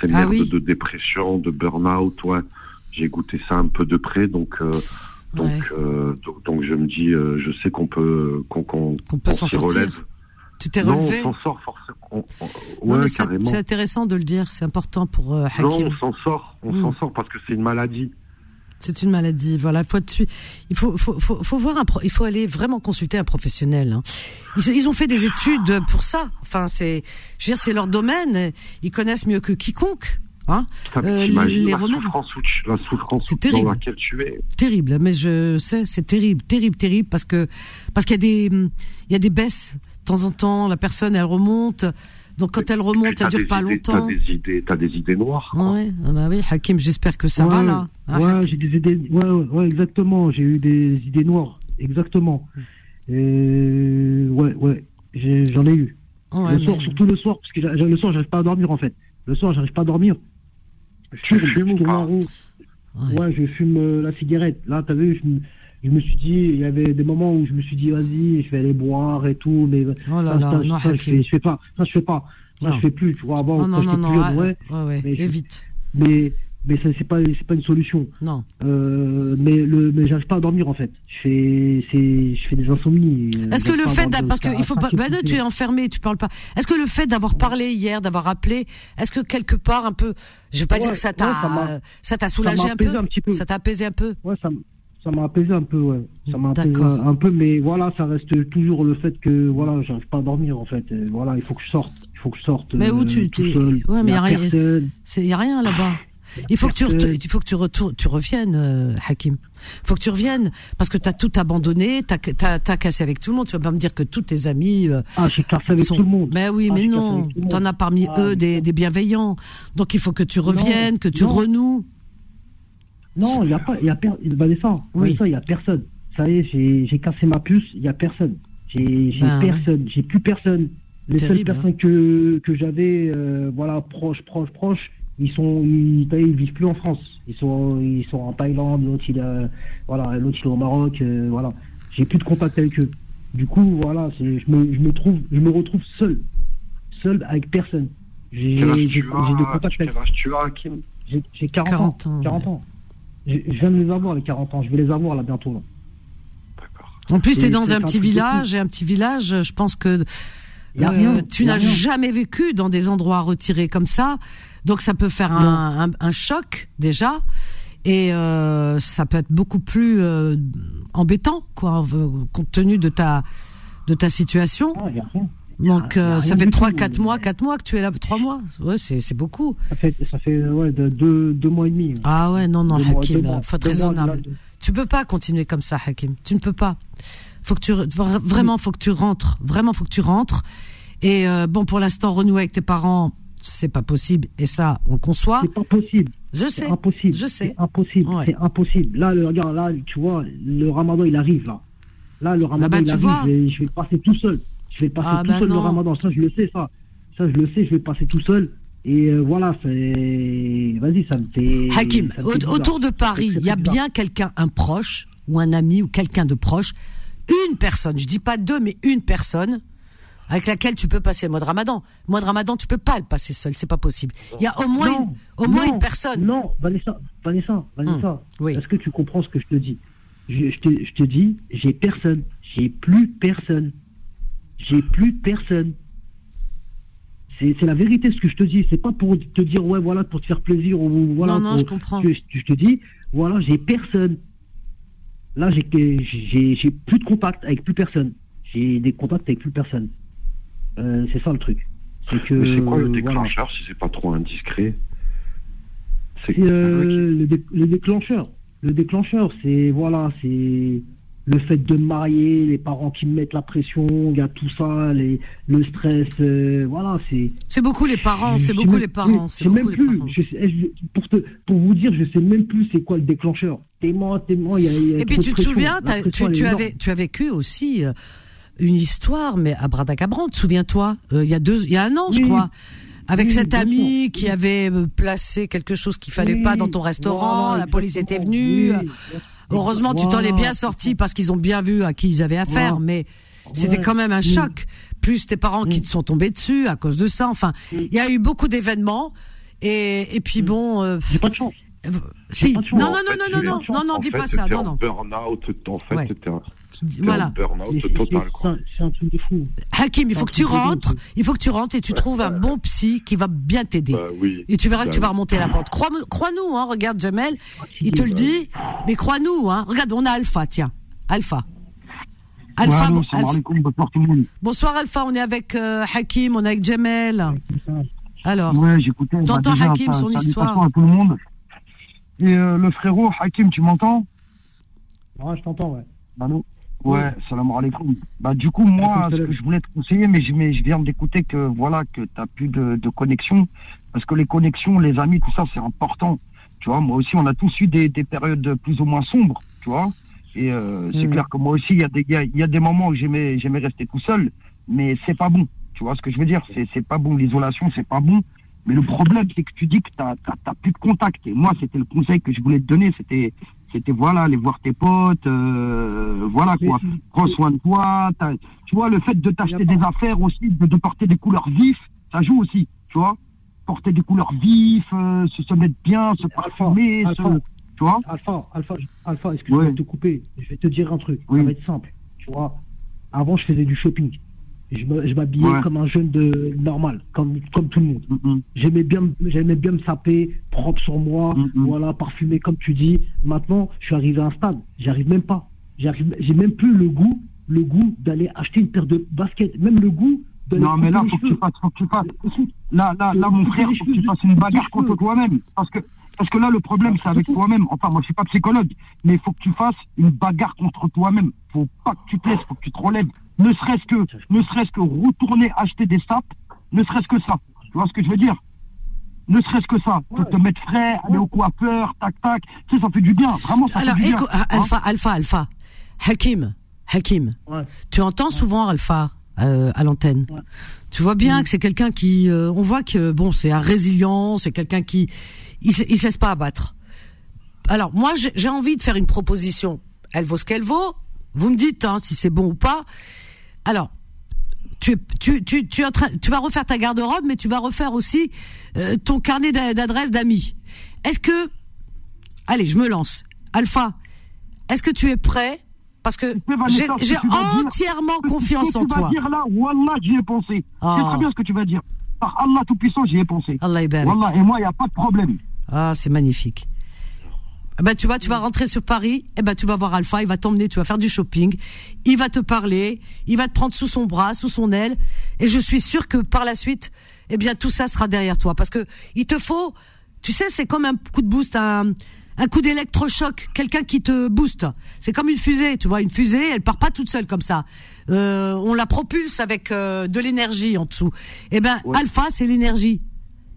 ces ah merdes de dépression, de burn-out. Ouais, j'ai goûté ça un peu de près, donc. Euh, euh, donc, donc, je me dis, euh, je sais qu'on peut, qu'on qu'on peut s'en sortir. Tu t'es relevé Non, on s'en sort forcément. ouais. C'est intéressant de le dire, c'est important pour Hakim. Non, on s'en sort, on s'en hmm. sort parce que c'est une maladie. C'est une maladie. Voilà, faut il faut, faut, faut, faut voir un il faut aller vraiment consulter un professionnel. Hein. Ils, ont fait des études pour ça. Enfin, c'est, je veux dire, c'est leur domaine. Ils connaissent mieux que quiconque. Hein euh, les la souffrance, la souffrance terrible. dans laquelle tu es. Terrible, mais je sais, c'est terrible, terrible, terrible, parce que parce qu'il y a des il y a des baisses de temps en temps. La personne, elle remonte. Donc quand elle remonte, ça dure pas longtemps. T'as des idées, as des idées noires. Quoi. Ouais, ah bah oui, Hakim, j'espère que ça va là. Ah, ouais, j'ai des idées. Ouais, ouais, exactement. J'ai eu des idées noires, exactement. Et ouais, ouais, j'en ai, eu. le soir, surtout le soir, parce que le soir, j'arrive pas à dormir en fait. Le soir, j'arrive pas à dormir. Je fume, je en Ouais. je fume euh, la cigarette. Là, t'as vu, je, je me suis dit, il y avait des moments où je me suis dit, vas-y, je vais aller boire et tout, mais oh là là, non, je, fais, je fais pas, ça je fais pas, ça je fais plus, tu vois, avant, non, non, non, plus, non, ouais, ouais, mais évite. mais mais ça c'est pas c'est pas une solution. Non. Euh, mais le mais j'arrive pas à dormir en fait. Je fais c'est je fais des insomnies. Est-ce que le fait parce que il faut pas ben tu es enfermé, tu parles pas. Est-ce que le fait d'avoir parlé hier, d'avoir appelé, est-ce que quelque part un peu je vais pas dire que ça t'a ça t'a soulagé un peu, un peu, ça t'a apaisé un peu? Ouais, ça ça m'a apaisé un peu, ouais. Ça m'a apaisé un, peu, mais voilà, ça reste toujours le fait que voilà, j'arrive pas à dormir en fait. voilà, il faut que je sorte, il faut que je sorte. Mais où tu t'es Ouais, mais il y a, rien, y a rien là-bas. Il faut que tu il faut que tu retournes, tu reviennes, euh, Hakim. Il faut que tu reviennes parce que tu as tout abandonné, tu as, as, cassé avec tout le monde. Tu vas pas me dire que tous tes amis euh, ah, j'ai cassé avec tout le monde. Mais oui, ah, mais non, tu en as parmi ah, eux des, des, bienveillants. Donc il faut que tu reviennes, que tu renoues. Non, il n'y a pas, il y a Vanessa, oui. il y a personne. Ça y est, j'ai cassé ma puce, il y a personne. J'ai ben, personne, j'ai plus personne. Les seules hein. personnes que, que j'avais, euh, voilà, proches, proches, proches, ils sont, ils, ils, vivent plus en France. Ils sont, ils sont en Thaïlande, l'autre il est, voilà, l'autre il est au Maroc, euh, voilà. J'ai plus de contact avec eux. Du coup, voilà, je me, je me trouve, je me retrouve seul, seul avec personne. J'ai des contacts avec. J'ai 40, 40 ans. 40 ans. Je, viens de les avoir, les 40 ans. Je vais les avoir là bientôt. En plus, tu es dans un petit village, et un petit village, je pense que euh, tu n'as jamais vécu dans des endroits retirés comme ça. Donc ça peut faire un, un, choc déjà. Et euh, ça peut être beaucoup plus euh, embêtant, quoi, compte tenu de ta, de ta situation. Ah, y a rien. Donc euh, ça fait 3 4 mois, 4 mois que tu es là, 3 mois. Ouais, c'est c'est beaucoup. Ça fait ça fait ouais de, deux, deux mois et demi. Ah ouais, non non Hakim, faut être raisonnable. Tu peux pas continuer comme ça Hakim. Tu ne peux pas. Faut que tu vraiment faut que tu rentres, vraiment faut que tu rentres. Et euh, bon pour l'instant renouer avec tes parents, c'est pas possible et ça on le conçoit. C'est pas possible. Je sais. Impossible. Je sais. C'est impossible. C'est impossible. Là le regarde là, tu vois, le Ramadan il arrive là. Là le Ramadan ah bah, il arrive, je vais passer tout seul. Je vais passer ah, tout bah seul le ramadan. Ça, je le sais, ça. Ça, je le sais, je vais passer tout seul. Et euh, voilà, c'est. Vas-y, ça me fait. Hakim, autour de Paris, il y a bien quelqu'un, un proche, ou un ami, ou quelqu'un de proche, une personne, je dis pas deux, mais une personne, avec laquelle tu peux passer le mois de Ramadan. Le mois de Ramadan, tu peux pas le passer seul, c'est pas possible. Il y a au moins, une, au moins une personne. Non, Vanessa, Vanessa, Vanessa. Hum, Est-ce que tu comprends ce que je te dis? Je, je, te, je te dis, j'ai personne, j'ai plus personne, j'ai plus personne. C'est la vérité ce que je te dis. C'est pas pour te dire ouais voilà pour te faire plaisir ou voilà. Non non, je comprends. Je, je, te dis voilà j'ai personne. Là j'ai j'ai plus de contact avec plus personne. J'ai des contacts avec plus personne. Euh, c'est ça le truc. C'est que. c'est quoi le déclencheur si c'est pas trop indiscret? C'est euh, le, déclencheur. Le déclencheur, c'est voilà, c'est le fait de me marier, les parents qui me mettent la pression, il y a tout ça, les, le stress, euh, voilà, c'est. C'est beaucoup les parents, c'est beaucoup les parents. C'est même plus. pour, te, pour vous dire, je sais même plus c'est quoi le déclencheur. Tellement, tellement, il y a. Y a Et puis tu te souviens, tu, tu, avais, tu as vécu aussi. Euh, une histoire, mais à Bradacabran, souviens-toi, euh, il y a deux, il y a un an, je crois, avec cet ami qui avait placé quelque chose qu'il fallait pas dans ton restaurant, la police était venue. Heureusement, tu t'en es bien sorti parce qu'ils ont bien vu à qui ils avaient affaire, mais c'était quand même un choc. Plus tes parents qui te sont tombés dessus à cause de ça. Enfin, il y a eu beaucoup d'événements. Et, et puis bon. Euh, J'ai pas de chance. Euh. Non, non, non, non, non, non, non, non, dis pas ça. Non, non. Burn-out, en fait, voilà. C'est un truc de fou. Hakim, il faut que tu rentres, il faut que tu rentres et tu trouves un bon psy qui va bien t'aider. Bah et tu verras que tu vas remonter la pente. Crois-nous, hein, regarde Jamel, il te le dit, mais crois-nous, hein. Regarde, on a Alpha, tiens. Alpha. Alpha, Bonsoir Alpha, on est avec euh, Hakim, on est avec Jamel. Alors, ouais, j'écoutais. T'entends Hakim, son histoire. À tout le monde. Et euh, le frérot, Hakim, tu m'entends? Ouais, je t'entends, ouais. Allô? Ouais, salam alaikum. Bah, du coup, moi, ce que je voulais te conseiller, mais je, mais je viens d'écouter que, voilà, que tu n'as plus de, de, connexion. Parce que les connexions, les amis, tout ça, c'est important. Tu vois, moi aussi, on a tous eu des, des périodes plus ou moins sombres, tu vois. Et euh, c'est mm. clair que moi aussi, il y, a des, y, y a des moments où j'aimais, j'aimais rester tout seul, mais c'est pas bon. Tu vois ce que je veux dire? C'est, c'est pas bon. L'isolation, c'est pas bon. Mais le problème, c'est que tu dis que tu n'as plus de contact. Et moi, c'était le conseil que je voulais te donner. C'était c'était voilà, aller voir tes potes, euh, voilà quoi. Prends soin de toi. Tu vois, le fait de t'acheter des affaires aussi, de, porter des couleurs vives, ça joue aussi, tu vois. Porter des couleurs vives, euh, se, mettre bien, se parfumer, Alpha, tu vois. Alpha, Alpha, Alpha, excuse-moi de te couper. Je vais te dire un truc. Ça va être simple, tu vois. Avant, je faisais du shopping. Je m'habillais comme un jeune de normal, comme, comme tout le monde. Mm-hmm. J'aimais bien, j'aimais bien me saper, propre sur moi, mm-hmm. voilà, parfumé comme tu dis. Maintenant, je suis arrivé à un stade, j'arrive même pas. J'ai même plus le goût, le goût d'aller acheter une paire de baskets, même le goût non, mais là, faut que, tu fasses, faut que tu fasses. Là, là, là, mon frère, faut que tu fasses une bagarre contre toi-même. Parce que, parce que là, le problème, c'est avec toi-même. Enfin, moi, je suis pas psychologue, mais il faut que tu fasses une bagarre contre toi-même. Faut pas que tu te laisses, faut que tu te relèves ne serait-ce que, ne serait-ce que retourner acheter des sapes, ne serait-ce que ça. Tu vois ce que je veux dire? Ne serait-ce que ça, te mettre frais, aller au coiffeur, tac tac, tu sais, ça fait du bien, vraiment ça Alors, fait du bien. Alpha, Alpha, Alpha, Hakim, Hakim, tu entends souvent Alpha euh, à l'antenne. Tu vois bien que c'est quelqu'un qui, euh, on voit que bon, c'est un résilient, c'est quelqu'un qui, il, il se laisse pas abattre. Alors moi, j'ai envie de faire une proposition. Elle vaut ce qu'elle vaut. Vous me dites hein, si c'est bon ou pas. Alors, tu, tu, tu, tu, tu vas refaire ta garde-robe, mais tu vas refaire aussi euh, ton carnet d'adresses d'amis. Est-ce que, allez, je me lance, Alpha, est-ce que tu es prêt? Parce que j'ai entièrement confiance en toi. Ce que tu vas dire là, Wallah, j'y ai pensé. C'est très bien ce que tu vas dire. Par Allah Tout-Puissant, j'y ai pensé. Allah Wallah, et moi, il n'y a pas de problème. Ah, c'est magnifique. Ben tu vois, tu vas rentrer sur Paris, et eh ben tu vas voir Alpha, il va t'emmener, tu vas faire du shopping, il va te parler, il va te prendre sous son bras, sous son aile, et je suis sûr que par la suite, eh bien tout ça sera derrière toi, parce que il te faut, tu sais, c'est comme un coup de boost, un, un coup d'électrochoc, quelqu'un qui te booste. C'est comme une fusée, tu vois, une fusée, elle part pas toute seule comme ça. Euh, on la propulse avec euh, de l'énergie en dessous. Eh ben Alpha, c'est l'énergie.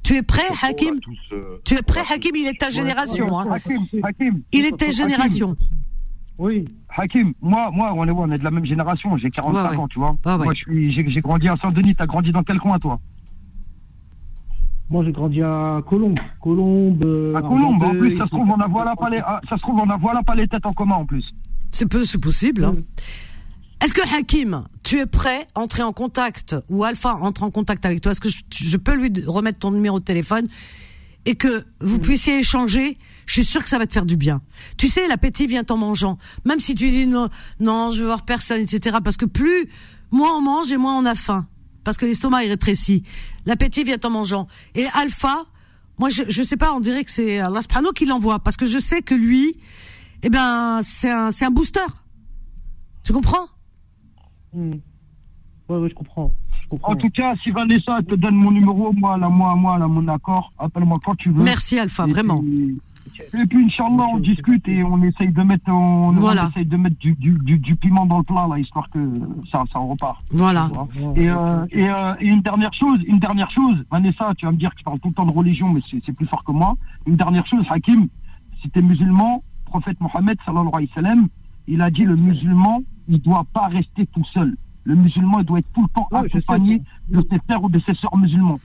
Tu es prêt, Hakim euh, Tu es prêt, Hakim Il est ta génération. Hein. Hakim, Il est ta génération. Oui, Hakim, moi, moi on, est, on est de la même génération. J'ai 45 ans, tu vois. moi, j'ai grandi à Saint-Denis. T'as grandi dans quel coin, toi Moi, j'ai grandi à Colombe. Colombe. Euh, à Colombe, en plus, ça se trouve, on a voilà pas les, ça se trouve, on a voilà pas les têtes en commun, en plus. C'est peu, c'est possible. Hein. Est-ce que Hakim, tu es prêt à entrer en contact ou Alpha entre en contact avec toi? Est-ce que je, peux lui remettre ton numéro de téléphone et que vous puissiez échanger? Je suis sûr que ça va te faire du bien. Tu sais, l'appétit vient en mangeant. Même si tu dis non, non, je veux voir personne, etc. Parce que plus moins on mange et moins on a faim parce que l'estomac est rétréci. L'appétit vient en mangeant. Et Alpha, moi je je sais pas, on dirait que c'est Allah qui l'envoie parce que je sais que lui, eh ben c'est un c'est un booster. Tu comprends? Ouais, ouais, je comprends. En tout cas, si Vanessa te donne mon numéro, moi, là, moi, moi, là, mon accord, appelle-moi quand tu veux. Merci Alpha, vraiment. Et puis, Inch'Allah, on discute et on essaye de mettre, on, essaye de mettre du, du, du, piment dans le plat, là, histoire que ça, ça repart. Voilà. Et, euh, et, euh, et, une dernière chose, une dernière chose, Vanessa, tu vas me dire que tu parles tout le temps de religion, mais c'est plus fort que moi. Une dernière chose, Hakim, si tu es musulman, prophète Mohammed, sallallahu alayhi wa sallam, il a dit le musulman, il doit pas rester tout seul. Le musulman, il doit être tout le temps accompagné de ses frères ou de ses sœurs musulmans.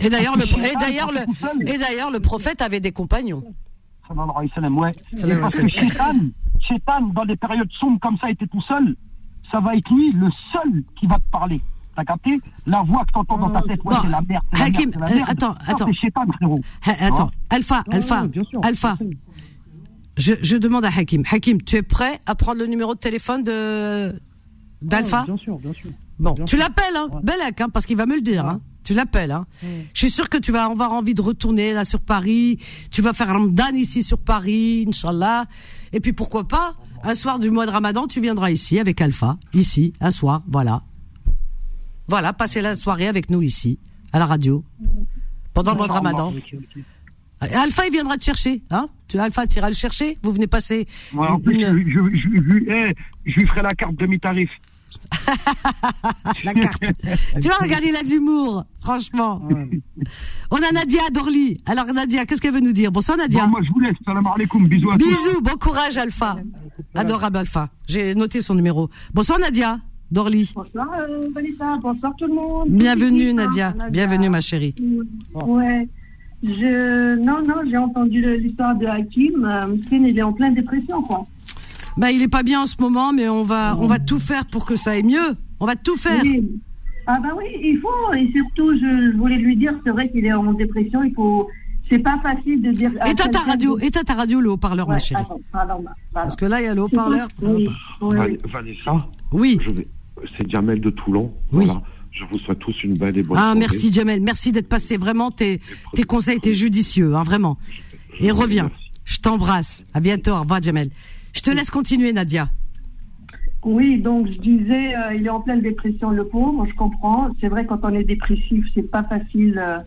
Et, d'ailleurs, le, et d'ailleurs, le, et d'ailleurs, le prophète avait des compagnons ouais. parce que Shaitan, dans des périodes sombres comme ça, était tout seul, ça va être lui le seul qui va te parler. T'as capté? La voix que t'entends dans ta tête, ouais, c'est la merde. Hakim, attends, attends. Frérot. attends, Alpha, Alpha, Alpha. Je, je, demande à Hakim. Hakim, tu es prêt à prendre le numéro de téléphone de d'Alpha? Bien sûr, bien sûr. Bon, tu l'appelles, hein, Belek, hein, parce qu'il va me le dire. Hein. Tu l'appelles, hein. Je suis sûr que tu vas avoir envie de retourner là sur Paris. Tu vas faire Ramadan ici sur Paris, Inch'Allah. Et puis pourquoi pas, un soir du mois de Ramadan, tu viendras ici avec Alpha, ici, un soir, voilà. Voilà, passer la soirée avec nous ici, à la radio, pendant le mois de Ramadan. Alpha, il viendra te chercher, hein Tu Alpha, tu iras le chercher Vous venez passer. en plus, je, je, je, lui ferai la carte demi-tarif. la carte. tu vas regarder là de l'humour, franchement. On a Nadia d'Orly. Alors Nadia, qu'est-ce qu'elle veut nous dire? Bonsoir Nadia. moi je vous laisse. Salam alaikum. Bisous à Bisous, bon courage Alpha. Adorable Alpha. J'ai noté son numéro. Bonsoir Nadia d'Orly. Bonsoir euh, Vanessa. Bonsoir tout le monde. Bienvenue Nadia. Bienvenue ma chérie. Ouais. Je... Non, non, j'ai entendu l'histoire de Hakim. Euh, il est en pleine dépression, quoi. Bah, il est pas bien en ce moment, mais on va, on va tout faire pour que ça aille mieux. On va tout faire. Ah bah oui, il faut. Et surtout, je voulais lui dire, c'est vrai qu'il est en dépression. Il faut. C'est pas facile de dire. Éteins ta radio, éteins ta radio, le haut-parleur, ma chérie. Parce que là, il y a le haut-parleur. Oui. Vanessa. Oui. C'est Jamel de Toulon. Oui. Voilà. Je vous souhaite tous une belle et bonne Ah, merci Jamel. Merci d'être passé. Vraiment, tes, tes conseils étaient judicieux, hein, vraiment. et reviens. Je t'embrasse. À bientôt. Au revoir, Jamel. Je te laisse continuer, Nadia. Oui, donc je disais, euh, il est en pleine dépression, le pauvre, je comprends. C'est vrai, quand on est dépressif, c'est pas facile euh,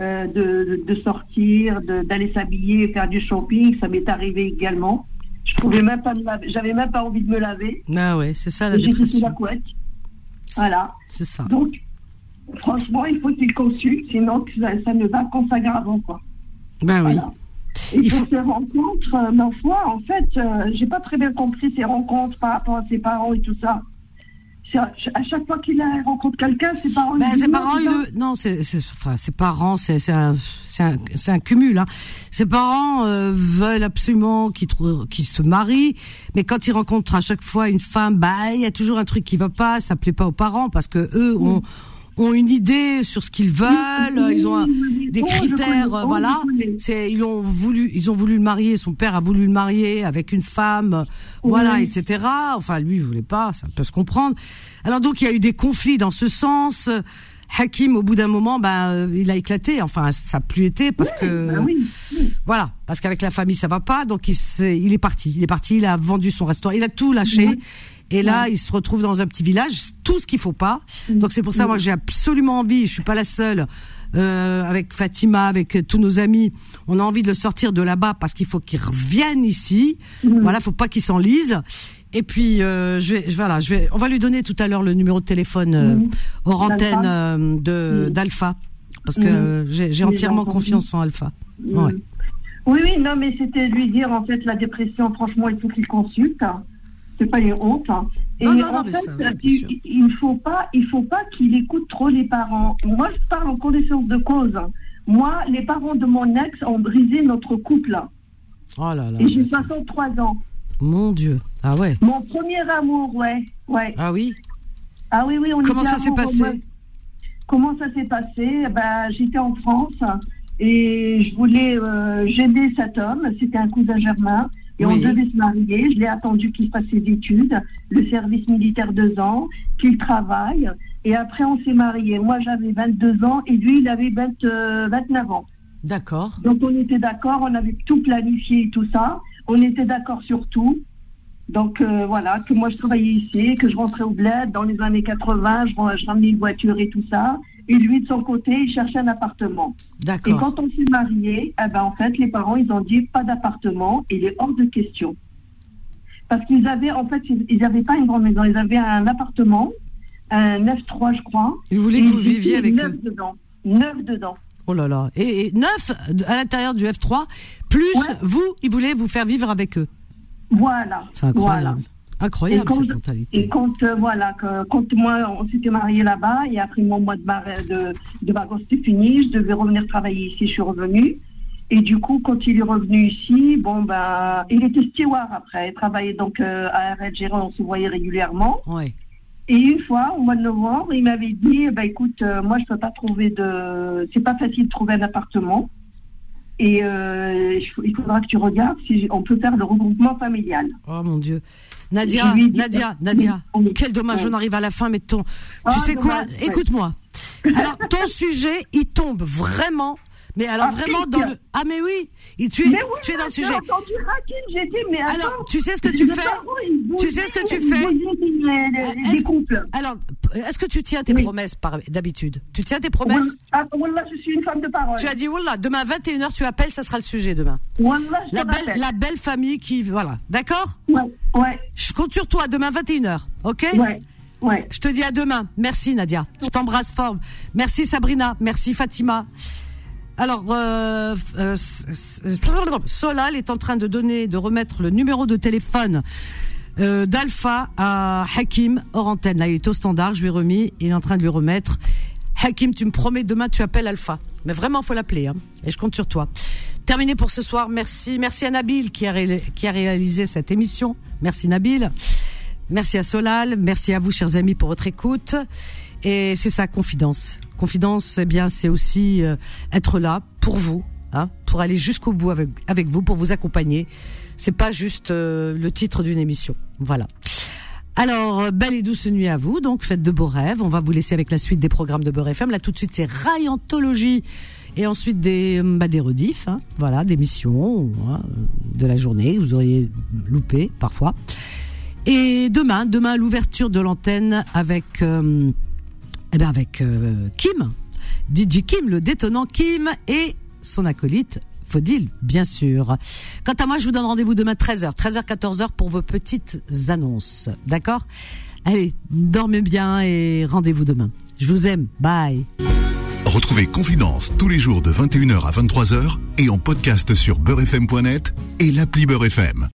euh, de, de, sortir, d'aller s'habiller, faire du shopping. Ça m'est arrivé également. Je pouvais même pas j'avais même pas envie de me laver. Ah ouais, c'est ça la dépression. J'ai la couette. Voilà. C'est ça. Donc, franchement, il faut qu'il consulte, sinon ça, ne va qu'en s'aggravant, quoi. Ben oui. Et pour ces rencontres, euh, ma foi, en fait, euh, j'ai pas très bien compris ces rencontres par rapport à ses parents et tout ça. À chaque fois qu'il rencontre quelqu'un, ses parents. Ben, ses parents, non, c'est, enfin, ses parents, c'est, c'est un, c'est un, un, cumul. Hein. Ses parents euh, veulent absolument qu'il qu'il se marie, mais quand ils rencontrent à chaque fois une femme, bah, il y a toujours un truc qui va pas, ça plaît pas aux parents parce que eux ont ont une idée sur ce qu'ils veulent, ils ont des critères, voilà. C'est ils ont voulu, ils ont voulu le marier. Son père a voulu le marier avec une femme, voilà, etc. Enfin, lui, il voulait pas. Ça peut se comprendre. Alors donc, il y a eu des conflits dans ce sens. Hakim, au bout d'un moment, ben, il a éclaté. Enfin, ça n'a plus été parce que, bah voilà, parce qu'avec la famille ça va pas. Donc il, est, il est parti. Il est parti. Il a vendu son restaurant. Il a tout lâché. Et là, il se retrouve dans un petit village, tout ce qu'il faut pas. Mm. Donc c'est pour ça, moi, j'ai absolument envie. Je suis pas la seule. Euh, avec Fatima, avec tous nos amis, on a envie de le sortir de là-bas parce qu'il faut qu'il revienne ici. Mm. Voilà, faut pas qu'il s'enlise. Et puis, euh, je vais, voilà, je vais, on va lui donner tout à l'heure le numéro de téléphone euh, mm. hors antenne euh, de d'Alpha, parce que j'ai entièrement confiance en Alpha. Ouais. Oui, oui, non, mais c'était lui dire en fait la dépression, franchement, il faut qu'il consulte c'est pas une honte. Hein. Et en fait, il, ne faut pas, il faut pas qu'il écoute trop les parents. Moi, je parle en connaissance de cause. Moi, les parents de mon ex ont brisé notre couple. Oh là là. Et j'ai 63 ans. Mon Dieu. Ah ouais. Mon premier amour, ouais. ouais. Ah oui? Ah oui, oui, on Comment ça s'est passé? Comment ça s'est passé? Ben, J'étais en France et je voulais euh, cet homme, c'était un cousin germain, et on devait se marier. Je l'ai attendu qu'il fasse ses études, le service militaire deux ans, qu'il travaille, et après on s'est mariés. Moi j'avais 22 ans et lui il avait 29 euh, ans. D'accord. Donc on était d'accord, on avait tout planifié et tout ça. On était d'accord sur tout. Donc euh, voilà, que moi je travaillais ici, que je rentrais au bled dans les années 80, je, je ramenais une voiture et tout ça. Et lui, de son côté, il cherchait un appartement. D'accord. Et quand on s'est mariés, eh ben, en fait, les parents, ils ont dit pas d'appartement, il est hors de question. Parce qu'ils avaient, en fait, ils n'avaient pas une grande maison, ils avaient un appartement, un 9-3, je crois. Ils voulaient que vous viviez avec neuf dedans. Neuf dedans. Oh là là. Et, neuf à l'intérieur du F3, plus vous, ils voulaient vous faire vivre avec eux. Voilà. C'est incroyable. Incroyable et quand, cette mentalité. Et quand, euh, voilà, quand moi, on s'était mariés là-bas, et après mon mois de, de, de vacances était fini, je devais revenir travailler ici, je suis revenue. Et du coup, quand il est revenu ici, bon, ben, il était steward après. Il travaillait donc euh, à RL Gérard, on se voyait régulièrement. Ouais. Et une fois, au mois de novembre, il m'avait dit, bah, écoute, euh, moi, je peux pas trouver de... C'est pas facile de trouver un appartement. Et il faudra que tu regardes si on peut faire le regroupement familial. Oh mon Dieu. Nadia, Nadia, Nadia, quel dommage, on arrive à la fin, mais ton, tu ah, sais quoi, écoute-moi. Alors, ton sujet, il tombe vraiment mais alors vraiment dans le ah mais oui, tu es tu es dans le sujet. alors tu sais ce que tu fais? Tu sais ce que tu fais? Alors est-ce que tu tiens tes promesses d'habitude? Tu tiens tes promesses? Ah Wallah, je suis une femme de parole. Tu as dit Wallah, demain 21h tu appelles, ça sera le sujet demain. Wallah, la belle la belle famille qui voilà, d'accord? Ouais, ouais. Je compte sur toi demain 21h, OK? Ouais. Ouais. Je te dis à demain. Merci Nadia. Je t'embrasse fort. Merci Sabrina. Merci Fatima. Alors, euh, euh, Solal est en train de donner, de remettre le numéro de téléphone euh, d'Alpha à Hakim hors antenne. Là, il est au standard, je lui ai remis, il est en train de lui remettre. Hakim, tu me promets, demain tu appelles Alpha. Mais vraiment, faut l'appeler, hein, et je compte sur toi. Terminé pour ce soir. Merci, merci à Nabil qui a réalisé cette émission. Merci Nabil. Merci à Solal. Merci à vous, chers amis, pour votre écoute. Et c'est ça, confidence. Confidence, eh bien, c'est aussi euh, être là pour vous, hein, pour aller jusqu'au bout avec, vous, pour vous accompagner. C'est pas juste euh, le titre d'une émission. Voilà. Alors, euh, belle et douce nuit à vous. Donc, faites de beaux rêves. On va vous laisser avec la suite des programmes de Beurre FM. Là, tout de suite, c'est Raïantologie. Et ensuite, des, bah, des rediffs. Hein, voilà, des missions hein, de la journée. Vous auriez loupé, parfois. Et demain, demain, l'ouverture de l'antenne avec... Eh bien avec euh, Kim, DJ Kim, le détonnant Kim et son acolyte Faudil, bien sûr. Quant à moi, je vous donne rendez-vous demain 13h, 13h, 14h pour vos petites annonces. D'accord? Allez, dormez bien et rendez-vous demain. Je vous aime. Bye. Retrouvez Confidence tous les jours de 21h à 23h et en podcast sur beurrefm.net et l'appli Beurrefm.